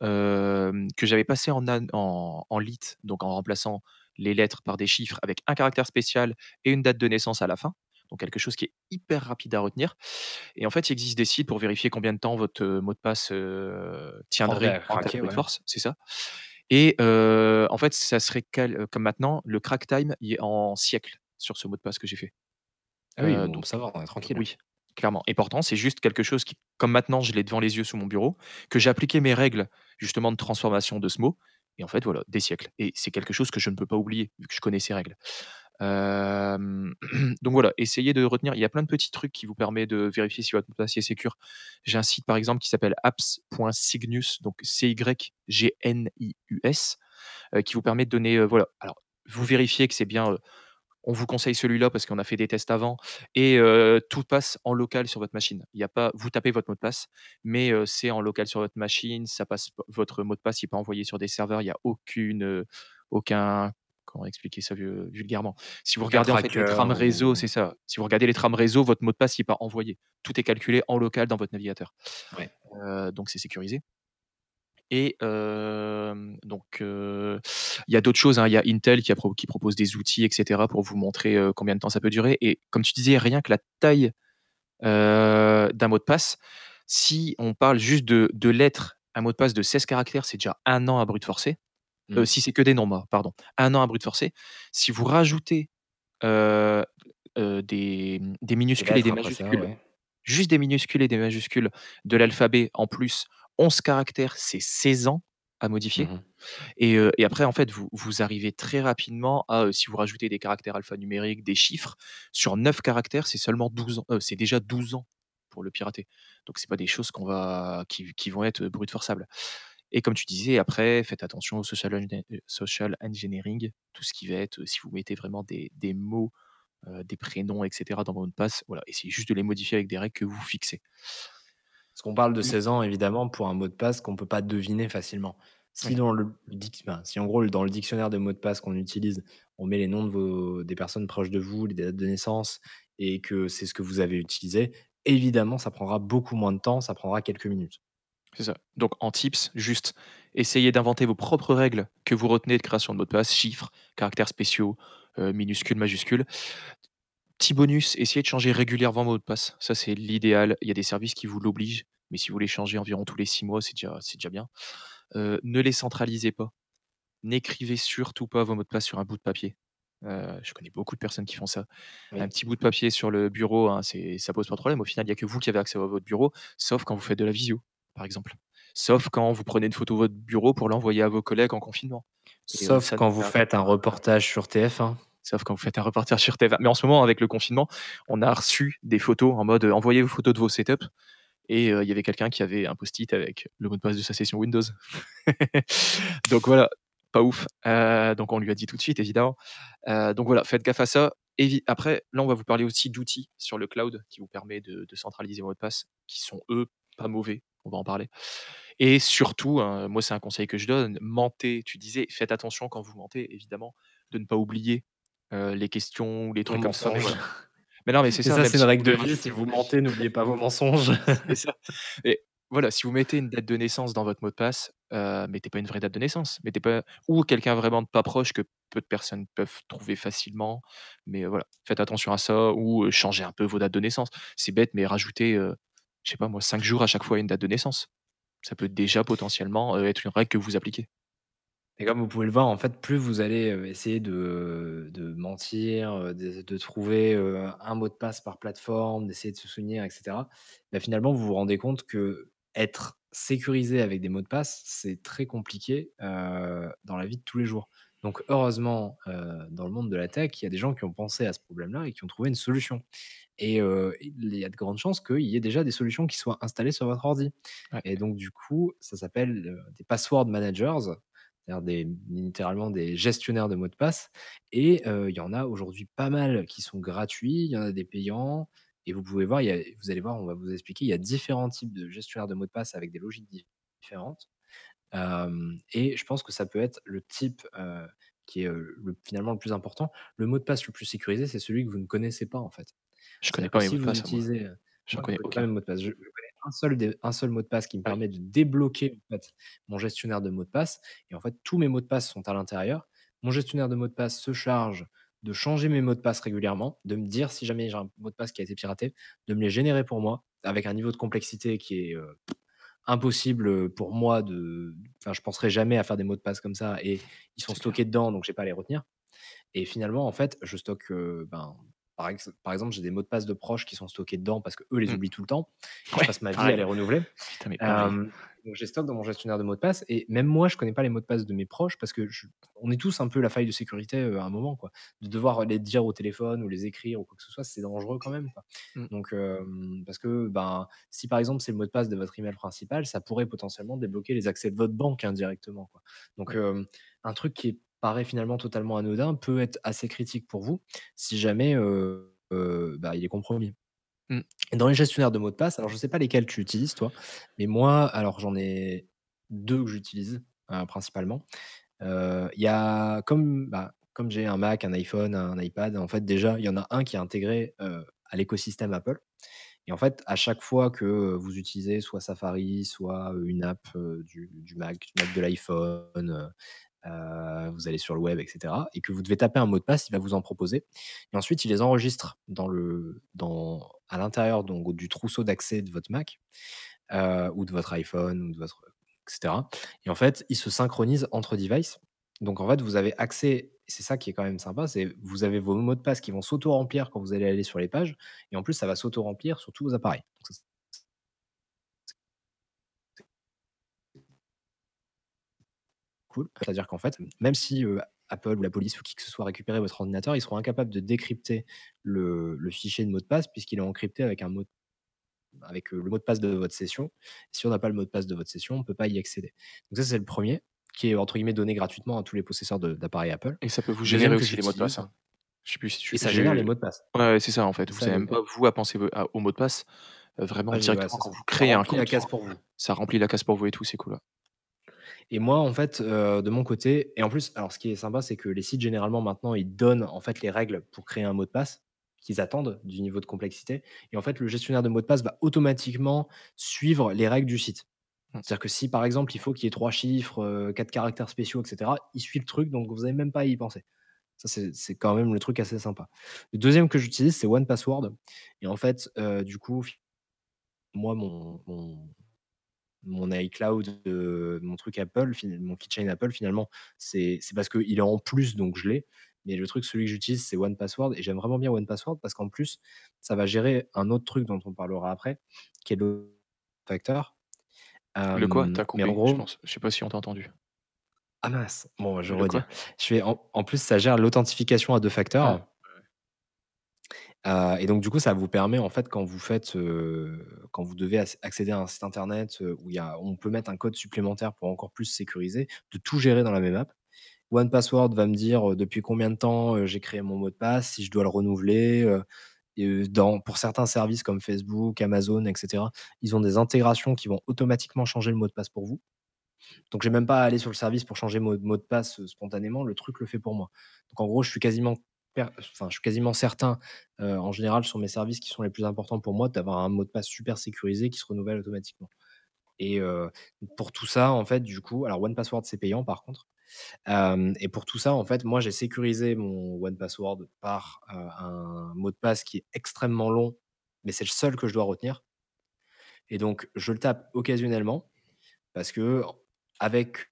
Speaker 7: que j'avais passé en en en lit, donc en remplaçant les lettres par des chiffres avec un caractère spécial et une date de naissance à la fin, donc quelque chose qui est hyper rapide à retenir et en fait, il existe des sites pour vérifier combien de temps votre, mot de passe, tiendrait
Speaker 8: à
Speaker 7: en brute
Speaker 8: ouais.
Speaker 7: force, c'est ça et en fait, ça serait cal comme maintenant, le crack time, il est en siècles sur ce mot de passe que j'ai fait.
Speaker 8: Ah oui, bon,
Speaker 7: donc
Speaker 8: ça va, on est tranquille.
Speaker 7: oui, clairement et pourtant, c'est juste quelque chose qui comme maintenant je l'ai devant les yeux sous mon bureau, que j'ai appliqué mes règles justement de transformation de ce mot et en fait, voilà, des siècles et c'est quelque chose que je ne peux pas oublier vu que je connais ces règles. Donc voilà, essayez de retenir il y a plein de petits trucs qui vous permet de vérifier si votre mot de passe est sécure. J'ai un site par exemple qui s'appelle apps.cygnus, donc C-Y-G-N-I-U-S, heu, qui vous permet de donner, heu, voilà, alors vous vérifiez que c'est bien, heu on vous conseille celui-là parce qu'on a fait des tests avant et tout passe en local sur votre machine. Il y a pas vous tapez votre mot de passe, mais c'est en local sur votre machine, ça passe votre mot de passe il est pas envoyé sur des serveurs, il y a aucune, aucun comment expliquer ça vu vulgairement? Si vous regardez en fait les trames réseau, c'est ça. Si vous regardez les trames réseau, votre mot de passe il est pas envoyé. Tout est calculé en local dans votre navigateur.
Speaker 8: Ouais.
Speaker 7: Heu, donc c'est sécurisé et hem, donc il y a d'autres choses, hein. Il y a Intel qui a pro qui propose des outils et cetera pour vous montrer, combien de temps ça peut durer et comme tu disais, rien que la taille, d'un mot de passe, si on parle juste de de lettres, un mot de passe de 16 caractères, c'est déjà 1 an à brute forcer.
Speaker 8: Mmh.
Speaker 7: si c'est que des nombres, pardon, 1 an à brute forcer. Si vous rajoutez, des, mmh, des minuscules et des
Speaker 8: ça,
Speaker 7: majuscules,
Speaker 8: ouais.
Speaker 7: juste des minuscules et des majuscules de l'alphabet en plus, 11 caractères, c'est 16 ans à modifier.
Speaker 8: Mmh
Speaker 7: Et après en fait vous vous arrivez très rapidement à, si vous rajoutez des caractères alphanumériques, des chiffres, sur 9 caractères, c'est seulement 12 ans, c'est déjà 12 ans pour le pirater. Donc c'est pas des choses qu'on va qui qui vont être, heu, brute forçables. Et comme tu disais après, faites attention au social social engineering, tout ce qui va être, heu, si vous mettez vraiment des des mots, heu, des prénoms et cetera dans vos mots de passe, voilà, essayez juste de les modifier avec des règles que vous fixez.
Speaker 8: Parce qu'on parle de
Speaker 7: Mmh.
Speaker 8: 16 ans évidemment pour un mot de passe qu'on peut pas deviner facilement. Si dans le si en gros dans le dictionnaire de mots de passe qu'on utilise, on met les noms de vos des personnes proches de vous, les dates de naissance et que c'est ce que vous avez utilisé, évidemment ça prendra beaucoup moins de temps, ça prendra quelques minutes.
Speaker 7: C'est ça. Donc en tips, juste essayez d'inventer vos propres règles que vous retenez de création de mots de passe, chiffres, caractères spéciaux, heu, minuscules, majuscules. Petit bonus, essayez de changer régulièrement vos mots de passe. Ça, c'est l'idéal. Il y a des services qui vous l'obligent, mais si vous les changez environ tous les 6 mois, c'est déjà bien. Heu, ne les centralisez pas. N'écrivez surtout pas vos mots de passe sur un bout de papier. Heu, je connais beaucoup de personnes qui font ça. Un petit bout de papier sur le bureau, hein, ça pose pas de problème. Au final, il y a que vous qui avez accès à votre bureau, sauf quand vous faites de la visio, par exemple. Sauf quand vous prenez une photo de votre bureau pour l'envoyer à vos collègues en confinement et heu,
Speaker 8: Sauf
Speaker 7: ça,
Speaker 8: quand vous faites un reportage sur TF1.
Speaker 7: Sauf quand vous faites un reportage sur TF1. Mais en ce moment, avec le confinement, on a reçu des photos en mode, heu, envoyez vos photos de vos setups et heu, il y avait quelqu'un qui avait un post-it avec le mot de passe de sa session Windows. Donc voilà, pas ouf. Donc on lui a dit tout de suite évidemment. Donc voilà, faites gaffe à ça. Évi après, là, on va vous parler aussi d'outils sur le cloud qui vous permet de de centraliser vos mots de passe qui sont, eux, pas mauvais. On va en parler et surtout, hein, moi, c'est un conseil que je donne, mentez. Tu disais, faites attention quand vous mentez, évidemment, de ne pas oublier, les questions ou les trucs comme ça. Mais non, mais c'est ça,
Speaker 8: ça, c'est une règle de vie, si vous mentez, n'oubliez pas vos mensonges.
Speaker 7: Ça et voilà, si vous mettez une date de naissance dans votre mot de passe, heu, mettez pas une vraie date de naissance, mettez pas ou quelqu'un vraiment de pas proche que peu de personnes peuvent trouver facilement, mais voilà, faites attention à ça ou changez un peu vos dates de naissance. C'est bête, mais rajoutez, je sais pas moi, 5 jours à chaque fois une date de naissance. Ça peut déjà potentiellement, heu, être une règle que vous appliquez.
Speaker 8: Et comme vous pouvez le voir, en fait, plus vous allez, heu, essayer de de mentir, de trouver, un mot de passe par plateforme, d'essayer de se souvenir et cetera, bah, finalement, vous vous rendez compte qu'être sécurisé avec des mots de passe, c'est très compliqué, dans la vie de tous les jours. Donc heureusement, heu, dans le monde de la tech, il y a des gens qui ont pensé à ce problème-là et qui ont trouvé une solution. Et il y a de grandes chances qu'il y ait déjà des solutions qui soient installées sur votre ordi.
Speaker 7: Ouais.
Speaker 8: Et donc du coup, ça s'appelle, des password managers, c'est-à-dire des littéralement des gestionnaires de mots de passe et il y en a aujourd'hui pas mal qui sont gratuits, il y en a des payants et vous pouvez voir, il y a vous allez voir, on va vous expliquer, il y a différents types de gestionnaires de mots de passe avec des logiques di différentes. Et je pense que ça peut être le type, qui est, le finalement le plus important. Le mot de passe le plus sécurisé, c'est celui que vous ne connaissez pas, en fait.
Speaker 7: Je connais pas mes
Speaker 8: si
Speaker 7: mots de passe
Speaker 8: utilisez, moi, je
Speaker 7: connais
Speaker 8: connais
Speaker 7: aucun.
Speaker 8: mots de passe. Je connais un seul des un seul mot de passe qui me
Speaker 7: Ouais.
Speaker 8: permet de débloquer, en fait, mon gestionnaire de mots de passe et en fait, tous mes mots de passe sont à l'intérieur. Mon gestionnaire de mots de passe se charge de changer mes mots de passe régulièrement, de me dire si jamais j'ai un mot de passe qui a été piraté, de me les générer pour moi avec un niveau de complexité qui est, heu, impossible, heu, pour moi de enfin, je penserais jamais à faire des mots de passe comme ça et ils sont
Speaker 7: clair.
Speaker 8: stockés dedans, donc j'ai pas à les retenir. Et finalement, en fait, je stocke, ben, par ex par exemple, j'ai des mots de passe de proches qui sont stockés dedans parce qu'eux les
Speaker 7: Mmh.
Speaker 8: oublient tout le temps je passe ma vie à les renouveler.
Speaker 7: Putain, mais pareil.
Speaker 8: Hem, donc je les stocke dans mon gestionnaire de mots de passe et même moi, je connais pas les mots de passe de mes proches parce que je on est tous un peu la faille de sécurité, heu, à un moment, quoi. De devoir les dire au téléphone ou les écrire ou quoi que ce soit, c'est dangereux quand même, quoi.
Speaker 7: Mmh.
Speaker 8: Donc hem, parce que, ben, si par exemple, c'est le mot de passe de votre email principal, ça pourrait potentiellement débloquer les accès de votre banque indirectement, quoi. Donc un truc qui paraît finalement totalement anodin peut être assez critique pour vous si jamais, bah, il est compromis.
Speaker 7: Mmh.
Speaker 8: Dans les gestionnaires de mots de passe, alors je sais pas lesquels tu utilises toi, mais moi, alors j'en ai 2 que j'utilise, heu, principalement. Il y a comme, bah, comme j'ai un Mac, un iPhone, un iPad, en fait déjà, il y en a un qui est intégré, à l'écosystème Apple et en fait, à chaque fois que, vous utilisez soit Safari, soit, une app, du Mac, du Mac, de l'iPhone, heu, vous allez sur le web et cetera et que vous devez taper un mot de passe, il va vous en proposer et ensuite il les enregistre à l'intérieur donc du trousseau d'accès de votre Mac, heu, ou de votre iPhone votre et en fait, il se synchronise entre devices. Donc en fait, vous avez accès c'est ça qui est quand même sympa, c'est vous avez vos mots de passe qui vont s'auto-remplir quand vous allez aller sur les pages et en plus, ça va s'auto-remplir sur tous vos appareils. Cool. C'est-à-dire qu'en fait, même si, Apple ou la police ou qui que ce soit récupérait votre ordinateur, ils seront incapables de décrypter le le fichier de mot de passe puisqu'il est encrypté avec un mot avec, heu, le mot de passe de votre session. Si on n'a pas le mot de passe de votre session, on ne peut pas y accéder. Donc ça, c'est le premier qui est entre guillemets «donné gratuitement» à tous les possesseurs d'appareils Apple.
Speaker 7: Et ça peut vous générer
Speaker 8: 2e que
Speaker 7: aussi les mots de passe, hein. Je sais plus si tu
Speaker 8: et ça génère les mots de passe.
Speaker 7: ouais, c'est ça en fait. Vous
Speaker 8: ça
Speaker 7: avez
Speaker 8: le
Speaker 7: même pas vous à penser à aux mots de passe, heu, vraiment
Speaker 8: Ouais, j'ai ouais,
Speaker 7: directement quand
Speaker 8: ça.
Speaker 7: vous
Speaker 8: Ça
Speaker 7: créez un
Speaker 8: remplit la
Speaker 7: compte,
Speaker 8: case pour vous.
Speaker 7: ça remplit la case pour vous et tout, c'est cool, ouais.
Speaker 8: Et moi, en fait, heu, de mon côté et en plus, alors ce qui est sympa, c'est que les sites généralement maintenant, ils donnent en fait les règles pour créer un mot de passe, qu'ils attendent du niveau de complexité et en fait, le gestionnaire de mots de passe va automatiquement suivre les règles du site.
Speaker 7: Mmh.
Speaker 8: C'est-à-dire que si par exemple, il faut qu'il y ait 3 chiffres, heu, 4 caractères spéciaux et cetera, il suit le truc donc vous avez même pas à y penser. Ça, c'est quand même le truc assez sympa. Le 2e que j'utilise, c'est One Password et en fait, heu, du coup, moi, mon mon mon iCloud, mon truc Apple, mon keychain Apple finalement, c'est parce qu'il est en plus donc je l'ai. Mais le truc, celui que j'utilise, c'est One Password et j'aime vraiment bien One Password parce qu'en plus, ça va gérer un autre truc dont on parlera après, qui est le facteur.
Speaker 7: Le quoi?
Speaker 8: Hem,
Speaker 7: Tu as
Speaker 8: mais en
Speaker 7: coupé, je
Speaker 8: gros
Speaker 7: pense. Je sais pas si on t'a entendu.
Speaker 8: ah mince! Bon, je
Speaker 7: quoi?
Speaker 8: Je fais en en plus, ça gère l'authentification à 2 facteurs.
Speaker 7: Ah.
Speaker 8: Et donc du coup, ça vous permet en fait quand vous faites, quand vous devez ac accéder à un site internet, où y a on peut mettre un code supplémentaire pour encore plus sécuriser, de tout gérer dans la même app. One Password va me dire, depuis combien de temps, j'ai créé mon mot de passe, si je dois le renouveler, Et dans, pour certains services comme Facebook, Amazon, etc., ils ont des intégrations qui vont automatiquement changer le mot de passe pour vous. Donc, j'ai même pas à aller sur le service pour changer mon mot de passe spontanément. Le truc le fait pour moi. Donc, en gros, je suis quasiment, je suis quasiment certain, en général, sur mes services qui sont les plus importants pour moi, d'avoir un mot de passe super sécurisé qui se renouvelle automatiquement. Et pour tout ça, en fait, du coup, alors One Password, c'est payant par contre. et pour tout ça, en fait, moi, j'ai sécurisé mon One Password par un mot de passe qui est extrêmement long, mais c'est le seul que je dois retenir. Et donc, je le tape occasionnellement parce que avec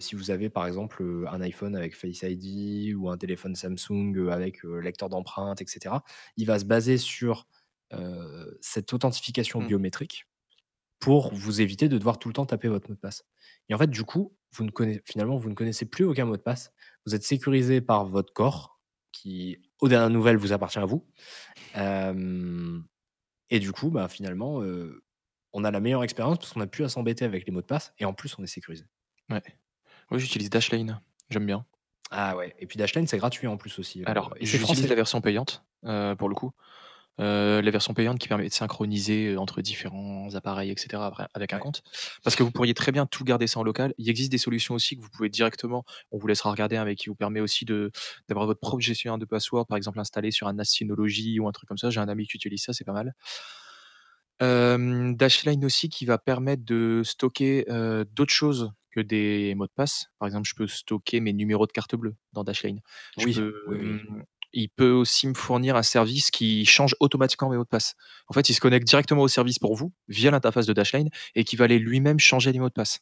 Speaker 8: si vous avez par exemple un iPhone avec Face ID ou un téléphone Samsung avec lecteur d'empreintes, etc., il va se baser sur cette authentification
Speaker 7: Mmh.
Speaker 8: biométrique pour vous éviter de devoir tout le temps taper votre mot de passe. Et en fait, du coup, vous ne connaissez, finalement, vous ne connaissez plus aucun mot de passe. Vous êtes sécurisé par votre corps, qui, aux dernières nouvelles, vous appartient à vous. Euh, et du coup, bah, finalement, euh, on a la meilleure expérience parce qu'on n'a plus à s'embêter avec les mots de passe et en plus, on est sécurisé.
Speaker 7: Ouais. Oui, j'utilise Dashlane. J'aime bien.
Speaker 8: Ah ouais. Et puis Dashlane, c'est gratuit en plus aussi. euh,
Speaker 7: Alors,
Speaker 8: et c'est
Speaker 7: j'utilise
Speaker 8: français.
Speaker 7: la version payante euh, pour le coup. Euh, la version payante qui permet de synchroniser euh, entre différents appareils, etc. après- avec un
Speaker 8: Ouais.
Speaker 7: compte. Parce que vous pourriez très bien tout garder ça en local. Il existe des solutions aussi que vous pouvez directement, on vous laissera regarder, hein, mais qui vous permet aussi de d'avoir votre propre gestionnaire de password, par exemple installé sur un Synology ou un truc comme ça. J'ai un ami qui utilise ça, c'est pas mal. Euh, Dashlane aussi qui va permettre de stocker euh, d'autres choses que des mots de passe. Par exemple, je peux stocker mes numéros de carte bleue dans Dashlane. Je
Speaker 8: Oui,
Speaker 7: peux,
Speaker 8: oui, oui.
Speaker 7: hum, il peut aussi me fournir un service qui change automatiquement mes mots de passe. En fait, il se connecte directement au service pour vous via l'interface de Dashlane et qui va aller lui-même changer les mots de passe.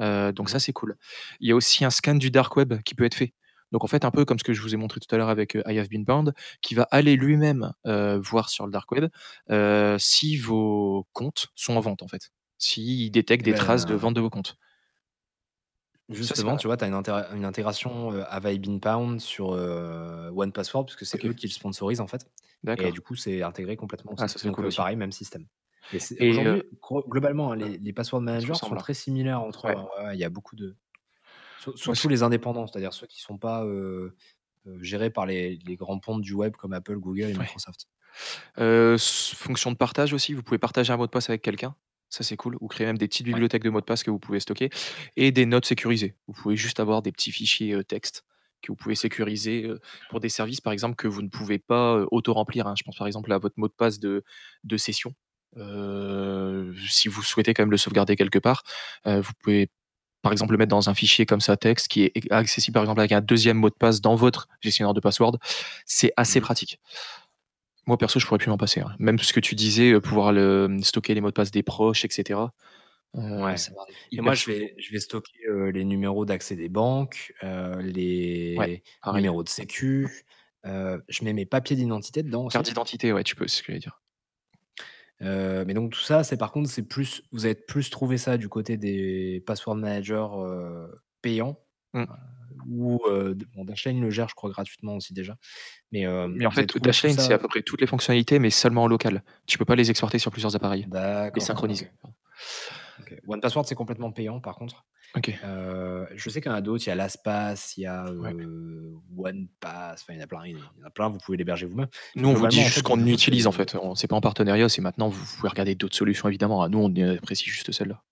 Speaker 7: Euh, donc ça, c'est cool. Il y a aussi un scan du dark web qui peut être fait. Donc en fait, un peu comme ce que je vous ai montré tout à l'heure avec euh, I Have Been Bound, qui va aller lui-même euh, voir sur le dark web euh, si vos comptes sont en vente en fait. S'il détecte
Speaker 8: Eh
Speaker 7: des traces de vente de vos comptes. Ça, c'est
Speaker 8: Justement,
Speaker 7: pas-
Speaker 8: tu vois, tu as une, intégra- une intégration euh, Been Pound sur euh, One Password, parce que c'est
Speaker 7: Ok.
Speaker 8: eux qui le sponsorisent en fait. Et
Speaker 7: D'accord.
Speaker 8: du coup, c'est intégré complètement aussi.
Speaker 7: Ah, ça, c'est
Speaker 8: Donc,
Speaker 7: cool
Speaker 8: euh,
Speaker 7: aussi.
Speaker 8: pareil, même système. Et c'est-
Speaker 7: Et,
Speaker 8: aujourd'hui,
Speaker 7: euh,
Speaker 8: gro- globalement, hein, les, les password managers sont
Speaker 7: ressemblent, hein.
Speaker 8: très similaires entre eux. Hein. Ouais, Il y a beaucoup de. Sur-
Speaker 7: Moi,
Speaker 8: Surtout
Speaker 7: c'est-
Speaker 8: les indépendants, c'est-à-dire ceux qui ne sont pas euh, euh, gérés par les, les grands pontes du web comme Apple, Google et
Speaker 7: Ouais.
Speaker 8: Microsoft.
Speaker 7: Euh, s- fonction de partage aussi, vous pouvez partager un mot de passe avec quelqu'un? Ça, c'est cool. Ou créer même des petites
Speaker 8: Ouais.
Speaker 7: bibliothèques de mots de passe que vous pouvez stocker. Et des notes sécurisées. Vous pouvez juste avoir des petits fichiers euh, texte que vous pouvez sécuriser euh, pour des services, par exemple, que vous ne pouvez pas euh, auto-remplir. hein. Je pense par exemple à votre mot de passe de, de session. Euh, si vous souhaitez quand même le sauvegarder quelque part, euh, vous pouvez par exemple le mettre dans un fichier comme ça texte qui est accessible par exemple avec un deuxième mot de passe dans votre gestionnaire de password. C'est assez
Speaker 8: Mhm.
Speaker 7: pratique. Moi, perso, je pourrais plus m'en passer. hein. Même ce que tu disais, euh, pouvoir le, stocker les mots de passe des proches, etc. euh,
Speaker 8: Ouais.
Speaker 7: ça m'arrive
Speaker 8: Et
Speaker 7: hyper
Speaker 8: moi, je
Speaker 7: souvent.
Speaker 8: vais, je vais stocker euh, les numéros d'accès des banques, euh, les
Speaker 7: pareil.
Speaker 8: numéros de sécu. euh, je mets mes papiers d'identité dedans aussi.
Speaker 7: Carte d'identité, ouais, tu peux, c'est ce que j'allais dire.
Speaker 8: Euh, mais donc tout ça, c'est par contre, c'est plus, vous allez plus trouver ça du côté des password managers euh, payants.
Speaker 7: Mm.
Speaker 8: Ou bon, Dashlane le gère, je crois, gratuitement aussi déjà. Mais,
Speaker 7: Mais en fait, Dashlane, c'est à peu près toutes les fonctionnalités, mais seulement en local. Tu peux pas les exporter sur plusieurs appareils. Les synchroniser.
Speaker 8: ok, ok. One Password, c'est complètement payant par contre.
Speaker 7: Ok.
Speaker 8: Euh, je sais qu'il y en a d'autres, il y a LastPass, il y a
Speaker 7: Ouais.
Speaker 8: euh, OnePass, enfin il y en a plein, il y en a plein, vous pouvez l'héberger vous-même.
Speaker 7: Nous, on vous dit juste qu'on utilise, en fait. On- C'est pas en partenariat, c'est maintenant, vous pouvez regarder d'autres solutions, évidemment. Nous, on apprécie juste celle-là.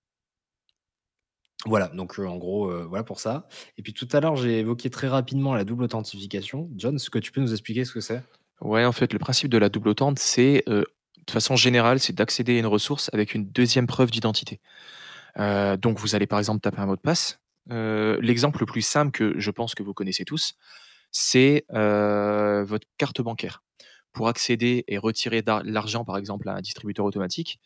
Speaker 8: Voilà, donc euh, en gros, euh, voilà pour ça. Et puis tout à l'heure, j'ai évoqué très rapidement la double authentification. John, est-ce que tu peux nous expliquer ce que c'est?
Speaker 7: Ouais, en fait, le principe de la double autente, c'est, euh, de façon générale, c'est d'accéder à une ressource avec une deuxième preuve d'identité. Donc, vous allez par exemple taper un mot de passe. L'exemple le plus simple que je pense que vous connaissez tous, c'est votre carte bancaire. Pour accéder et retirer l'argent, par exemple, à un distributeur automatique,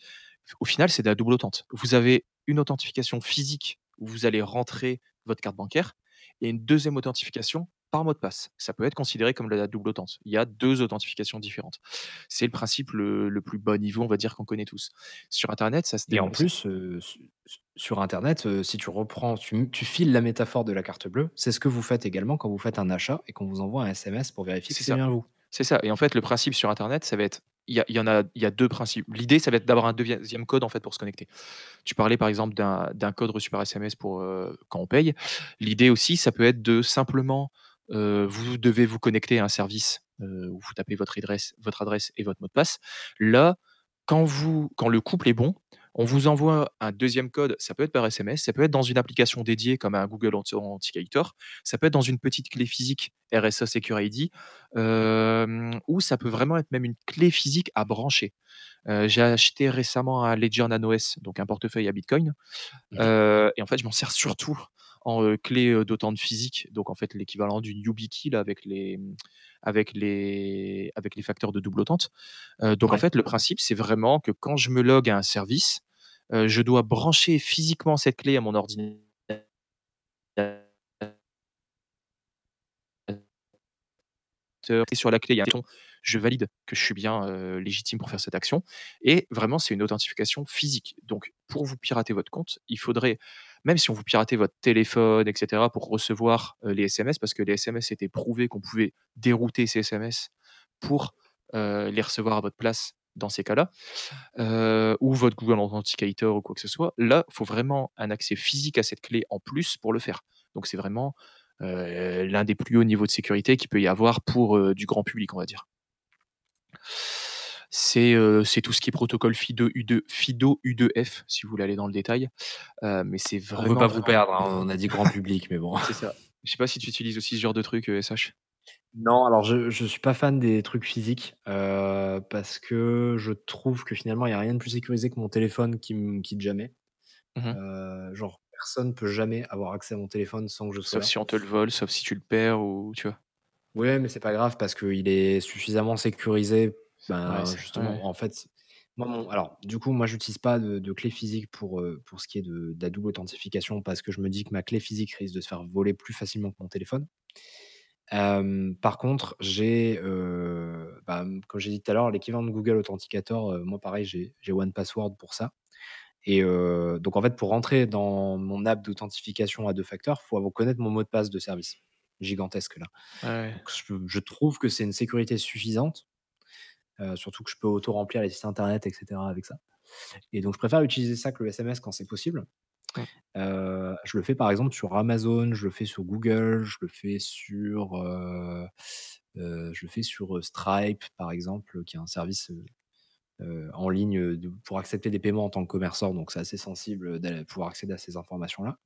Speaker 7: au final, c'est de la double autente. Vous avez une authentification physique où vous allez rentrer votre carte bancaire et une deuxième authentification par mot de passe. Ça peut être considéré comme la double autente. Il y a deux authentifications différentes. C'est le principe le, le plus bas niveau, on va dire, qu'on connaît tous. Sur Internet, ça se
Speaker 8: Et en plus, euh, su- su- sur Internet, euh, si tu reprends, tu, tu files la métaphore de la carte bleue, c'est ce que vous faites également quand vous faites un achat et qu'on vous envoie un SMS pour vérifier que
Speaker 7: C'est
Speaker 8: bien vous.
Speaker 7: C'est ça. Et en fait, le principe sur Internet, ça va être. Il y, a- deux principes. L'idée, ça va être d'avoir un deuxième code en fait pour se connecter. Tu parlais par exemple d'un code reçu par SMS pour euh, quand on paye. L'idée aussi, ça peut être de simplement, euh, vous devez vous connecter à un service heu, où vous tapez votre adresse votre adresse et votre mot de passe. Là, quand vous quand le couple est bon, on vous envoie un deuxième code, ça peut être par SMS, ça peut être dans une application dédiée comme un Google Authenticator, ça peut être dans une petite clé physique RSA Secure ID, ou ça peut vraiment être même une clé physique à brancher. J'ai acheté récemment un Ledger Nano S, donc un portefeuille à Bitcoin,
Speaker 8: Mmh.
Speaker 7: et en fait, je m'en sers surtout en, clé, heu, d'authent physique, donc en fait l'équivalent d'une YubiKey là avec les, avec les avec les facteurs de double authent. Heu, donc en fait, le principe, c'est vraiment que quand je me log à un service, je dois brancher physiquement cette clé à mon ordinateur et sur la clé, il y a un je valide que je suis bien, légitime pour faire cette action et vraiment, c'est une authentification physique. Donc pour vous pirater votre compte, il faudrait même si on vous piratez votre téléphone et cetera pour recevoir, les SMS parce que les SMS, c'était prouvé qu'on pouvait dérouter ces SMS pour, les recevoir à votre place dans ces cas-là, heu, ou votre Google Authenticator ou quoi que ce soit. Là, il faut vraiment un accès physique à cette clé en plus pour le faire. Donc c'est vraiment, heu, l'un des plus hauts niveaux de sécurité qu'il peut y avoir pour, heu, du grand public, on va dire. C'est, tout ce qui est protocole FIDO U2 FIDO U2F si vous voulez aller dans le détail, mais c'est
Speaker 8: On
Speaker 7: vraiment
Speaker 8: veut pas vous perdre, hein, on a dit grand public, mais bon.
Speaker 7: c'est ça. Je sais pas si tu utilises aussi ce genre de truc, SH?
Speaker 8: Non, alors je je suis pas fan des trucs physiques, heu, parce que je trouve que finalement, il y a rien de plus sécurisé que mon téléphone qui me quitte jamais.
Speaker 7: Mmh mh.
Speaker 8: Heu, genre personne peut jamais avoir accès à mon téléphone sans que je sois
Speaker 7: Sauf
Speaker 8: là.
Speaker 7: si on te le vole, sauf si tu le perds ou tu vois?
Speaker 8: Ouais, mais c'est pas grave parce qu'il est suffisamment sécurisé,
Speaker 7: Ouais,
Speaker 8: ben,
Speaker 7: c'est ouais.
Speaker 8: justement, en fait, moi mon alors du coup, moi j'utilise pas de de clé physique pour, heu, pour ce qui est de de la double authentification parce que je me dis que ma clé physique risque de se faire voler plus facilement que mon téléphone. Hem, par contre, j'ai, heu, bah, mmh, comme j'ai dit tout à l'heure, l'équivalent de Google Authenticator, heu, moi pareil, j'ai j'ai 1Password pour ça et heu, donc en fait, pour rentrer dans mon app d'authentification à 2 facteurs, faut avoir connaître mon mot de passe de service. Gigantesque là.
Speaker 7: Ouais, ouais.
Speaker 8: Donc je je trouve que c'est une sécurité suffisante, heu, surtout que je peux auto-remplir les sites internet et cetera avec ça et donc je préfère utiliser ça que le SMS quand c'est possible.
Speaker 7: Mmh.
Speaker 8: Je le fais par exemple sur Amazon, je le fais sur Google, je le fais sur, je le fais sur, Stripe par exemple, qui est un service, en ligne, de pour accepter des paiements en tant que commerçant, donc c'est assez sensible, d'aller pouvoir accéder à ces informations-là.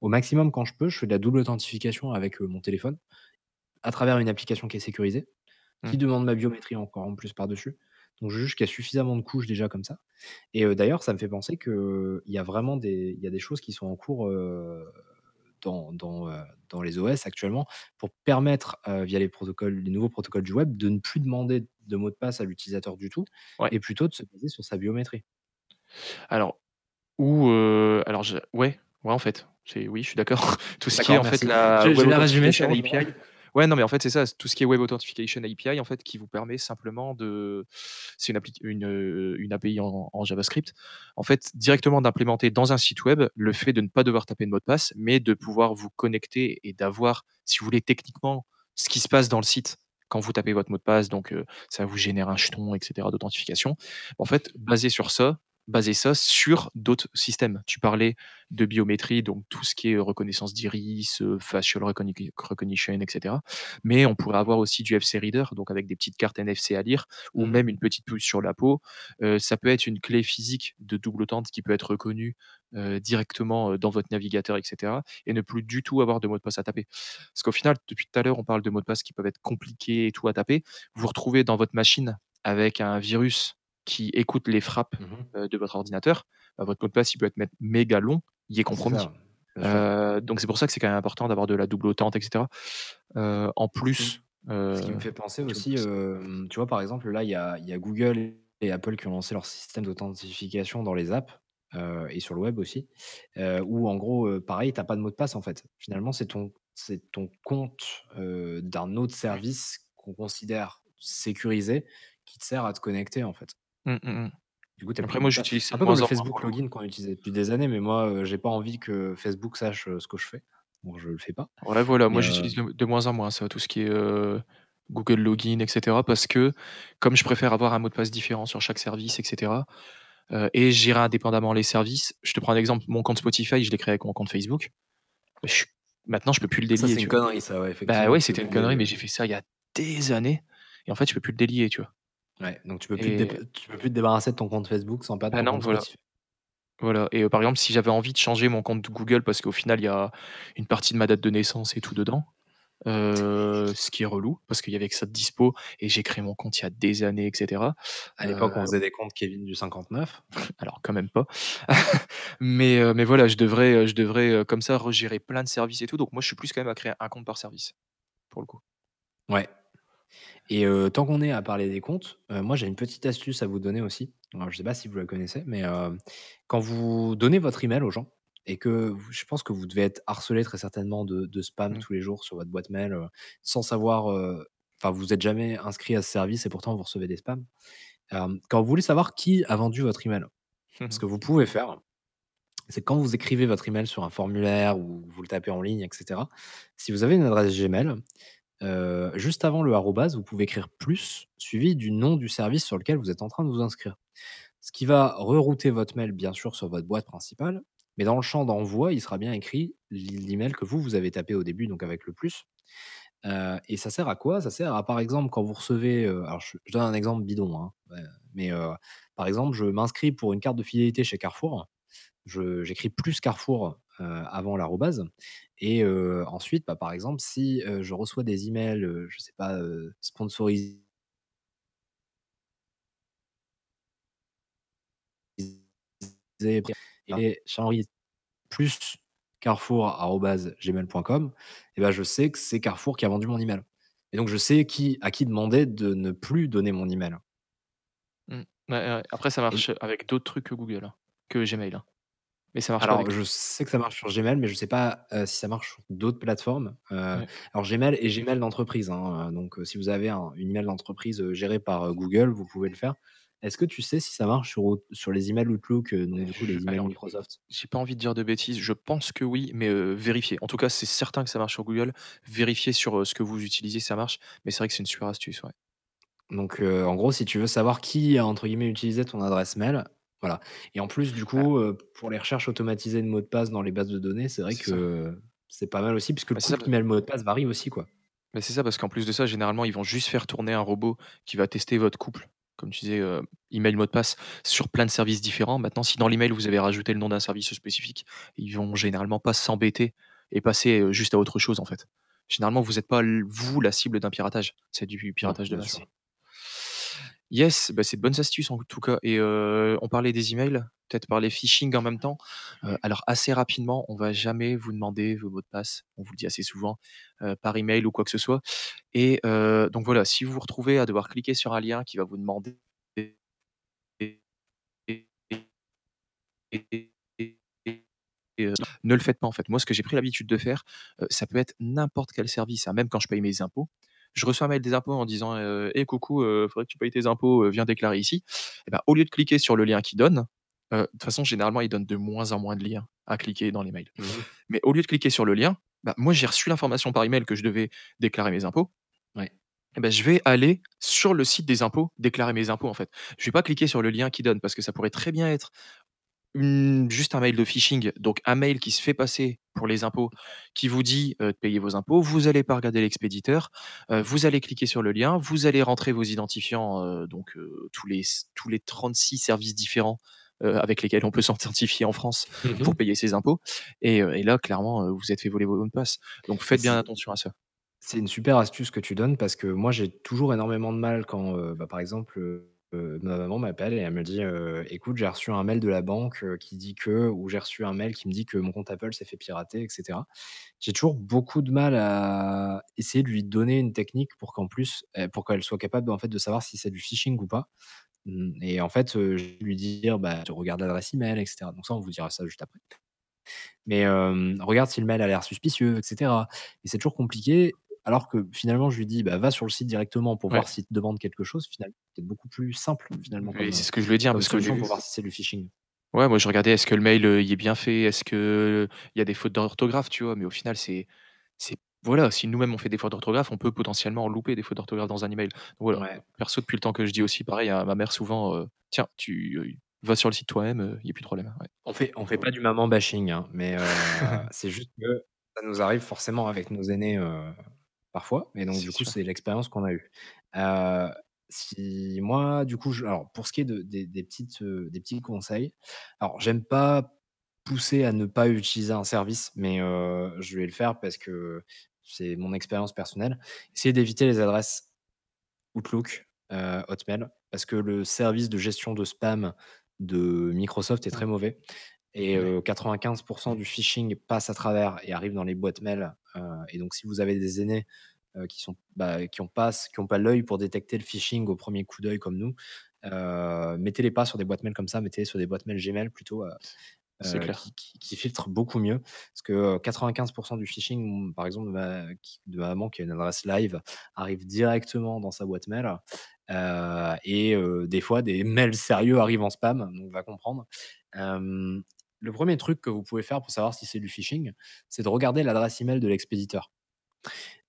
Speaker 8: Au maximum quand je peux, je fais de la double authentification avec, mon téléphone, à travers une application qui est sécurisée, qui
Speaker 7: Mmh.
Speaker 8: demande ma biométrie encore en plus par-dessus. Donc je juge qu'il y a suffisamment de couches déjà comme ça et d'ailleurs ça me fait penser qu'il y a vraiment des il y a des choses qui sont en cours, dans dans, dans les OS actuellement pour permettre, via les protocoles les nouveaux protocoles du web, de ne plus demander de mot de passe à l'utilisateur du tout
Speaker 7: Ouais.
Speaker 8: et plutôt de se baser sur sa biométrie.
Speaker 7: Alors ou alors je ouais, ouais, en fait, c'est oui, je suis d'accord. Tout ce qui est
Speaker 8: D'accord,
Speaker 7: en fait
Speaker 8: merci.
Speaker 7: la
Speaker 8: Je je
Speaker 7: web
Speaker 8: l'ai résumé, c'est
Speaker 7: authentification
Speaker 8: bon.
Speaker 7: API ouais, non, mais en fait, c'est ça, tout ce qui est web authentification API en fait qui vous permet simplement de c'est une une, une API en JavaScript, en fait, directement d'implémenter dans un site web le fait de ne pas devoir taper de mot de passe, mais de pouvoir vous connecter et d'avoir, si vous voulez, techniquement, ce qui se passe dans le site quand vous tapez votre mot de passe, donc heu, ça vous génère un jeton et cetera d'authentification. En fait, basé sur ça baser ça sur d'autres systèmes. Tu parlais de biométrie, donc tout ce qui est reconnaissance d'iris, heu, facial recogni recognition et cetera. Mais on pourrait avoir aussi du FC Reader, donc avec des petites cartes NFC à lire ou
Speaker 8: Mmh
Speaker 7: même une petite puce sur la peau. Heu, ça peut être une clé physique de double authent qui peut être reconnue, directement, dans votre navigateur et cetera et ne plus du tout avoir de mot de passe à taper. Parce qu'au final, depuis tout à l'heure, on parle de mots de passe qui peuvent être compliqués et tout à taper. Vous vous retrouvez dans votre machine avec un virus qui écoute les frappes,
Speaker 8: Mmh mh.
Speaker 7: heu, de votre ordinateur, bah, votre mot de passe, il peut être méga long, il est compromis. Heu, donc c'est pour ça que c'est quand même important d'avoir de la double authent et cetera. Heu, en plus,
Speaker 8: ce qui me fait penser aussi, tu vois, par exemple, là, il y a il y a Google et Apple qui ont lancé leur système d'authentification dans les apps, et sur le web aussi, où en gros, pareil, tu as pas de mot de passe, en fait. Finalement, c'est ton c'est ton compte, d'un autre service qu'on considère sécurisé, qui te sert à te connecter, en fait.
Speaker 7: Mmh, mmh mh.
Speaker 8: Du coup, tu as plus
Speaker 7: Après moi,
Speaker 8: de
Speaker 7: j'utilise ça
Speaker 8: Un
Speaker 7: de
Speaker 8: peu comme
Speaker 7: moins
Speaker 8: le
Speaker 7: en moins pour
Speaker 8: Facebook
Speaker 7: le.
Speaker 8: Login qu'on utilisait depuis des années, mais moi, heu, j'ai pas envie que Facebook sache, heu, ce que je fais, donc je le fais pas.
Speaker 7: Ouais, voilà,
Speaker 8: Mais
Speaker 7: moi j'utilise de de moins en moins ça, tout ce qui est, heu, Google Login et cetera parce que comme je préfère avoir un mot de passe différent sur chaque service et cetera, heu et gérer indépendamment les services. Je te prends un exemple, mon compte Spotify, je l'ai créé avec mon compte Facebook. Je maintenant, je peux plus le
Speaker 8: Ça,
Speaker 7: délier,
Speaker 8: c'est
Speaker 7: tu
Speaker 8: une
Speaker 7: vois?
Speaker 8: connerie ça, ouais,
Speaker 7: Bah
Speaker 8: effectivement,
Speaker 7: ouais, c'était une connerie, mais j'ai fait ça il y a des années et en fait, je peux plus le délier, tu vois?
Speaker 8: Ouais, donc tu peux plus te
Speaker 7: Et
Speaker 8: dép tu peux plus te débarrasser de ton compte Facebook sans perdre
Speaker 7: bah,
Speaker 8: ton
Speaker 7: non,
Speaker 8: compte
Speaker 7: voilà.
Speaker 8: Spotify.
Speaker 7: Voilà et heu, par exemple, si j'avais envie de changer mon compte Google parce qu'au final, il y a une partie de ma date de naissance et tout dedans, heu, ce qui est relou parce qu'il y avait que ça de dispo et j'ai créé mon compte il y a des années et cetera.
Speaker 8: À l'époque, on
Speaker 7: Heu,
Speaker 8: faisait des comptes Kevin du 59.
Speaker 7: alors quand même pas. Mais heu, mais voilà, je devrais, heu, je devrais, heu, comme ça regérer plein de services et tout, donc moi, je suis plus quand même à créer un compte par service, pour le coup.
Speaker 8: Ouais et tant qu'on est à parler des comptes, moi, j'ai une petite astuce à vous donner aussi. Alors je sais pas si vous la connaissez, mais quand vous donnez votre email aux gens et que vous je pense que vous devez être harcelé très certainement de de spam
Speaker 7: Mmh.
Speaker 8: tous les jours sur votre boîte mail, sans savoir, enfin, vous êtes jamais inscrit à ce service et pourtant vous recevez des spams. Quand vous voulez savoir qui a vendu votre email, ce que vous pouvez faire, c'est quand vous écrivez votre email sur un formulaire ou vous le tapez en ligne et cetera, si vous avez une adresse Gmail, juste avant le arrobase, vous pouvez écrire plus suivi du nom du service sur lequel vous êtes en train de vous inscrire. Ce qui va rerouter votre mail, bien sûr, sur votre boîte principale, mais dans le champ d'envoi, il sera bien écrit l'e l'email que vous, vous avez tapé au début, donc avec le plus. Et ça sert à quoi? Ça sert à, par exemple, quand vous recevez, alors je donne un exemple bidon, hein, mais par exemple, je m'inscris pour une carte de fidélité chez Carrefour. Je j'écris plus Carrefour, avant l'arrobase et heu, ensuite, bah, par exemple, si, heu, je reçois des emails, heu, je sais pas, heu, sponsorisés et plus carrefour@gmail.com et bah, je sais que c'est Carrefour qui a vendu mon email et donc je sais qui à qui demander de ne plus donner mon email
Speaker 7: Mmh. Ouais, ouais, après ça
Speaker 8: et
Speaker 7: marche avec d'autres trucs que Google, hein, que Gmail, hein. Mais ça marche pas
Speaker 8: alors
Speaker 7: avec
Speaker 8: je sais que ça marche sur Gmail, mais je sais pas, heu, si ça marche sur d'autres plateformes,
Speaker 7: ouais.
Speaker 8: alors Gmail et Gmail d'entreprise, hein, donc heu, si vous avez un une email d'entreprise, heu, gérée par, Google, vous pouvez le faire. Est-ce que tu sais si ça marche sur out sur les emails Outlook, donc du coup
Speaker 7: Je
Speaker 8: les emails
Speaker 7: alors,
Speaker 8: Microsoft?
Speaker 7: j'ai pas envie de dire de bêtises, je pense que oui, mais vérifiez. En tout cas, c'est certain que ça marche sur Google. Vérifiez sur, ce que vous utilisez, ça marche, mais c'est vrai que c'est une super astuce, ouais.
Speaker 8: Donc, en gros, si tu veux savoir qui a, entre guillemets, «utilisé» ton adresse mail, voilà et en plus, du
Speaker 7: Ah,
Speaker 8: coup, heu, pour les recherches automatisées de mots de passe dans les bases de données, c'est vrai
Speaker 7: c'est
Speaker 8: que c'est pas mal aussi puisque le
Speaker 7: ça
Speaker 8: couple email mot de passe varie aussi, quoi.
Speaker 7: bah, c'est ça parce qu'en plus de ça, généralement, ils vont juste faire tourner un robot qui va tester votre couple, comme tu disais, heu, email, mot de passe, sur plein de services différents. Maintenant, si dans l'email, vous avez rajouté le nom d'un service spécifique, ils vont généralement pas s'embêter et passer, heu, juste à autre chose, en fait. Généralement, vous êtes pas vous, la cible d'un piratage, c'est du piratage de masse. Yes, bah, c'est de bonnes astuces en tout cas et on parlait des emails, peut-être parler phishing en même temps. Alors assez rapidement, on va jamais vous demander vos mots de passe, on vous le dit assez souvent, heu, par email ou quoi que ce soit et donc voilà, si vous vous retrouvez à devoir cliquer sur un lien qui va vous demander et ne le faites pas en fait. Moi, ce que j'ai pris l'habitude de faire, ça peut être n'importe quel service, hein, même quand je paye mes impôts. Je reçois un mail des impôts en disant, heu: «Hey coucou, heu, faudrait que tu payes tes impôts, heu, viens déclarer ici». Et bah, au lieu de cliquer sur le lien qu'ils donnent, heu, de toute façon généralement ils donnent de moins en moins de liens à cliquer dans les mails.
Speaker 8: Mmh
Speaker 7: Mais au lieu de cliquer sur le lien, bah, moi j'ai reçu l'information par email que je devais déclarer mes impôts
Speaker 8: Ouais.
Speaker 7: et bah, je vais aller sur le site des impôts déclarer mes impôts en fait. Je vais pas cliquer sur le lien qu'ils donnent parce que ça pourrait très bien être Mmh, juste un mail de phishing, donc un mail qui se fait passer pour les impôts, qui vous dit, heu, de payer vos impôts. Vous allez pas regarder l'expéditeur, heu, vous allez cliquer sur le lien, vous allez rentrer vos identifiants, heu, donc tous les tous les 36 services différents, avec lesquels on peut s'identifier en France
Speaker 8: Mmh
Speaker 7: pour payer ses impôts et là clairement, vous êtes fait voler vos mots de passe. Donc faites bien attention à ça.
Speaker 8: c'est une super astuce que tu donnes parce que moi, j'ai toujours énormément de mal quand, bah, par exemple, heu, ma maman m'appelle et elle me dit, heu: «Écoute, j'ai reçu un mail de la banque, heu, qui dit que» ou «J'ai reçu un mail qui me dit que mon compte Apple s'est fait pirater» et cetera. J'ai toujours beaucoup de mal à essayer de lui donner une technique pour qu'en plus, pour qu'elle soit capable, en fait, de savoir si c'est du phishing ou pas. Mmh et en fait, je lui dire: «Bah, tu l'adresse email et cetera». Donc ça, on vous dira ça juste après. Mais, regarde si le mail a l'air suspicieux et cetera. Et c'est toujours compliqué, alors que finalement, je lui dis: «Bah, va sur le site directement pour
Speaker 7: Ouais,
Speaker 8: voir s'il te demande quelque chose». Finalement, c'est beaucoup plus simple, finalement,
Speaker 7: et c'est
Speaker 8: heu,
Speaker 7: ce que je voulais dire parce
Speaker 8: solution pour voir si c'est du phishing.
Speaker 7: ouais, moi je regardais est-ce que le mail, heu, il est bien fait? Est-ce qu'il y a des fautes d'orthographe, tu vois? Mais au final c'est C'est voilà, si nous-mêmes on fait des fautes d'orthographe, on peut potentiellement louper des fautes d'orthographe dans un email. Donc voilà,
Speaker 8: Ouais.
Speaker 7: perso depuis le temps que je dis aussi pareil à ma mère souvent, heu: «Tiens, tu, vas sur le site toi-même, il y a plus de problème». Ouais.
Speaker 8: On fait on fait pas du maman bashing, hein, mais, c'est juste que ça nous arrive forcément avec nos aînés, parfois et donc du coup, c'est l'expérience qu'on a eue. Si moi, du coup, je alors pour ce qui est de des des petites, des petits conseils, alors j'aime pas pousser à ne pas utiliser un service, mais je vais le faire parce que c'est mon expérience personnelle. Essayez d'éviter les adresses Outlook, Hotmail, parce que le service de gestion de spam de Microsoft est très mauvais et
Speaker 7: Ouais.
Speaker 8: heu, 95% du phishing passe à travers et arrive dans les boîtes mail, et donc si vous avez des aînés, heu, qui sont bah, qui ont pas qui ont pas l'œil pour détecter le phishing au premier coup d'œil comme nous, heu, mettez-les pas sur des boîtes mail comme ça, mettez-les sur des boîtes mail Gmail plutôt,
Speaker 7: clair.
Speaker 8: qui qui qui filtrent beaucoup mieux. Parce que, heu, 95% du phishing, mmh, par exemple, de ma qui de ma maman qui a une adresse live, arrive directement dans sa boîte mail, et des fois des mails sérieux arrivent en spam, donc va comprendre. Le 1er truc que vous pouvez faire pour savoir si c'est du phishing, c'est de regarder l'adresse email de l'expéditeur.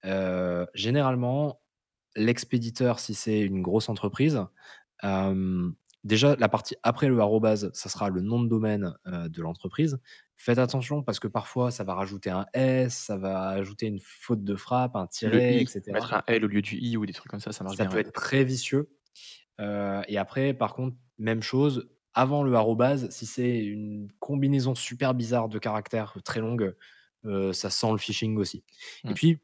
Speaker 8: Heu, généralement, l'expéditeur, si c'est une grosse entreprise, hem, déjà la partie après le arrobase, ça sera le nom de domaine, heu, de l'entreprise. Faites attention parce que parfois ça va rajouter un S, ça va ajouter une faute de frappe, un tiret et
Speaker 7: i,
Speaker 8: cetera.
Speaker 7: mettre un L au lieu du i ou des trucs comme ça, ça marche
Speaker 8: Ça
Speaker 7: bien,
Speaker 8: peut être très vicieux, et après par contre, même chose, avant le arrobase, si c'est une combinaison super bizarre de caractères très longue, heu, ça sent le phishing aussi et
Speaker 7: Mmh.
Speaker 8: puis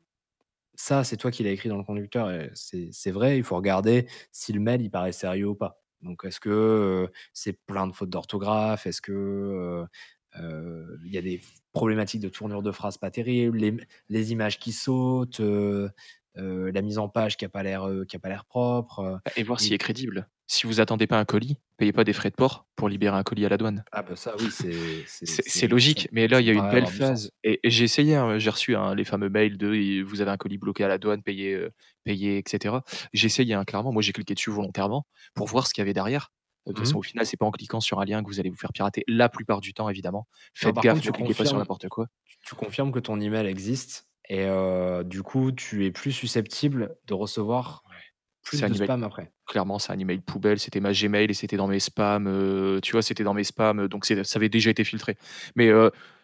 Speaker 8: ça, c'est toi qui l'as écrit dans le conducteur et c'est c'est vrai, il faut regarder si le mail, il paraît sérieux ou pas. Donc est-ce que, heu, c'est plein de fautes d'orthographe? Est-ce que, il y a des problématiques de tournure de phrase pas terribles? Les les images qui sautent, heu, la mise en page qui a pas l'air, heu, qui a pas l'air propre, heu
Speaker 7: Bah et voir s'il
Speaker 8: et
Speaker 7: est crédible. Si vous attendez pas un colis, payez pas des frais de port pour libérer un colis à la douane.
Speaker 8: ah bah ça oui, c'est c'est
Speaker 7: C'est c'est
Speaker 8: c'est ça
Speaker 7: logique, mais là,
Speaker 8: ça
Speaker 7: il y a une
Speaker 8: paraît
Speaker 7: belle
Speaker 8: avoir du
Speaker 7: phase et et j'ai essayé, hein, j'ai reçu, hein, les fameux mails de et vous avez un colis bloqué à la douane, payez, payez et cetera. J'ai essayé, hein, clairement, moi j'ai cliqué dessus volontairement pour voir ce qu'il y avait derrière. De toute
Speaker 8: Mmh
Speaker 7: façon, au final, c'est pas en cliquant sur un lien que vous allez vous faire pirater la plupart du temps, évidemment. Faites
Speaker 8: par contre,
Speaker 7: gaffe, ne
Speaker 8: tu
Speaker 7: cliquez pas sur
Speaker 8: confirmes
Speaker 7: n'importe quoi.
Speaker 8: tu confirmes que ton email existe? Et du coup, tu es plus susceptible de recevoir plus
Speaker 7: un
Speaker 8: de
Speaker 7: email
Speaker 8: spam après.
Speaker 7: clairement, c'est un email poubelle, c'était ma Gmail et c'était dans mes spams, tu vois? C'était dans mes spams, donc c'est ça avait déjà été filtré. Mais,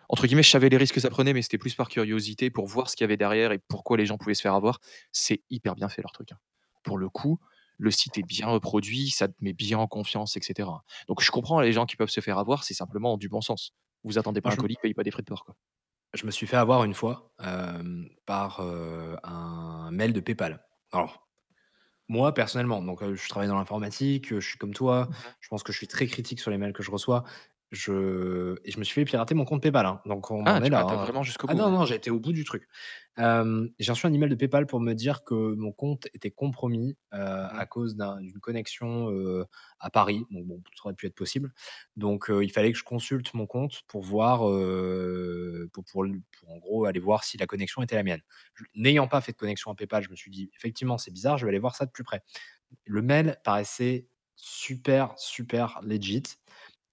Speaker 7: entre guillemets, «je savais les risques que ça prenait», mais c'était plus par curiosité pour voir ce qu'il y avait derrière et pourquoi les gens pouvaient se faire avoir. C'est hyper bien fait leur truc, hein. Pour le coup, le site est bien reproduit, ça te met bien en confiance et cetera. Donc je comprends les gens qui peuvent se faire avoir, c'est simplement du bon sens. Vous attendez pas un colis, payez pas des frais de port, quoi.
Speaker 8: Je me suis fait avoir une fois, hem, par, heu, un mail de PayPal. Alors Moi, personnellement, donc heu, je travaille dans l'informatique, heu, je suis comme toi,
Speaker 7: Mmh
Speaker 8: je pense que je suis très critique sur les mails que je reçois. Je et je me suis fait pirater mon compte PayPal, hein, donc on
Speaker 7: Ah,
Speaker 8: en est
Speaker 7: tu
Speaker 8: là,
Speaker 7: vas
Speaker 8: hein.
Speaker 7: vraiment jusqu'au
Speaker 8: Ah
Speaker 7: bout,
Speaker 8: non, non, j'ai été au bout du truc. J'ai reçu un email de PayPal pour me dire que mon compte était compromis, heu,
Speaker 7: Mmh
Speaker 8: à cause d'un d'une connexion, à Paris, donc bon, ça aurait pu être possible. Donc il fallait que je consulte mon compte pour voir, pour pour l pour en gros aller voir si la connexion était la mienne. Je n'ayant pas fait de connexion à PayPal, je me suis dit: «Effectivement, c'est bizarre, je vais aller voir ça de plus près». Le mail paraissait super, super legit.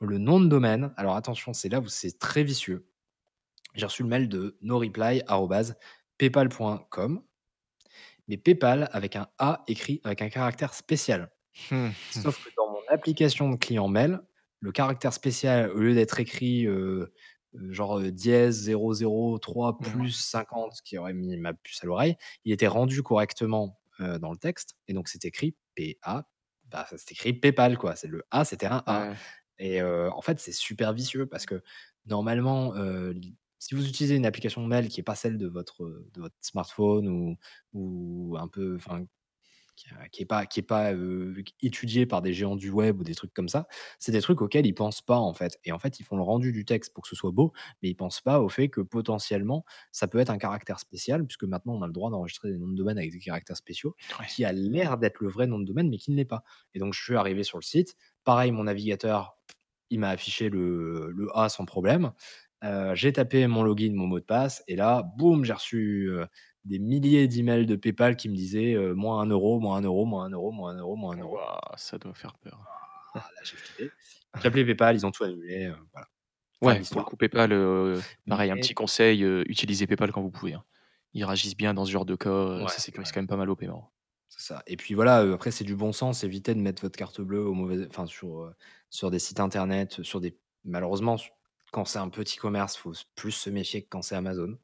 Speaker 8: Le nom de domaine, alors attention, c'est là où c'est très vicieux. J'ai reçu le mail de noreply@paypal.com, mais PayPal avec un A écrit avec un caractère spécial.
Speaker 7: Mmh.
Speaker 8: Sauf que dans mon application de client mail, le caractère spécial, au lieu d'être écrit, heu heu, genre, heu, dièse 003
Speaker 7: Ouais.
Speaker 8: plus 50 qui aurait mis ma puce à l'oreille, il était rendu correctement, heu, dans le texte et donc c'est écrit P-A, bah, c'est écrit PayPal quoi, c'est le A, c'était un A
Speaker 7: Ouais.
Speaker 8: Et en fait, c'est super vicieux parce que normalement, si vous utilisez une application mail qui est pas celle de votre, de votre smartphone ou ou un peu enfin qui a qui est pas qui est pas, étudié par des géants du web ou des trucs comme ça. C'est des trucs auxquels ils pensent pas, en fait et en fait, ils font le rendu du texte pour que ce soit beau, mais ils pensent pas au fait que potentiellement, ça peut être un caractère spécial puisque maintenant on a le droit d'enregistrer des noms de domaine avec des caractères spéciaux,
Speaker 7: Ouais.
Speaker 8: qui a l'air d'être le vrai nom de domaine, mais qui ne l'est pas et donc je suis arrivé sur le site, pareil mon navigateur, il m'a affiché le le A sans problème. J'ai tapé mon login, mon mot de passe et là, boum, j'ai reçu, des milliers d'emails de PayPal qui me disaient, «moins 1 €, moins 1 €, moins 1 €, moins 1 €, moins 1 €».
Speaker 7: Waouh, ça doit faire peur.
Speaker 8: Ah là, j'ai flippé. J'ai appelé PayPal, ils ont tout annulé, voilà.
Speaker 7: Ouais, pour le coup PayPal, pareil, un petit conseil, utilisez PayPal quand vous pouvez, hein. Ils réagissent bien dans ce genre de cas,
Speaker 8: ouais,
Speaker 7: ça sécurise
Speaker 8: ouais,
Speaker 7: quand même pas mal au paiement.
Speaker 8: C'est ça et puis voilà, après c'est du bon sens, évitez de mettre votre carte bleue au mauvais enfin sur, sur des sites internet, sur des malheureusement, quand c'est un petit commerce, faut s plus se méfier que quand c'est Amazon.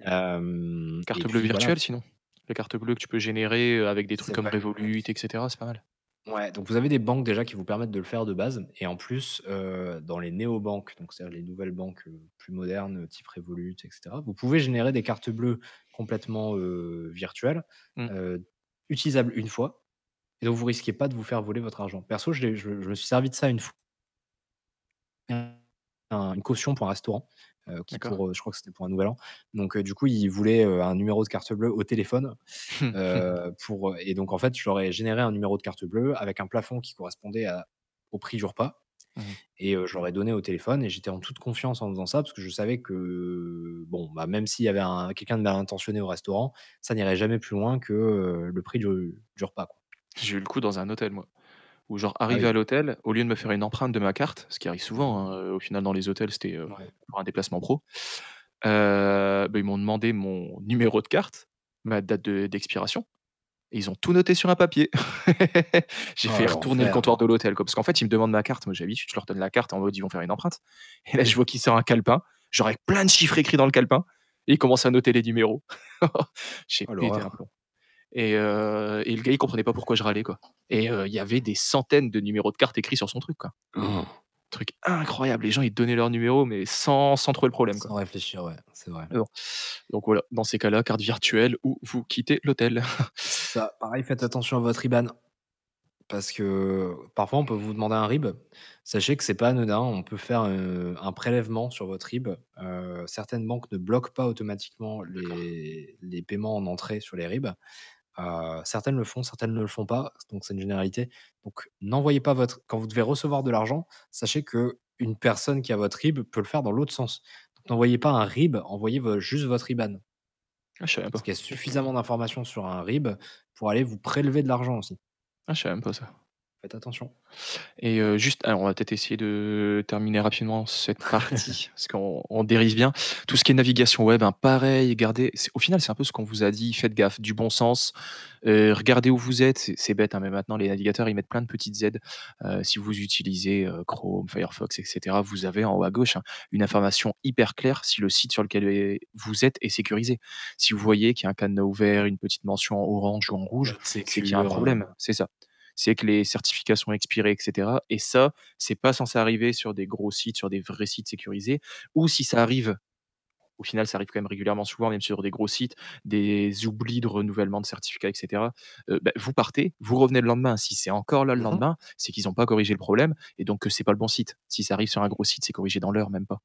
Speaker 8: Et
Speaker 7: Carte bleue
Speaker 8: puis voilà
Speaker 7: virtuelle sinon? Les cartes bleues que tu peux générer, avec des
Speaker 8: C'est
Speaker 7: trucs comme
Speaker 8: vrai.
Speaker 7: Revolut et cetera, c'est pas mal.
Speaker 8: Ouais, donc vous avez des banques déjà qui vous permettent de le faire de base et en plus, dans les néobanques, donc c'est-à-dire les nouvelles banques, plus modernes, type Revolut et cetera, vous pouvez générer des cartes bleues complètement, virtuelles,
Speaker 7: Mmh.
Speaker 8: Utilisables une fois et donc vous risquez pas de vous faire voler votre argent. Perso, je l'ai je je me suis servi de ça une fois un une caution pour un restaurant, heu, qui pour, heu, je crois que c'était pour un nouvel an. Donc, heu, du coup, ils voulaient, un numéro de carte bleue au téléphone, pour, et donc en fait, je leur ai généré un numéro de carte bleue avec un plafond qui correspondait à au prix du repas
Speaker 7: Mmh
Speaker 8: et heu, je leur ai donné au téléphone et j'étais en toute confiance en faisant ça parce que je savais que, bon, bah, même s'il y avait un quelqu'un de mal intentionné au restaurant, ça n'irait jamais plus loin que, le prix du du repas, quoi.
Speaker 7: J'ai eu le coup dans un hôtel moi, où genre
Speaker 8: Ah
Speaker 7: arrivé
Speaker 8: oui.
Speaker 7: à l'hôtel, au lieu de me faire une empreinte de ma carte, ce qui arrive souvent, hein, au final dans les hôtels, c'était,
Speaker 8: Ouais.
Speaker 7: pour un déplacement pro, bah, ils m'ont demandé mon numéro de carte, ma date de d'expiration et ils ont tout noté sur un papier. J'ai
Speaker 8: Oh
Speaker 7: fait retourner le comptoir de l'hôtel, parce qu'en fait, ils me demandent ma carte. Moi, j'ai je leur donne la carte en mode ils vont faire une empreinte et là, je vois qu'il sort un calepin, genre avec plein de chiffres écrits dans le calepin et il commence à noter les numéros. J'ai
Speaker 8: Oh
Speaker 7: pété un plomb et heu et le gars, il comprenait pas pourquoi je râlais, quoi et heu, il y avait des centaines de numéros de carte écrits sur son truc, quoi. Truc incroyable, les gens, ils donnaient leur numéro mais sans sans trop le problème, quoi.
Speaker 8: Sans réfléchir, ouais, c'est vrai.
Speaker 7: Bon, donc voilà, dans ces cas-là, carte virtuelle ou vous quittez l'hôtel.
Speaker 8: Ça, pareil, faites attention à votre IBAN. Parce que parfois, on peut vous demander un RIB. Sachez que c'est pas anodin, on peut faire, heu, un prélèvement sur votre RIB. Heu, certaines banques ne bloquent pas automatiquement les les paiements en entrée sur les RIB. Heu, certaines le font, certaines ne le font pas, donc c'est une généralité. Donc n'envoyez pas votre quand vous devez recevoir de l'argent, sachez qu'une personne qui a votre RIB peut le faire dans l'autre sens. Donc n'envoyez pas un RIB, envoyez vo juste votre IBAN.
Speaker 7: Ah, je savais même
Speaker 8: Parce
Speaker 7: pas.
Speaker 8: qu'il y a suffisamment d'informations sur un RIB pour aller vous prélever de l'argent aussi.
Speaker 7: Ah, je savais même pas ça.
Speaker 8: Faites attention.
Speaker 7: Et heu, juste alors on va peut-être essayer de terminer rapidement cette partie parce qu'on on dérive bien. Tout ce qui est navigation web, hein, pareil, gardez c'est au final, c'est un peu ce qu'on vous a dit, faites gaffe, du bon sens, heu, regardez où vous êtes. C'est c'est bête, hein, mais maintenant les navigateurs, ils mettent plein de petites aides. Heu, si vous utilisez, Chrome, Firefox et cetera, vous avez en haut à gauche, hein, une information hyper claire si le site sur lequel vous êtes est sécurisé. Si vous voyez qu'il y a un cadenas ouvert, une petite mention en orange ou en rouge, c'est qu'il y a un problème. C'est ça. C'est que les certificats sont expirés et ça, c'est pas censé arriver sur des gros sites, sur des vrais sites sécurisés ou si ça arrive, au final, ça arrive quand même régulièrement souvent, même sur des gros sites, des oublis de renouvellement de certificats et cetera. Heu, bah, vous partez, vous revenez le lendemain. Si c'est encore là le
Speaker 8: Mmh mh.
Speaker 7: lendemain, c'est qu'ils ont pas corrigé le problème et donc que c'est pas le bon site. Si ça arrive sur un gros site, c'est corrigé dans l'heure, même pas.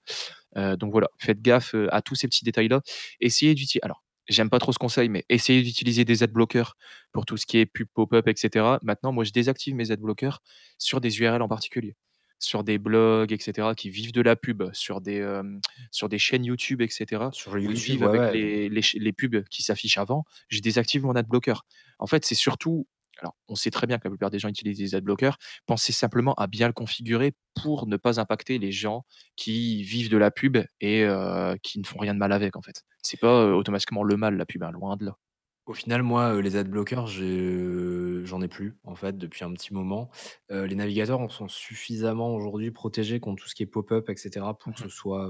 Speaker 7: Heu, donc voilà, faites gaffe, à tous ces petits détails-là. Essayez d'uti alors, j'aime pas trop ce conseil, mais essayez d'utiliser des adblockers pour tout ce qui est pub pop-up et cetera. Maintenant, moi, je désactive mes adblockers sur des URL en particulier, sur des blogs et cetera qui vivent de la pub, sur des, hem, sur des chaînes YouTube et cetera,
Speaker 8: Sur YouTube,
Speaker 7: vivent
Speaker 8: ouais,
Speaker 7: avec
Speaker 8: ouais.
Speaker 7: les les ch les pubs qui s'affichent avant, je désactive mon adblocker. En fait, c'est surtout alors, on sait très bien que la plupart des gens utilisent des adblockers. Pensez simplement à bien le configurer pour ne pas impacter les gens qui vivent de la pub et heu, qui ne font rien de mal avec, en fait. C'est pas, heu, automatiquement le mal, la pub, hein, loin de là.
Speaker 8: Au final, moi, heu, les adblockers, je j'en ai plus, en fait, depuis un petit moment. Les navigateurs en sont suffisamment aujourd'hui protégés contre tout ce qui est pop-up et cetera pour
Speaker 7: Mmh
Speaker 8: que ce
Speaker 7: mh.
Speaker 8: soit,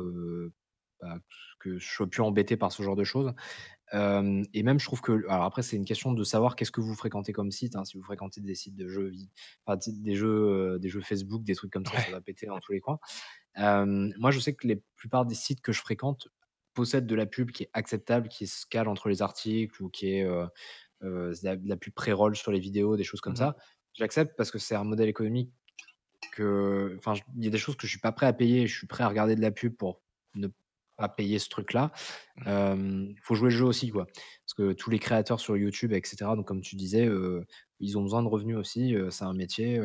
Speaker 8: bah, que je sois plus embêté par ce genre de choses. Et même je trouve que alors après c'est une question de savoir qu'est-ce que vous fréquentez comme site, hein. Si vous fréquentez des sites de jeux enfin des jeux, des jeux Facebook, des trucs comme ça, ça
Speaker 7: Ouais.
Speaker 8: va péter dans tous les coins. Moi je sais que les plupart des sites que je fréquente possèdent de la pub qui est acceptable, qui se cale entre les articles ou qui est, de la de la pub pré-roll sur les vidéos, des choses comme
Speaker 7: Mmh mh.
Speaker 8: ça. J'accepte parce que c'est un modèle économique que enfin, il y a des choses que je suis pas prêt à payer. Je suis prêt à regarder de la pub pour ne pas payer ce truc-là.
Speaker 7: Mmh.
Speaker 8: Il faut jouer le jeu aussi, quoi. Parce que tous les créateurs sur YouTube et cetera, donc comme tu disais, ils ont besoin de revenus aussi, c'est un métier,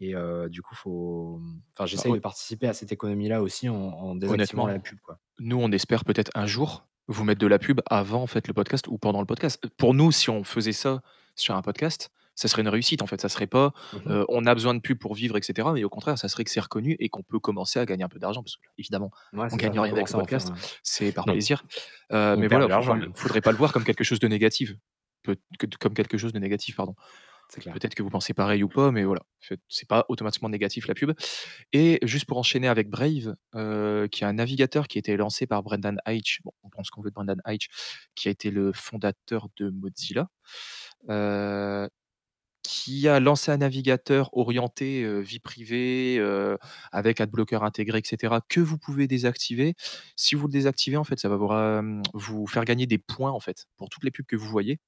Speaker 8: et du coup, faut, mmh enfin,
Speaker 7: Bah,
Speaker 8: j'essaye de participer à cette économie-là aussi en en désactivant la pub, quoi.
Speaker 7: nous, on espère peut-être un jour vous mettre de la pub avant, en fait, le podcast ou pendant le podcast. Pour nous, si on faisait ça sur un podcast, ça serait une réussite, en fait. Ça serait pas,
Speaker 8: Mmh
Speaker 7: on a besoin de pub pour vivre et cetera, mais au contraire, ça serait que c'est reconnu et qu'on peut commencer à gagner un peu d'argent parce qu'évidemment,
Speaker 8: Ouais,
Speaker 7: on gagne rien avec
Speaker 8: faire,
Speaker 7: podcast,
Speaker 8: ouais.
Speaker 7: c'est par
Speaker 8: Non.
Speaker 7: plaisir. Mais voilà,
Speaker 8: même.
Speaker 7: faudrait pas le voir comme quelque chose de négatif, peut que comme quelque chose de négatif, pardon. Peut-être que vous pensez pareil ou pas, mais voilà, c'est pas automatiquement négatif la pub et juste pour enchaîner avec Brave, qui est un navigateur qui a été lancé par Brendan Eich. Bon, on pense qu'on veut de Brendan Eich, qui a été le fondateur de Mozilla, qui a lancé un navigateur orienté, vie privée, avec adblocker intégré et cetera, que vous pouvez désactiver. Si vous le désactivez, en fait, ça va mmh, vous faire gagner des points, en fait, pour toutes les pubs que vous voyez,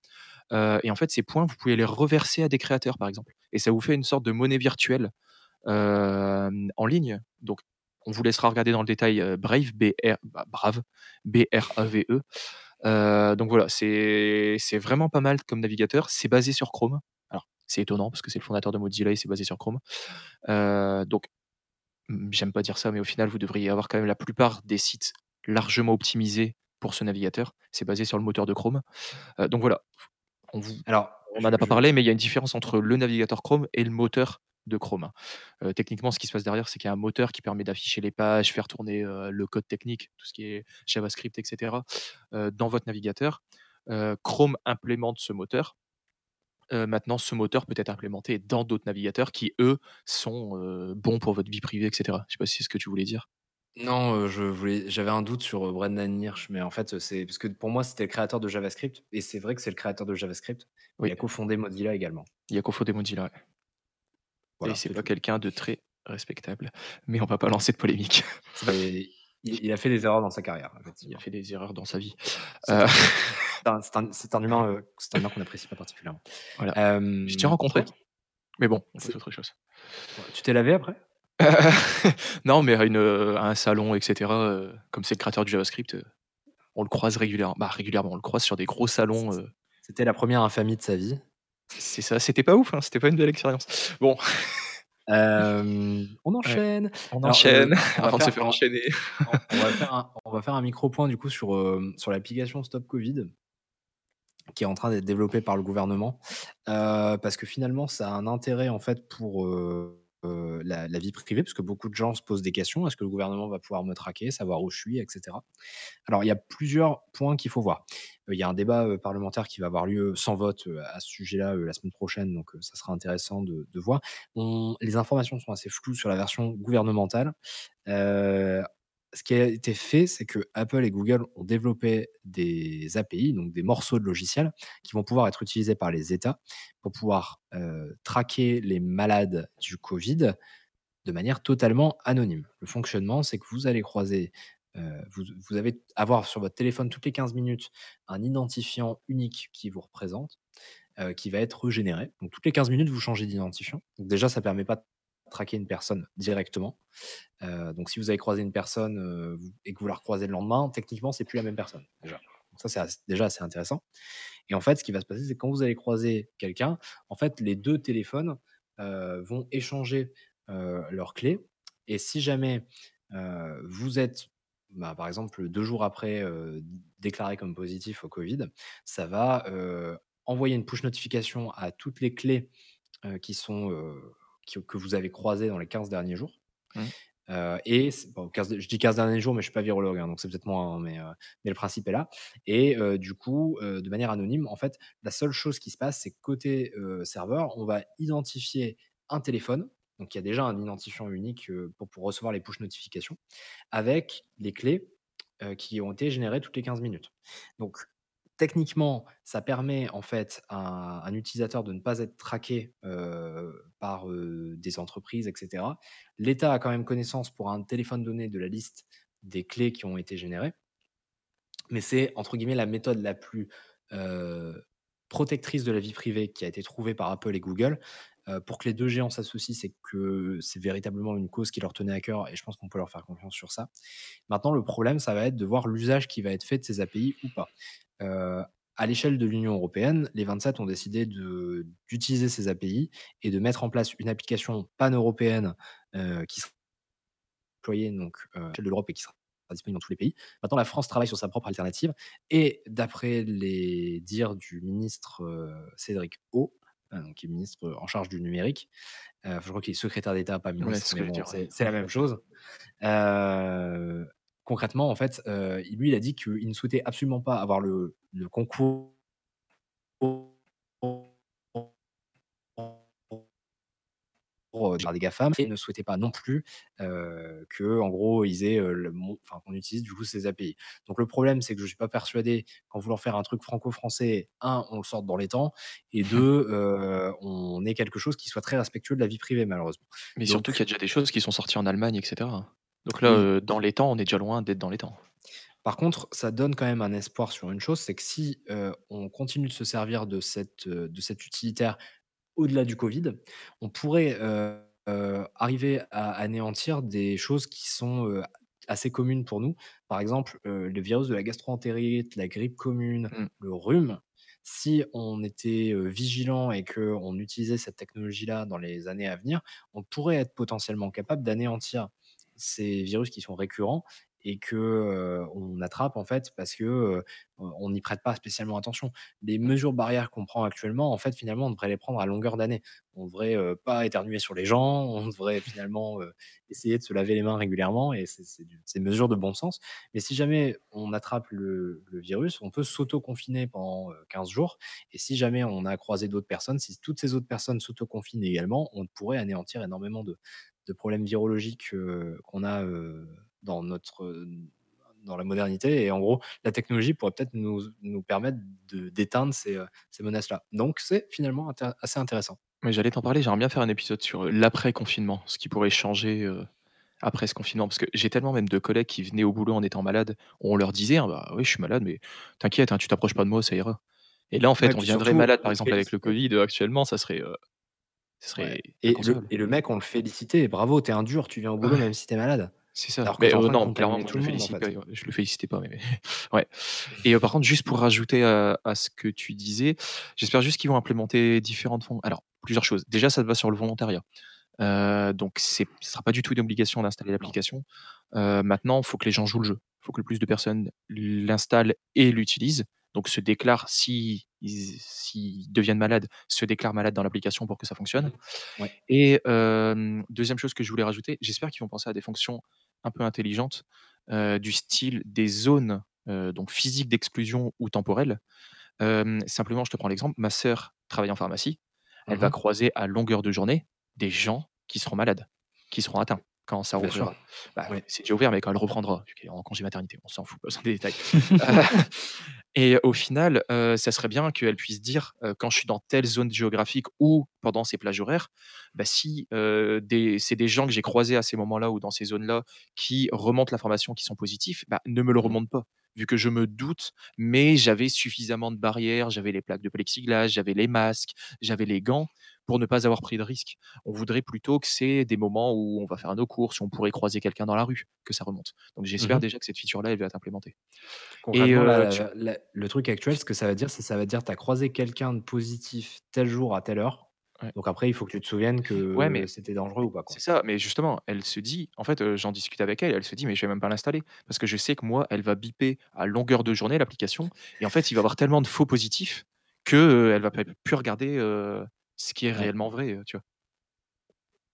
Speaker 7: et en fait, ces points, vous pouvez les reverser à des créateurs, par exemple et ça vous fait une sorte de monnaie virtuelle, en ligne. Donc on vous laissera regarder dans le détail, Brave, B-R bah, Brave, B-R-A-V-E, donc voilà, c'est vraiment pas mal comme navigateur. C'est basé sur Chrome. C'est étonnant parce que c'est le fondateur de Mozilla et c'est basé sur Chrome, heu, donc mmh, j'aime pas dire ça, mais au final, vous devriez avoir quand même la plupart des sites largement optimisés pour ce navigateur. C'est basé sur le moteur de Chrome, heu, donc voilà. On vous
Speaker 8: Alors,
Speaker 7: on
Speaker 8: je
Speaker 7: en a pas parlé, mais il y a une différence entre le navigateur Chrome et le moteur de Chrome. Heu, techniquement, ce qui se passe derrière, c'est qu'il y a un moteur qui permet d'afficher les pages, faire tourner, heu, le code technique, tout ce qui est JavaScript et cetera, heu, dans votre navigateur. Chrome implémente ce moteur. Heu, maintenant, ce moteur peut être implémenté dans d'autres navigateurs qui, eux, sont, heu, bons pour votre vie privée et cetera. Je sais pas si c'est ce que tu voulais dire?
Speaker 8: Non, je voulais j'avais un doute sur, Brendan Hirsch, mais en fait, c'est parce que pour moi, c'était le créateur de JavaScript et c'est vrai que c'est le créateur de JavaScript. Il
Speaker 7: Oui.
Speaker 8: a cofondé Mozilla également.
Speaker 7: Il a cofondé Mozilla, ouais. Et
Speaker 8: Voilà,
Speaker 7: c'est
Speaker 8: c'est
Speaker 7: pas quelqu'un de très respectable, mais on va pas lancer de polémique.
Speaker 8: Il il a fait des erreurs dans sa carrière,
Speaker 7: Il a fait des erreurs dans sa vie.
Speaker 8: c'est un un humain, un humain qu'on n'apprécie pas particulièrement.
Speaker 7: voilà.
Speaker 8: Hem,
Speaker 7: Je t'ai rencontré, mais bon,
Speaker 8: C'est
Speaker 7: autre chose.
Speaker 8: tu t'es lavé après?
Speaker 7: Non, mais à une, heu, à un salon et cetera, heu, comme c'est le créateur du JavaScript, heu, on le croise régulièrement bah, régulièrement, on le croise sur des gros salons,
Speaker 8: c'était la première infamie de sa vie.
Speaker 7: c'est ça, c'était pas ouf, hein, c'était pas une belle expérience. Bon,
Speaker 8: on
Speaker 7: ouais,
Speaker 8: enchaîne.
Speaker 7: on
Speaker 8: Alors,
Speaker 7: enchaîne
Speaker 8: on va
Speaker 7: avant de se
Speaker 8: faire
Speaker 7: faire
Speaker 8: on
Speaker 7: enchaîner.
Speaker 8: on on va faire un on va faire un micro point du coup sur, sur l'application Stop Covid qui est en train d'être développée par le gouvernement, heu, parce que finalement ça a un intérêt en fait pour, heu heu, la vie privée, parce que beaucoup de gens se posent des questions: «Est-ce que le gouvernement va pouvoir me traquer, savoir où je suis?» et cetera. Alors il y a plusieurs points qu'il faut voir. Il y a un débat, parlementaire qui va avoir lieu sans vote, à ce sujet-là, la semaine prochaine, donc ça sera intéressant de voir. Les informations sont assez floues sur la version gouvernementale. Ce qui a été fait, c'est que Apple et Google ont développé des API, donc des morceaux de logiciels qui vont pouvoir être utilisés par les États pour pouvoir, heu, traquer les malades du covid de manière totalement anonyme. Le fonctionnement, c'est que vous allez croiser, heu, vous vous allez avoir sur votre téléphone toutes les 15 minutes un identifiant unique qui vous représente, heu, qui va être généré. Donc toutes les 15 minutes, vous changez d'identifiant. Déjà, ça permet pas traquer une personne directement. Heu, donc si vous avez croisé une personne, vous et que vous la recroisez le lendemain, techniquement, c'est plus la même personne, ça, c'est déjà assez intéressant. Et en fait, ce qui va se passer, c'est quand vous allez croiser quelqu'un, en fait, les 2 téléphones, heu, vont échanger, leurs clés. Et si jamais, vous êtes, bah, par exemple, 2 jours après, déclaré comme positif au covid, ça va, envoyer une push notification à toutes les clés, qui sont, qui que vous avez croisées dans les 15 derniers jours
Speaker 7: Mmh.
Speaker 8: Heu et c bon 15 je dis 15 derniers jours, mais je suis pas virologue, hein, donc c'est peut-être moins, hein, mais heu, mais le principe est là et heu, du coup, de manière anonyme, en fait, la seule chose qui se passe, c'est que côté, serveur, on va identifier un téléphone, donc il y a déjà un identifiant unique, pour pour recevoir les push notifications, avec les clés, qui ont été générées toutes les 15 minutes. Donc techniquement, ça permet en fait à un utilisateur de ne pas être traqué, par, des entreprises et cetera. L'État a quand même connaissance pour un téléphone donné de la liste des clés qui ont été générées, mais c'est entre guillemets «la méthode la plus, protectrice de la vie privée» qui a été trouvée par Apple et Google. Heu, pour que les 2 géants s'associent, c'est que c'est véritablement une cause qui leur tenait à cœur et je pense qu'on peut leur faire confiance sur ça. Maintenant le problème, ça va être de voir l'usage qui va être fait de ces API ou pas. Heu, à l'échelle de l'Union européenne, les 27 ont décidé d'utiliser ces API et de mettre en place une application pan-européenne, heu, qui sera déployée donc, heu, à l'échelle de l'Europe et qui sera disponible dans tous les pays. Maintenant, la France travaille sur sa propre alternative et d'après les dires du ministre, Cédric O, donc qui est ministre, en charge du numérique, heu, je crois qu'il est secrétaire d'État, pas ministre,
Speaker 7: ouais.
Speaker 8: c'est la même chose. Concrètement, en fait, lui, il a dit qu'il ne souhaitait absolument pas avoir le le concours par des GAFAM et ne souhaitaient pas non plus euh, que, en gros, ils aient le enfin, qu'on utilise du coup ces API. Donc le problème, c'est que je suis pas persuadé qu'en voulant faire un truc franco-français, un, on le sorte dans les temps, et deux, euh, on ait quelque chose qui soit très respectueux de la vie privée, malheureusement.
Speaker 7: Mais
Speaker 8: Donc,
Speaker 7: surtout qu'il y a déjà des choses qui sont sorties en Allemagne, etc. Donc là,
Speaker 8: Oui.
Speaker 7: euh, dans les temps, on est déjà loin d'être dans les temps.
Speaker 8: Par contre, ça donne quand même un espoir sur une chose, c'est que si euh, on continue de se servir de cette, de cet utilitaire au-delà du Covid, on pourrait euh, euh, arriver à anéantir des choses qui sont euh, assez communes pour nous. Par exemple, le virus de la gastroentérite, la grippe commune,
Speaker 7: Mm.
Speaker 8: le rhume. Si on était vigilant et qu'on utilisait cette technologie-là dans les années à venir, on pourrait être potentiellement capable d'anéantir ces virus qui sont récurrents et que euh, on attrape en fait parce que euh, on n'y prête pas spécialement attention. Les mesures barrières qu'on prend actuellement, en fait, finalement, on devrait les prendre à longueur d'année. On devrait euh, pas éternuer sur les gens, on devrait finalement essayer de se laver les mains régulièrement et c'est c'est mesures de bon sens. Mais si jamais on attrape le, le virus, on peut s'auto-confiner pendant euh, 15 jours et si jamais on a croisé d'autres personnes, si toutes ces autres personnes s'auto-confinent également, on pourrait anéantir énormément de, de problèmes virologiques qu'on a dans notre dans la modernité. Et en gros, la technologie pourrait peut-être nous, nous permettre de- d'éteindre ces, ces menaces-là. Donc, c'est finalement intér- assez intéressant.
Speaker 7: Mais j'allais t'en parler, j'aimerais bien faire un épisode sur l'après-confinement, ce qui pourrait changer euh, après ce confinement. Parce que j'ai tellement même de collègues qui venaient au boulot en étant malades. On leur disait, hein, bah oui, je suis malade, mais t'inquiète, hein, tu t'approches pas de moi, ça ira. Et là, en fait,
Speaker 8: Ouais,
Speaker 7: on viendrait
Speaker 8: surtout,
Speaker 7: malade, par
Speaker 8: le
Speaker 7: exemple, avec le. Covid euh, actuellement, ça serait, euh, ça serait
Speaker 8: Ouais. Et, le, et le mec, on le félicitait. Bravo, t'es un dur, tu viens au boulot
Speaker 7: Ouais.
Speaker 8: même si t'es malade.
Speaker 7: C'est ça.
Speaker 8: Alors
Speaker 7: Mais euh,
Speaker 8: de
Speaker 7: non, clairement, je
Speaker 8: le en
Speaker 7: félicite
Speaker 8: fait.
Speaker 7: pas, je le félicitais pas, mais ouais. Et euh, par contre, juste pour rajouter à, à ce que tu disais, j'espère juste qu'ils vont implémenter différentes fonds. Alors, plusieurs choses. Déjà, ça va sur le volontariat. Euh, donc, ce sera pas du tout une obligation d'installer l'application. Euh, maintenant, il faut que les gens jouent le jeu. Il faut que le plus de personnes l'installent et l'utilisent. Donc, se déclarent, si ils deviennent malades, se déclarent malades dans l'application pour que ça fonctionne.
Speaker 8: Ouais.
Speaker 7: Et euh, deuxième chose que je voulais rajouter, j'espère qu'ils vont penser à des fonctions un peu intelligentes, euh, du style des zones euh, donc physiques d'exclusion ou temporelles. Simplement, je te prends l'exemple, ma sœur travaille en pharmacie, elle va
Speaker 8: Mhm.
Speaker 7: croiser à longueur de journée des gens qui seront malades, qui seront atteints quand ça rouvrira. Bah. C'est déjà ouvert, mais quand elle reprendra, en congé maternité, on s'en fout, pas besoin des détails. Euh, et au final, euh, ça serait bien qu'elle puisse dire, euh, quand je suis dans telle zone géographique ou pendant ces plages horaires, bah, si c'est des gens que j'ai croisés à ces moments-là ou dans ces zones-là qui remontent l'information qui sont positifs, bah, ne me le
Speaker 8: Mhm.
Speaker 7: remontent pas. Vu que je me doute, mais j'avais suffisamment de barrières, j'avais les plaques de plexiglas, j'avais les masques, j'avais les gants pour ne pas avoir pris de risque. On voudrait plutôt que c'est des moments où on va faire nos courses, on pourrait croiser quelqu'un dans la rue, que ça remonte. Donc j'espère
Speaker 8: Mhm.
Speaker 7: déjà que cette feature-là, elle va être implémentée.
Speaker 8: Là,
Speaker 7: euh,
Speaker 8: la-
Speaker 7: tu-
Speaker 8: la- le truc actuel, ce que ça va dire, c'est ça va dire tu as croisé quelqu'un de positif tel jour à telle heure.
Speaker 7: Ouais.
Speaker 8: Donc après, il faut que tu te souviennes que
Speaker 7: Ouais, mais
Speaker 8: c'était dangereux ou pas.
Speaker 7: C'est ça, mais justement, elle se dit, en fait, euh, j'en discute avec elle, elle se dit, mais je vais même pas l'installer. Parce que je sais que moi, elle va biper à longueur de journée l'application. Et en fait, il va y avoir tellement de faux positifs que euh, elle va plus regarder euh, ce qui est
Speaker 8: Ouais.
Speaker 7: réellement vrai, tu vois?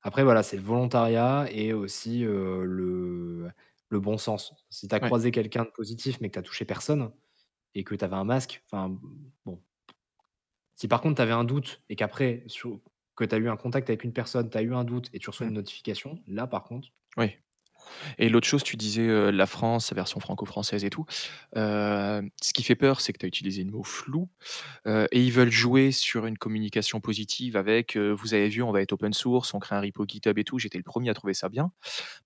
Speaker 8: Après, voilà, c'est le volontariat et aussi le, le bon sens. Si tu as
Speaker 7: Ouais.
Speaker 8: croisé quelqu'un de positif mais que tu touché personne et que tu avais un masque, enfin, bon. Si par contre tu avais un doute et qu'après, sur- que tu as eu un contact avec une personne, tu as eu un doute et tu reçois
Speaker 7: Mm.
Speaker 8: une notification, là par contre,
Speaker 7: Oui. Et l'autre chose, tu disais euh, la France, sa version franco-française et tout. Euh, ce qui fait peur, c'est que tu as utilisé le mot flou. euh, et ils veulent jouer sur une communication positive avec, vous avez vu, on va être open source, on crée un repo GitHub et tout. J'étais le premier à trouver ça bien.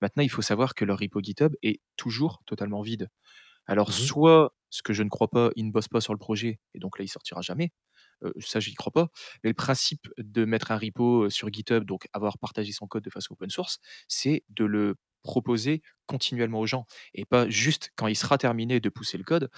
Speaker 7: Maintenant, il faut savoir que leur repo GitHub est toujours totalement vide. Alors,
Speaker 8: Mhm.
Speaker 7: soit, ce que je ne crois pas, ils ne bossent pas sur le projet, et donc là, il sortira jamais. Euh, ça, j'y crois pas. Mais le principe de mettre un repo sur GitHub, donc avoir partagé son code de façon open source, c'est de le proposer continuellement aux gens et pas juste quand il sera terminé de pousser le code.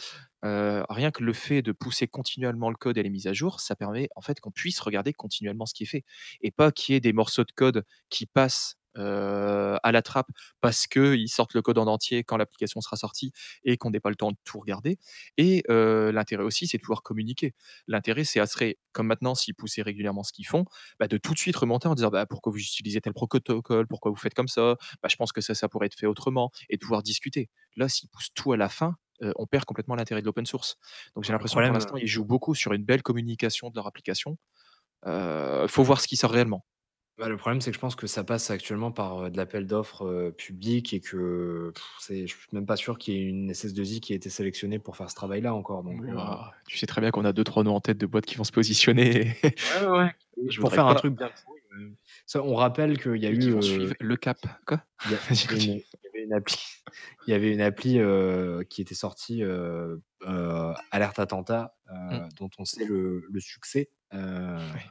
Speaker 7: Rien que le fait de pousser continuellement le code et les mises à jour, ça permet en fait qu'on puisse regarder continuellement ce qui est fait et pas qu'il y ait des morceaux de code qui passent euh, à la trappe parce qu'ils sortent le code en entier quand l'application sera sortie et qu'on n'ait pas le temps de tout regarder. Et euh, l'intérêt aussi, c'est de pouvoir communiquer. L'intérêt, c'est à serait, comme maintenant, s'ils poussaient régulièrement ce qu'ils font, bah, de tout de suite remonter en disant bah, pourquoi vous utilisez tel protocole, pourquoi vous faites comme ça, bah, je pense que ça, ça pourrait être fait autrement, et de pouvoir discuter. Là, s'ils poussent tout à la fin, euh, on perd complètement l'intérêt de l'open source. Donc j'ai l'impression que pour l'instant, ils jouent beaucoup sur une belle communication de leur application. Il faut voir ce qui sort réellement.
Speaker 8: Bah, le problème, c'est que je pense que ça passe actuellement par, heu, de l'appel d'offres, heu, public et que pff, c'est je suis même pas sûr qu'il y ait une SS2I qui ait été sélectionnée pour faire ce travail-là encore donc
Speaker 7: Ouah, tu sais très bien qu'on a 2-3 noms en tête de boîtes qui vont se positionner et
Speaker 8: Ouais, ouais, ouais.
Speaker 7: je
Speaker 8: Pour
Speaker 7: voudrais
Speaker 8: faire un
Speaker 7: pas
Speaker 8: truc bien pourri, heu, ça on rappelle qu'il y a
Speaker 7: et qui
Speaker 8: eu,
Speaker 7: vont
Speaker 8: heu,
Speaker 7: suivre le cap. Quoi?
Speaker 8: il y a
Speaker 7: Vas-y
Speaker 8: il y a une
Speaker 7: continue.
Speaker 8: il y avait une appli il y avait une appli, heu, qui était sortie, alerte attentat,
Speaker 7: Mmh.
Speaker 8: dont on sait le le succès,
Speaker 7: Ouais.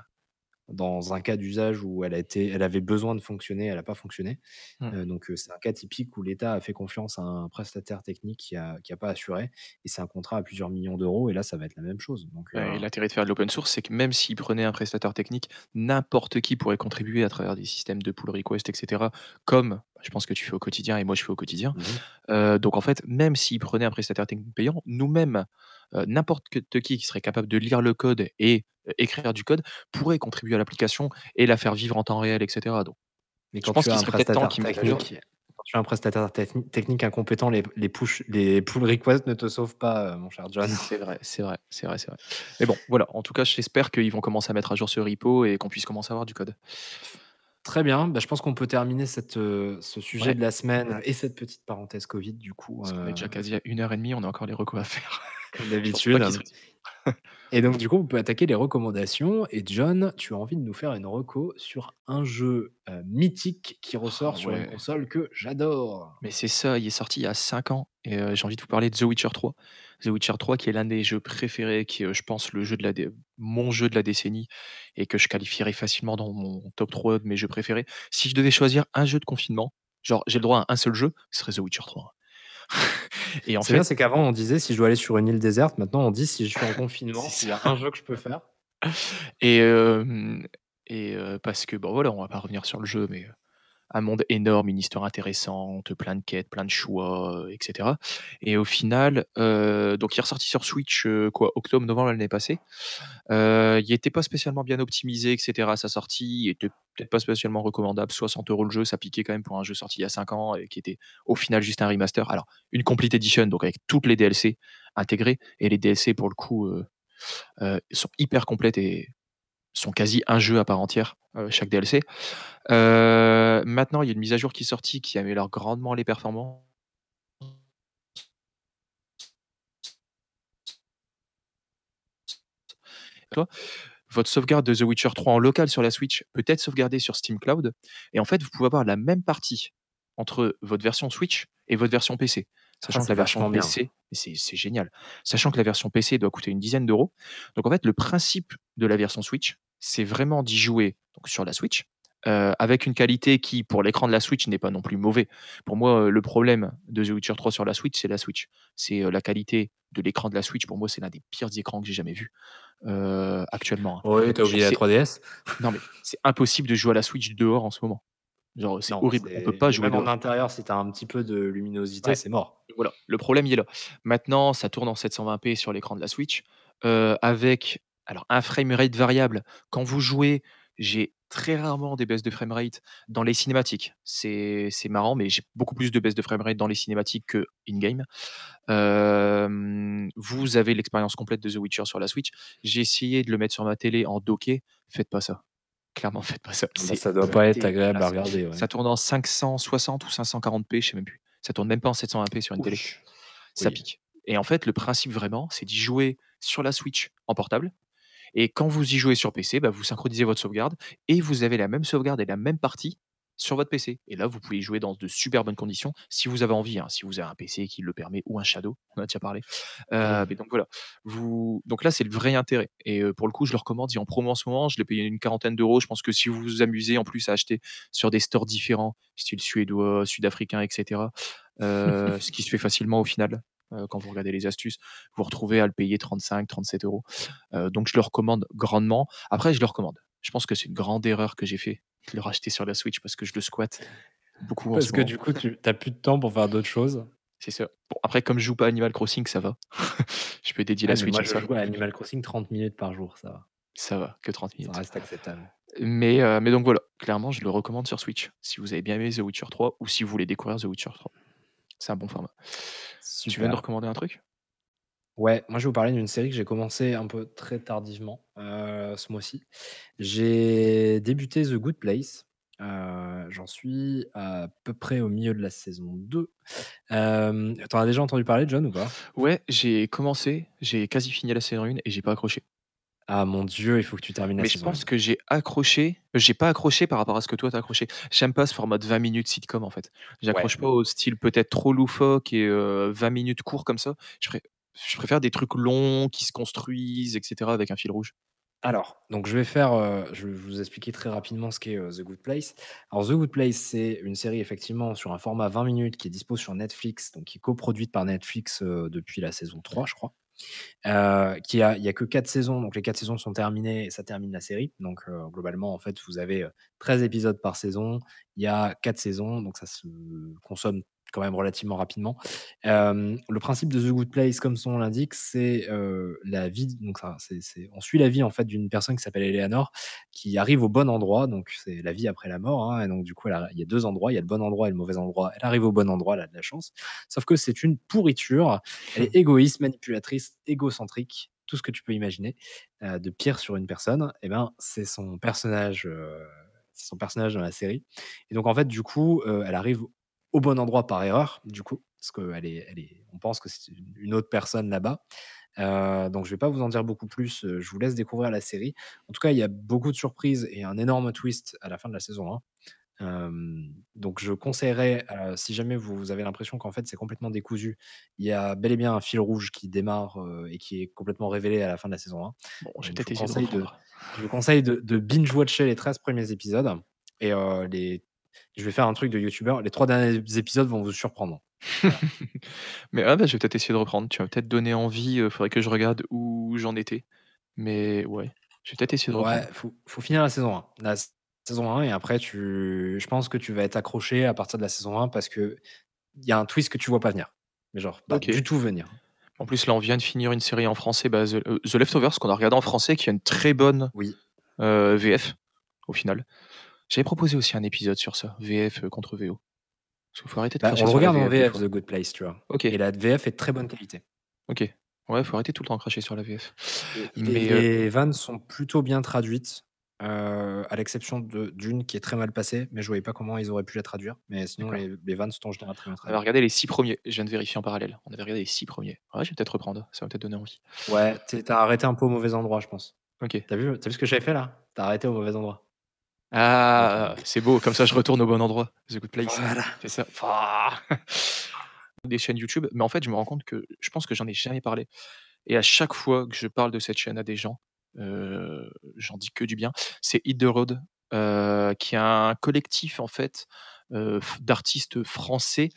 Speaker 8: Dans un cas d'usage où elle a été elle avait besoin de fonctionner, elle a pas fonctionné.
Speaker 7: Mmh.
Speaker 8: Heu, donc heu, c'est un cas typique où l'État a fait confiance à un prestataire technique qui a qui a pas assuré et c'est un contrat à plusieurs millions d'euros et là, ça va être la même chose donc
Speaker 7: et l'intérêt de faire de l'open source, c'est que même s'ils prenaient un prestataire technique, n'importe qui pourrait contribuer à travers des systèmes de pull request et cetera, comme je pense que tu fais au quotidien et moi je fais au quotidien.
Speaker 8: Mmh mh.
Speaker 7: Heu, donc en fait, même s'ils prenaient un prestataire technique payant, nous-mêmes, heu, n'importe qui qui serait capable de lire le code et heu, écrire du code, pourrait contribuer à l'application et la faire vivre en temps réel et cetera donc
Speaker 8: Mais
Speaker 7: je
Speaker 8: quand
Speaker 7: pense
Speaker 8: tu as
Speaker 7: qu'il serait peut-être temps qu'ils
Speaker 8: quand tu as un prestataire techni technique incompétent, les les push les pull requests ne te sauvent pas, mon cher John.
Speaker 7: C'est vrai, c'est vrai, c'est vrai, c'est vrai. Mais bon, voilà, en tout cas, j'espère qu'ils vont commencer à mettre à jour ce repo et qu'on puisse commencer à avoir du code.
Speaker 8: Très bien, bah, je pense qu'on peut terminer cette, heu, ce sujet
Speaker 7: Ouais.
Speaker 8: de la semaine et cette petite parenthèse covid du coup,
Speaker 7: Parce qu'on est
Speaker 8: heu
Speaker 7: déjà quasi à 1 heure et demie, on a encore les recos à faire.
Speaker 8: comme
Speaker 7: Je
Speaker 8: d'habitude.
Speaker 7: qu'ils
Speaker 8: Et donc du coup, on peut attaquer les recommandations et John, tu as envie de nous faire une reco sur un jeu, heu, mythique qui ressort
Speaker 7: Ah
Speaker 8: sur une
Speaker 7: ouais.
Speaker 8: console que j'adore.
Speaker 7: Mais c'est ça, il est sorti il y a 5 ans et heu, j'ai envie de vous parler de The Witcher 3. The Witcher 3 qui est l'un des jeux préférés, qui est, heu, je pense le jeu de la dé mon jeu de la décennie et que je qualifierais facilement dans mon top 3 de mes jeux préférés. Si je devais choisir un jeu de confinement, genre j'ai le droit à un seul jeu, ce serait The Witcher 3. Et en
Speaker 8: C'est bien,
Speaker 7: fait
Speaker 8: c'est qu'avant on disait: «Si je dois aller sur une île déserte», maintenant on dit: «Si je suis en confinement, s'il y a un jeu que je peux faire».
Speaker 7: Et et heu, parce que, bon voilà, on va pas revenir sur le jeu, mais heu, un monde énorme, une histoire intéressante, plein de quêtes, plein de choix, heu et cetera et au final, heu, donc il est ressorti sur Switch, heu, quoi? Octobre-novembre l'année passée. Il était pas spécialement bien optimisé et cetera à sa sortie, il peut-être pas spécialement recommandable. 60 € le jeu, ça piquait quand même pour un jeu sorti il y a 5 ans et qui était au final juste un remaster. Alors, une complete edition, donc avec toutes les DLC intégrées et les DLC pour le coup, sont hyper complètes et sont quasi un jeu à part entière, heu, chaque DLC. Heu, maintenant, il y a une mise à jour qui est sortie qui améliore grandement les performances. Votre sauvegarde de The Witcher 3 en local sur la Switch peut être sauvegardée sur Steam Cloud et en fait, vous pouvez avoir la même partie entre votre version Switch et votre version PC.
Speaker 8: Ah,
Speaker 7: Sachant que la version. PC c'est génial. Sachant que la version PC doit coûter une dizaine d'euros. Donc en fait, le principe de la version Switch, c'est vraiment d'y jouer donc sur la Switch, heu, avec une qualité qui, pour l'écran de la Switch, n'est pas non plus mauvais. Pour moi, heu, le problème de The Witcher 3 sur la Switch, c'est la Switch. C'est, heu, la qualité de l'écran de la Switch, pour moi, c'est l'un des pires écrans que j'ai jamais vu, actuellement, hein.
Speaker 8: Oui, tu as
Speaker 7: Genre
Speaker 8: oublié la
Speaker 7: c'est
Speaker 8: 3DS?
Speaker 7: non mais c'est impossible de jouer à la Switch dehors en ce moment. Genre, c'est horrible, on peut pas jouer
Speaker 8: même en intérieur, si tu as un petit peu de luminosité,
Speaker 7: Ouais.
Speaker 8: c'est mort.
Speaker 7: Voilà, le problème, il est là. Maintenant, ça tourne en 720p sur l'écran de la Switch, avec alors un framerate variable. Quand vous jouez, j'ai très rarement des baisses de framerate dans les cinématiques. C'est c'est marrant, mais j'ai beaucoup plus de baisses de framerate dans les cinématiques que in game. Hem, vous avez l'expérience complète de The Witcher sur la Switch. J'ai essayé de le mettre sur ma télé en docké, faites pas ça. Clairement, faites pas ça.
Speaker 8: Bah,
Speaker 7: C'est
Speaker 8: ça doit pas être agréable à
Speaker 7: dégueulasse.
Speaker 8: regarder, ouais.
Speaker 7: Ça tourne en 560 ou 540p, je sais même plus. Ça tourne même pas en 720p sur une télé. Ça
Speaker 8: Oui.
Speaker 7: pique et en fait, le principe vraiment, c'est d'y jouer sur la Switch en portable et quand vous y jouez sur PC, bah, vous synchronisez votre sauvegarde et vous avez la même sauvegarde et la même partie sur votre PC et là, vous pouvez y jouer dans de super bonnes conditions si vous avez envie, hein, si vous avez un PC qui le permet ou un Shadow, on a déjà parlé. Mais donc voilà, donc là, c'est le vrai intérêt et pour le coup, je le recommande. Il est en promo en ce moment, je l'ai payé une quarantaine d'euros. Je pense que si vous vous amusez en plus à acheter sur des stores différents, style suédois, sud-africain et cetera, heu, ce qui se fait facilement au final, quand vous regardez les astuces, vous vous retrouvez à le payer 35-37 €. Heu, donc je le recommande grandement. Après, je le recommande. Je pense que c'est une grande erreur que j'ai fait de le racheter sur la Switch parce que je le squatte beaucoup en
Speaker 8: Parce
Speaker 7: ce
Speaker 8: que
Speaker 7: moment.
Speaker 8: du coup, tu as plus de temps pour faire d'autres choses.
Speaker 7: C'est ça. Bon, après, comme je joue pas à Animal Crossing, ça va. Je peux dédier
Speaker 8: Ah,
Speaker 7: la Switch
Speaker 8: moi,
Speaker 7: à
Speaker 8: je
Speaker 7: ça.
Speaker 8: joue à Animal Crossing 30 minutes par jour, ça va.
Speaker 7: Ça va, que 30
Speaker 8: Ça
Speaker 7: minutes.
Speaker 8: reste acceptable.
Speaker 7: Mais heu, mais donc voilà, clairement, je le recommande sur Switch. Si vous avez bien aimé The Witcher 3 ou si vous voulez découvrir The Witcher 3. C'est un bon format. Tu veux nous recommander un truc?
Speaker 8: Ouais, moi je vais vous parler d'une série que j'ai commencé un peu très tardivement, heu, ce mois-ci. J'ai débuté The Good Place, heu, j'en suis à peu près au milieu de la saison 2. Hem, tu as déjà entendu parler John ou pas?
Speaker 7: Ouais, j'ai commencé, j'ai quasi fini la saison 1 et j'ai pas accroché.
Speaker 8: Ah mon Dieu, il faut que tu termines la
Speaker 7: Mais je
Speaker 8: saison 1.
Speaker 7: pense que j'ai accroché j'ai pas accroché par rapport à ce que toi tu as accroché. J'aime pas ce format de 20 minutes sitcom en fait.
Speaker 8: Ouais.
Speaker 7: J'accroche pas au style peut-être trop loufoque et heu, 20 minutes court comme ça. Je pré je préfère des trucs longs qui se construisent et cetera avec un fil rouge.
Speaker 8: Alors, donc je vais faire, heu, je vais vous expliquer très rapidement ce qu'est, heu, The Good Place. Alors The Good Place, c'est une série effectivement sur un format 20 minutes qui est dispo sur Netflix, donc qui est coproduite par Netflix, heu, depuis la saison 3 je crois. Qui a il y a que 4 saisons, donc les 4 saisons sont terminées et ça termine la série. Donc, heu, globalement en fait vous avez, heu, 13 épisodes par saison. Il y a 4 saisons, donc ça se consomme quand même relativement rapidement. Le principe de The Good Place, comme son nom l'indique, c'est, la vie donc on suit la vie en fait d'une personne qui s'appelle Eleanor, qui arrive au bon endroit, donc c'est la vie après la mort, hein et donc du coup il y a 2 endroits, il y a le bon endroit et le mauvais endroit. Elle arrive au bon endroit, elle a de la chance. Sauf que c'est une pourriture, elle est égoïste, manipulatrice, égocentrique, tout ce que tu peux imaginer, de pire sur une personne et ben, c'est son personnage, son personnage dans la série et donc en fait du coup, elle arrive au bon endroit par erreur, du coup, parce qu'elle est elle est on pense que c'est une autre personne là-bas. Heu, donc je vais pas vous en dire beaucoup plus, heu, je vous laisse découvrir la série. En tout cas, il y a beaucoup de surprises et un énorme twist à la fin de la saison 1. Hem, donc je conseillerais, si jamais vous avez l'impression qu'en fait c'est complètement décousu, il y a bel et bien un fil rouge qui démarre, et qui est complètement révélé à la fin de la saison 1.
Speaker 7: Bon,
Speaker 8: Heu,
Speaker 7: j'ai
Speaker 8: je vous conseille de je vous conseille de de binge watcher les 13 premiers épisodes et les je vais faire un truc de youtubeur, les 3 derniers épisodes vont vous surprendre. Voilà.
Speaker 7: Mais ah bah, je vais peut-être essayer de reprendre. Tu m'as peut-être donné envie, heu, faudrait que je regarde où j'en étais. Mais ouais, je vais peut-être essayer de
Speaker 8: Ouais,
Speaker 7: reprendre.
Speaker 8: faut faut finir la saison 1. La saison 1 et après tu je pense que tu vas être accroché à partir de la saison 1 parce qu'il y a un twist que tu vois pas venir. Mais genre pas du tout venir.
Speaker 7: En plus, là, on vient de finir une série en français, bah, The heu, The Leftovers qu'on a regardé en français, qui a une très bonne,
Speaker 8: Oui.
Speaker 7: heu, VF, au final. J'avais proposé aussi un épisode sur ça, VF, heu, contre VO. Parce qu'il faut arrêter de
Speaker 8: Bah, on le regarde en
Speaker 7: VF.
Speaker 8: The Good Place, tu vois?
Speaker 7: OK.
Speaker 8: Et la VF est de très bonne qualité.
Speaker 7: OK. Ouais, faut arrêter tout le temps de cracher sur la VF.
Speaker 8: Et les vannes sont plutôt bien traduites, heu, à l'exception d'une qui est très mal passée, mais je voyais pas comment ils auraient pu la traduire. Mais sinon les les vannes sont en général très bien
Speaker 7: On avait
Speaker 8: traduites.
Speaker 7: regardé les 6 premiers. Je viens de vérifier en parallèle. On avait regardé les 6 premiers. Ouais, je vais peut-être reprendre, ça va peut-être donner envie.
Speaker 8: Ouais, tu es tu as arrêté un peu au mauvais endroit, je pense.
Speaker 7: OK.
Speaker 8: Tu as vu as vu ce que j'avais fait là? Tu as arrêté au mauvais endroit.
Speaker 7: Ah! C'est beau, comme ça je retourne au bon endroit. The Good Place.
Speaker 8: Voilà.
Speaker 7: C'est ça. Des chaînes YouTube, mais en fait, je me rends compte que je pense que j'en ai jamais parlé et à chaque fois que je parle de cette chaîne à des gens, heu, j'en dis que du bien. C'est Hit the Road, heu, qui est un collectif en fait, heu, f d'artistes français.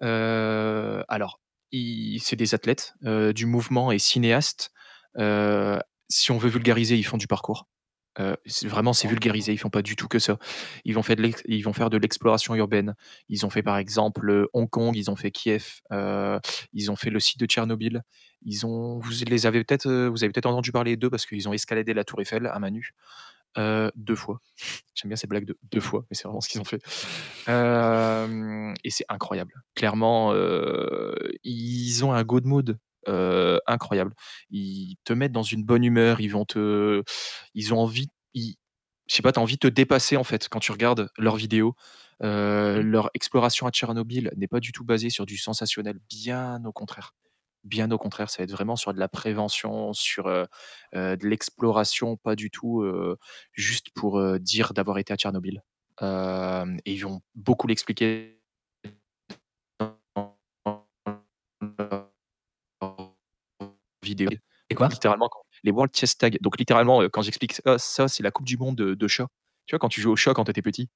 Speaker 7: Alors, c'est des athlètes, du mouvement et cinéastes. Si on veut vulgariser, ils font du parcours. C'est vraiment, c'est vulgarisé, ils font pas du tout que ça. Ils vont faire de l'ex ils vont faire de l'exploration urbaine. Ils ont fait par exemple, heu, Hong Kong, ils ont fait Kiev, heu, ils ont fait le site de Tchernobyl. Ils ont vous les avez peut-être, vous avez peut-être entendu parler d'eux parce qu'ils ont escaladé la tour Eiffel à heu, 2 fois. J'aime bien cette blague de 2 fois, mais c'est vraiment ce qu'ils ont fait. Et c'est incroyable. Clairement, ils ont un good mood, heu, incroyable. Ils te mettent dans une bonne humeur, ils vont te ils ont envie ils je sais pas, tu as envie de te dépasser en fait quand tu regardes leurs vidéos. Heu,
Speaker 8: Mmh.
Speaker 7: leur exploration à Tchernobyl n'est pas du tout basée sur du sensationnel, bien au contraire. Bien au contraire, ça va être vraiment sur de la prévention, sur, heu heu, de l'exploration, pas du tout, juste pour, dire d'avoir été à Tchernobyl. Et ils vont beaucoup l'expliquer vidéo.
Speaker 8: Et quoi?
Speaker 7: Littéralement quand les World Chess Tag, donc littéralement, heu, quand j'explique ça, ça c'est la coupe du monde de de chat. Tu vois quand tu jouais au chat quand tu étais petit?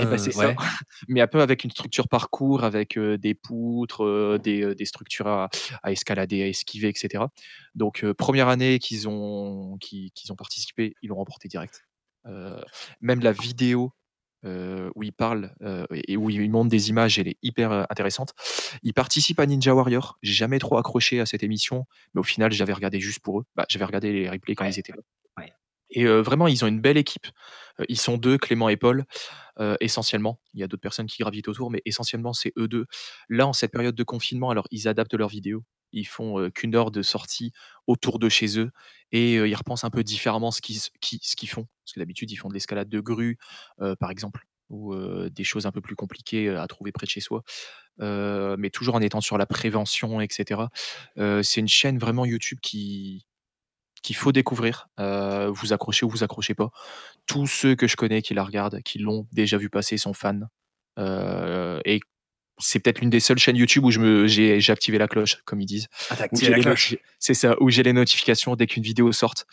Speaker 7: Et bah,
Speaker 8: Ah!
Speaker 7: c'est ça,
Speaker 8: Ouais.
Speaker 7: mais un peu avec une structure parcours, avec, heu, des poutres, heu, des, structures à à escalader, à esquiver et cetera. Donc 1re année qu'ils ont qu'ils ont participé, ils l'ont remporté direct. Même la vidéo, heu, où ils parlent, heu et où ils montrent des images, elle est hyper, heu, intéressante. Ils participent à Ninja Warrior. J'ai jamais trop accroché à cette émission, mais au final, j'avais regardé juste pour eux. Bah, j'avais regardé les replays quand
Speaker 8: Ouais,
Speaker 7: ils étaient là
Speaker 8: ouais.
Speaker 7: et vraiment, ils ont une belle équipe. Ils sont 2, Clément et Paul, essentiellement. Il y a d'autres personnes qui gravitent autour, mais essentiellement, c'est eux 2. Là, en cette période de confinement, alors ils adaptent leurs vidéos. Ils font qu'une heure de sortie autour de chez eux et ils repensent un peu différemment ce qu'ils qu'ils- ce font. Parce que d'habitude, ils font de l'escalade de grue, par exemple, ou des choses un peu plus compliquées à trouver près de chez soi, mais toujours en étant sur la prévention, etc. C'est une chaîne vraiment YouTube qui qu'il faut découvrir. Vous accrochez ou vous accrochez pas. Tous ceux que je connais qui la regardent, qui l'ont déjà vu passer, sont fans. Et c'est peut-être l'une des seules chaînes YouTube où je me, j'ai, j'ai activé la cloche, comme ils disent.
Speaker 8: Ah, t'as activé la cloche.
Speaker 7: C'est ça, où j'ai les notifications dès qu'une vidéo sorte.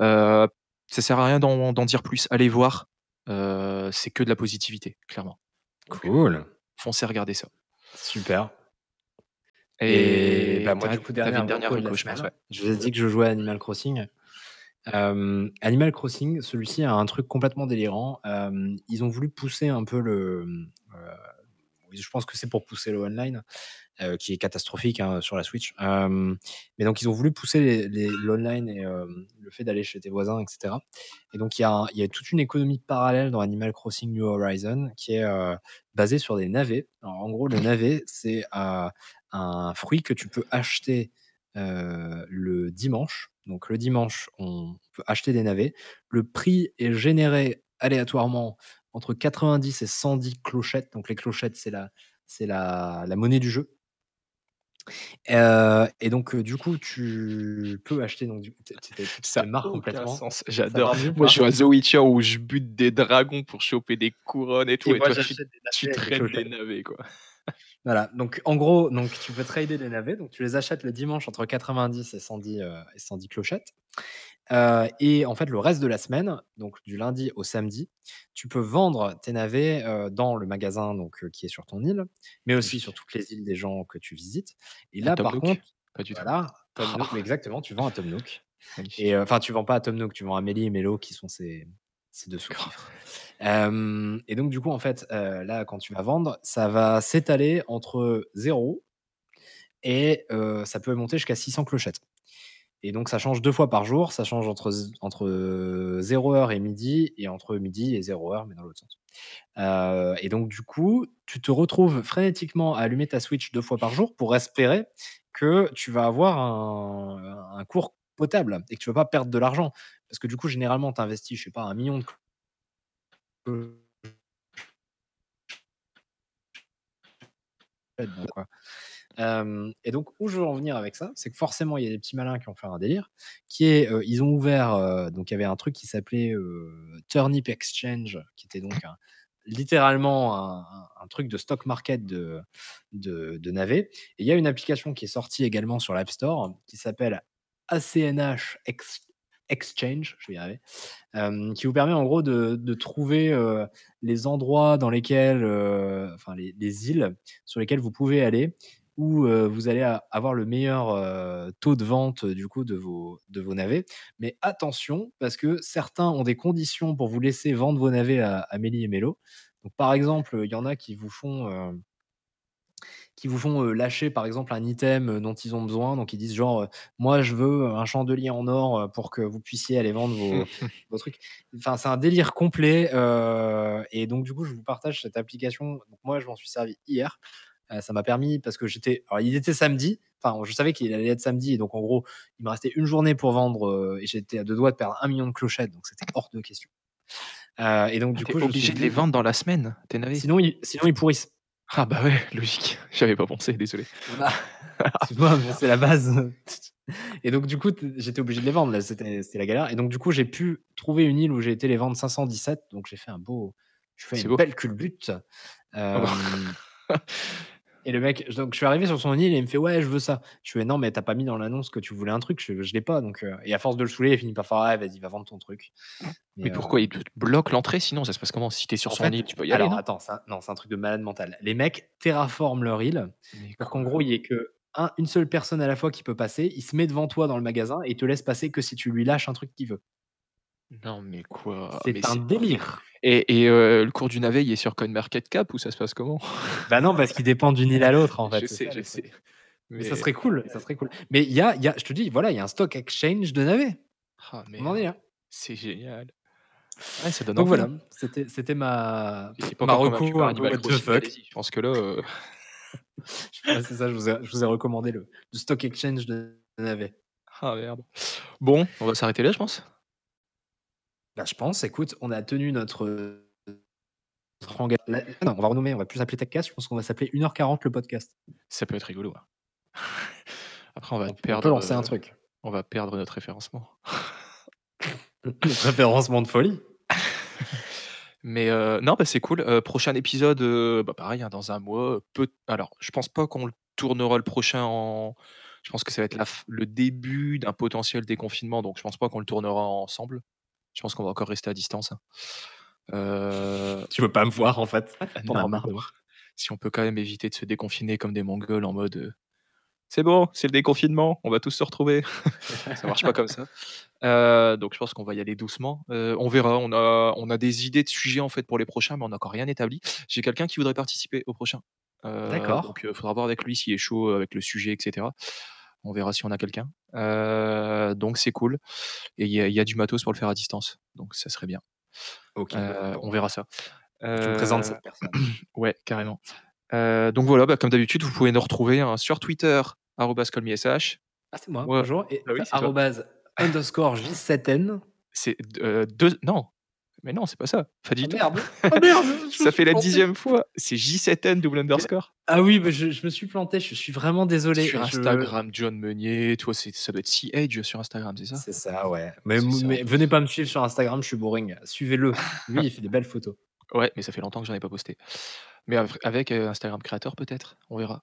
Speaker 7: Euh, ça sert à rien d'en, d'en dire plus. Allez voir. Euh, c'est que de la positivité, clairement. Donc,
Speaker 8: Cool.
Speaker 7: Foncez regarder ça.
Speaker 8: Super.
Speaker 7: Et,
Speaker 8: Et, bah, moi, du coup, dernière,
Speaker 7: dernière
Speaker 8: reco
Speaker 7: je pense.
Speaker 8: semaine.
Speaker 7: Ouais.
Speaker 8: Je vous ai dit que je jouais à Animal Crossing. Euh, Animal Crossing, celui-ci a un truc complètement délirant. Euh, ils ont voulu pousser un peu le. Je pense que c'est pour pousser le online, euh, qui est catastrophique hein, sur la Switch. Euh, mais donc, ils ont voulu pousser l'online et euh, le fait d'aller chez tes voisins, etc. Et donc, il y, a y toute une économie parallèle dans Animal Crossing New Horizon qui est euh, basée sur des navets. Alors, en gros, le navet, c'est euh, un fruit que tu peux acheter le dimanche. Donc, le dimanche, on peut acheter des navets. Le prix est généré aléatoirement entre 90 et 110 clochettes. Donc, les clochettes, c'est la, c'est la, la monnaie du jeu. Euh, et donc, euh, du coup, tu peux acheter. Donc, du, t- t- t- tu
Speaker 7: Ça aucun
Speaker 8: complètement.
Speaker 7: J'adore. Moi, je joue à The Witcher où je bute des dragons pour choper des couronnes et tout.
Speaker 8: Et
Speaker 7: Et,
Speaker 8: moi,
Speaker 7: toi, tu,
Speaker 8: j'achète des
Speaker 7: tu
Speaker 8: des
Speaker 7: traites des
Speaker 8: clochettes.
Speaker 7: navets, quoi.
Speaker 8: Voilà, donc en gros, donc tu peux trader des navets, donc tu les achètes le dimanche entre 90 et 110, euh, et 110 clochettes. Euh, et en fait, le reste de la semaine, donc du lundi au samedi, tu peux vendre tes navets euh, dans le magasin donc, euh, qui est sur ton île, mais aussi sur toutes les îles des gens que tu visites. Et là, par
Speaker 7: Nook
Speaker 8: contre,
Speaker 7: Pas du tout.
Speaker 8: voilà, Tom
Speaker 7: Oh,
Speaker 8: Nook, exactement, tu vends à Tom Nook. Et enfin, tu vends pas à Tom Nook, tu vends à Mélie et Mélo qui sont ces, ces deux. Euh, et donc, du coup, en fait, là, quand tu vas vendre, ça va s'étaler entre 0 et ça peut monter jusqu'à 600 clochettes. Et donc, ça change deux fois par jour. Ça change entre, entre 0h et midi et entre midi et 0h, mais dans l'autre sens. Euh, et donc, du coup, tu te retrouves frénétiquement à allumer ta Switch deux fois par jour pour espérer que tu vas avoir un, un cours potable et que tu vas pas perdre de l'argent. Parce que du coup, généralement, tu investis, je sais pas, un million de. Et donc, où je veux en venir avec ça, c'est que forcément, il y a des petits malins qui ont fait un délire, qui est, ils ont ouvert, donc il y avait un truc qui s'appelait Turnip Exchange, qui était donc littéralement un, truc de stock market de, de, navets. Et il y a une application qui est sortie également sur l'App Store, qui s'appelle ACNH Ex- Exchange, je vais y arriver, qui vous permet en gros de, trouver les endroits dans lesquels, enfin les îles sur lesquelles vous pouvez aller où euh, vous allez avoir le meilleur euh, taux de vente du coup de vos, de vos navets. Mais attention, parce que certains ont des conditions pour vous laisser vendre vos navets à, à Mélie et Mélo. Donc, par exemple, il y en a qui vous font, qui vous font lâcher par exemple un item dont ils ont besoin. Donc ils disent genre, moi je veux un chandelier en or pour que vous puissiez aller vendre vos, vos trucs. Enfin, c'est un délire complet. euh, et donc du coup, je vous partage cette application. Donc, moi, je m'en suis servi hier. Euh, ça m'a permis parce que j'étais. Alors, il était samedi. Enfin, je savais qu'il allait être samedi. Et donc, en gros, il me restait une journée pour vendre. euh, et j'étais à deux doigts de perdre un million de clochettes. Donc, c'était hors de question. Euh, et donc,
Speaker 7: Ah,
Speaker 8: du coup, je
Speaker 7: obligé
Speaker 8: suis
Speaker 7: de les vendre dans la semaine, tes navets?
Speaker 8: Sinon, ils, sinon, ils pourrissent.
Speaker 7: Ah bah ouais, logique. J'avais pas pensé, désolé.
Speaker 8: Bon, c'est la base. Et donc, du coup, j'étais obligé de les vendre. là, C'était la galère. Et donc, du coup, j'ai pu trouver une île où j'ai été les vendre 517. Donc, j'ai fait un beau. Je fais une
Speaker 7: beau.
Speaker 8: belle culbute.
Speaker 7: Ah bah.
Speaker 8: Euh, et le mec, donc, je suis arrivé sur son île et il me fait Ouais, je veux ça. Je fais Non, mais t'as pas mis dans l'annonce que tu voulais un truc. Je, je l'ai pas. Donc, euh, et à force de le saouler, il finit par faire Ouais, vas-y, va vendre ton truc.
Speaker 7: Mais
Speaker 8: euh,
Speaker 7: pourquoi? Ils te bloquent l'entrée sinon Ça se passe comment? Si t'es sur
Speaker 8: en
Speaker 7: son
Speaker 8: fait,
Speaker 7: île, tu peux y aller,
Speaker 8: alors attends, ça- non, c'est un truc de malade mental. Les mecs terraforment leur île pour qu'en gros, il y ait que un- une seule personne à la fois qui peut passer. Il se met devant toi dans le magasin et il te laisse passer que si tu lui lâches un truc qu'il veut.
Speaker 7: Non, mais quoi?
Speaker 8: C'est un délire.
Speaker 7: Et, et euh, le cours du navet, il est sur CoinMarketCap ou ça se passe comment?
Speaker 8: Bah non, parce qu'il dépend d'une île à l'autre en fait.
Speaker 7: Je sais,
Speaker 8: ça,
Speaker 7: je sais.
Speaker 8: Mais ça serait cool, ça serait cool. Mais il y a, y a, je te dis, voilà, il y a un stock exchange de navets.
Speaker 7: Ah,
Speaker 8: On en est là.
Speaker 7: C'est génial. Ouais, ça donne
Speaker 8: Donc voilà,
Speaker 7: hein.
Speaker 8: c'était, c'était ma, ma
Speaker 7: encore convaincu
Speaker 8: reco
Speaker 7: par
Speaker 8: un peu
Speaker 7: Animal
Speaker 8: what the
Speaker 7: Crossing,
Speaker 8: fuck.
Speaker 7: allez-y. Je pense que là, euh,
Speaker 8: c'est ça, je vous ai je vous ai recommandé le le Stock Exchange de Navet.
Speaker 7: Ah merde. Bon, on va s'arrêter là, je pense?
Speaker 8: Bah, je pense, écoute, on a tenu notre, heu, notre enga la non, on va renommer, on va plus s'appeler TechCast, je pense qu'on va s'appeler 1 heure 40 le podcast.
Speaker 7: Ça peut être rigolo, hein. Après on va
Speaker 8: On peut
Speaker 7: perdre,
Speaker 8: lancer un truc.
Speaker 7: on va perdre notre référencement.
Speaker 8: Notre référencement de folie.
Speaker 7: Mais heu, non, bah, c'est cool. Heu, prochain épisode, bah, pareil, hein, dans un mois, peut alors je pense pas qu'on le tournera le prochain en je pense que ça va être la f le début d'un potentiel déconfinement, donc je pense pas qu'on le tournera ensemble. Je pense qu'on va encore rester à distance, hein. Heu,
Speaker 8: Tu veux pas me voir en fait?
Speaker 7: Non,
Speaker 8: marre de moi?
Speaker 7: si on peut quand même éviter de se déconfiner comme des Mongols en mode, heu: «C'est bon, c'est le déconfinement, on va tous se retrouver». Ça marche pas comme ça. Heu, donc je pense qu'on va y aller doucement. Heu, on verra, on a on a des idées de sujets, en fait, pour les prochains, mais on a encore rien établi. J'ai quelqu'un qui voudrait participer au prochain.
Speaker 8: D'accord.
Speaker 7: donc heu, faudra voir avec lui s'il est chaud, avec le sujet et cetera. On verra si on a quelqu'un. Heu, donc c'est cool et il y a il y a du matos pour le faire à distance, donc ça serait bien.
Speaker 8: OK.
Speaker 7: Heu, on verra ça.
Speaker 8: Tu me présentes
Speaker 7: Heu,
Speaker 8: cette personne.
Speaker 7: ouais, carrément. Heu, donc voilà, bah, comme d'habitude, vous pouvez nous retrouver, hein, sur Twitter, @colmish.
Speaker 8: Ah, c'est moi,
Speaker 7: Ouais.
Speaker 8: bonjour et
Speaker 7: Ah oui,
Speaker 8: underscore J7N.
Speaker 7: C'est d heu, 2 non, mais non, c'est pas ça, pas du
Speaker 8: Ah
Speaker 7: tout.
Speaker 8: merde! Ah merde!
Speaker 7: Ça fait la
Speaker 8: planté.
Speaker 7: 10e fois, c'est J7N double underscore.
Speaker 8: Ah oui, mais je je me suis planté, je suis vraiment désolé.
Speaker 7: Sur
Speaker 8: Je
Speaker 7: Instagram, John Meunier, toi, ça doit être C-Age sur Instagram, c'est ça?
Speaker 8: C'est ça, ouais.
Speaker 7: Ça.
Speaker 8: mais venez pas me suivre sur Instagram, je suis boring. Suivez-le. Lui, il fait des belles photos.
Speaker 7: Ouais, mais ça fait longtemps que j'en ai pas posté. Mais av avec, Instagram créateur peut-être? On verra.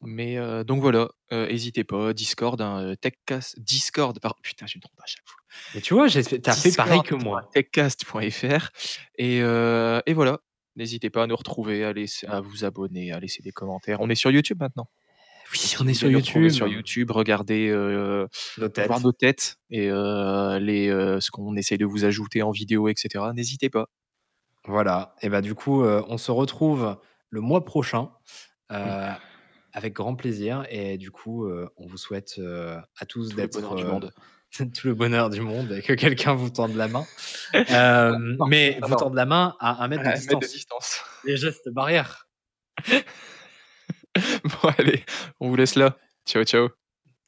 Speaker 7: Mais donc voilà, heu, hésitez pas, Discord, hein, TechCast Discord par putain, je me trompe à chaque fois.
Speaker 8: Mais tu vois, j'ai fait pareil que moi.
Speaker 7: Discord.techcast.fr et et voilà. N'hésitez pas à nous retrouver, à laisser à vous abonner, à laisser des commentaires. On est sur YouTube maintenant.
Speaker 8: Oui, on est
Speaker 7: vous
Speaker 8: sur
Speaker 7: voulez nous retrouver
Speaker 8: YouTube.
Speaker 7: Sur YouTube, regardez,
Speaker 8: Nos têtes.
Speaker 7: voir nos têtes et les, ce qu'on essaie de vous ajouter en vidéo et cetera. N'hésitez pas.
Speaker 8: Voilà et bah, du coup, heu, on se retrouve le mois prochain, heu,
Speaker 7: Mmh.
Speaker 8: avec grand plaisir et du coup, heu, on vous souhaite, heu, à tous
Speaker 7: Tout le
Speaker 8: d'être,
Speaker 7: bonheur du
Speaker 8: heu,
Speaker 7: monde.
Speaker 8: tout le bonheur du monde et que quelqu'un vous tende la main. Hem,
Speaker 7: Non,
Speaker 8: mais
Speaker 7: non,
Speaker 8: vous
Speaker 7: non.
Speaker 8: tendre la main à 1 mètre de
Speaker 7: À 1 mètre de
Speaker 8: distance.
Speaker 7: distance.
Speaker 8: Les gestes barrières.
Speaker 7: Bon allez, on vous laisse là. Ciao, ciao.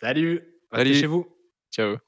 Speaker 8: Salut, restez
Speaker 7: Salut.
Speaker 8: chez vous.
Speaker 7: Ciao.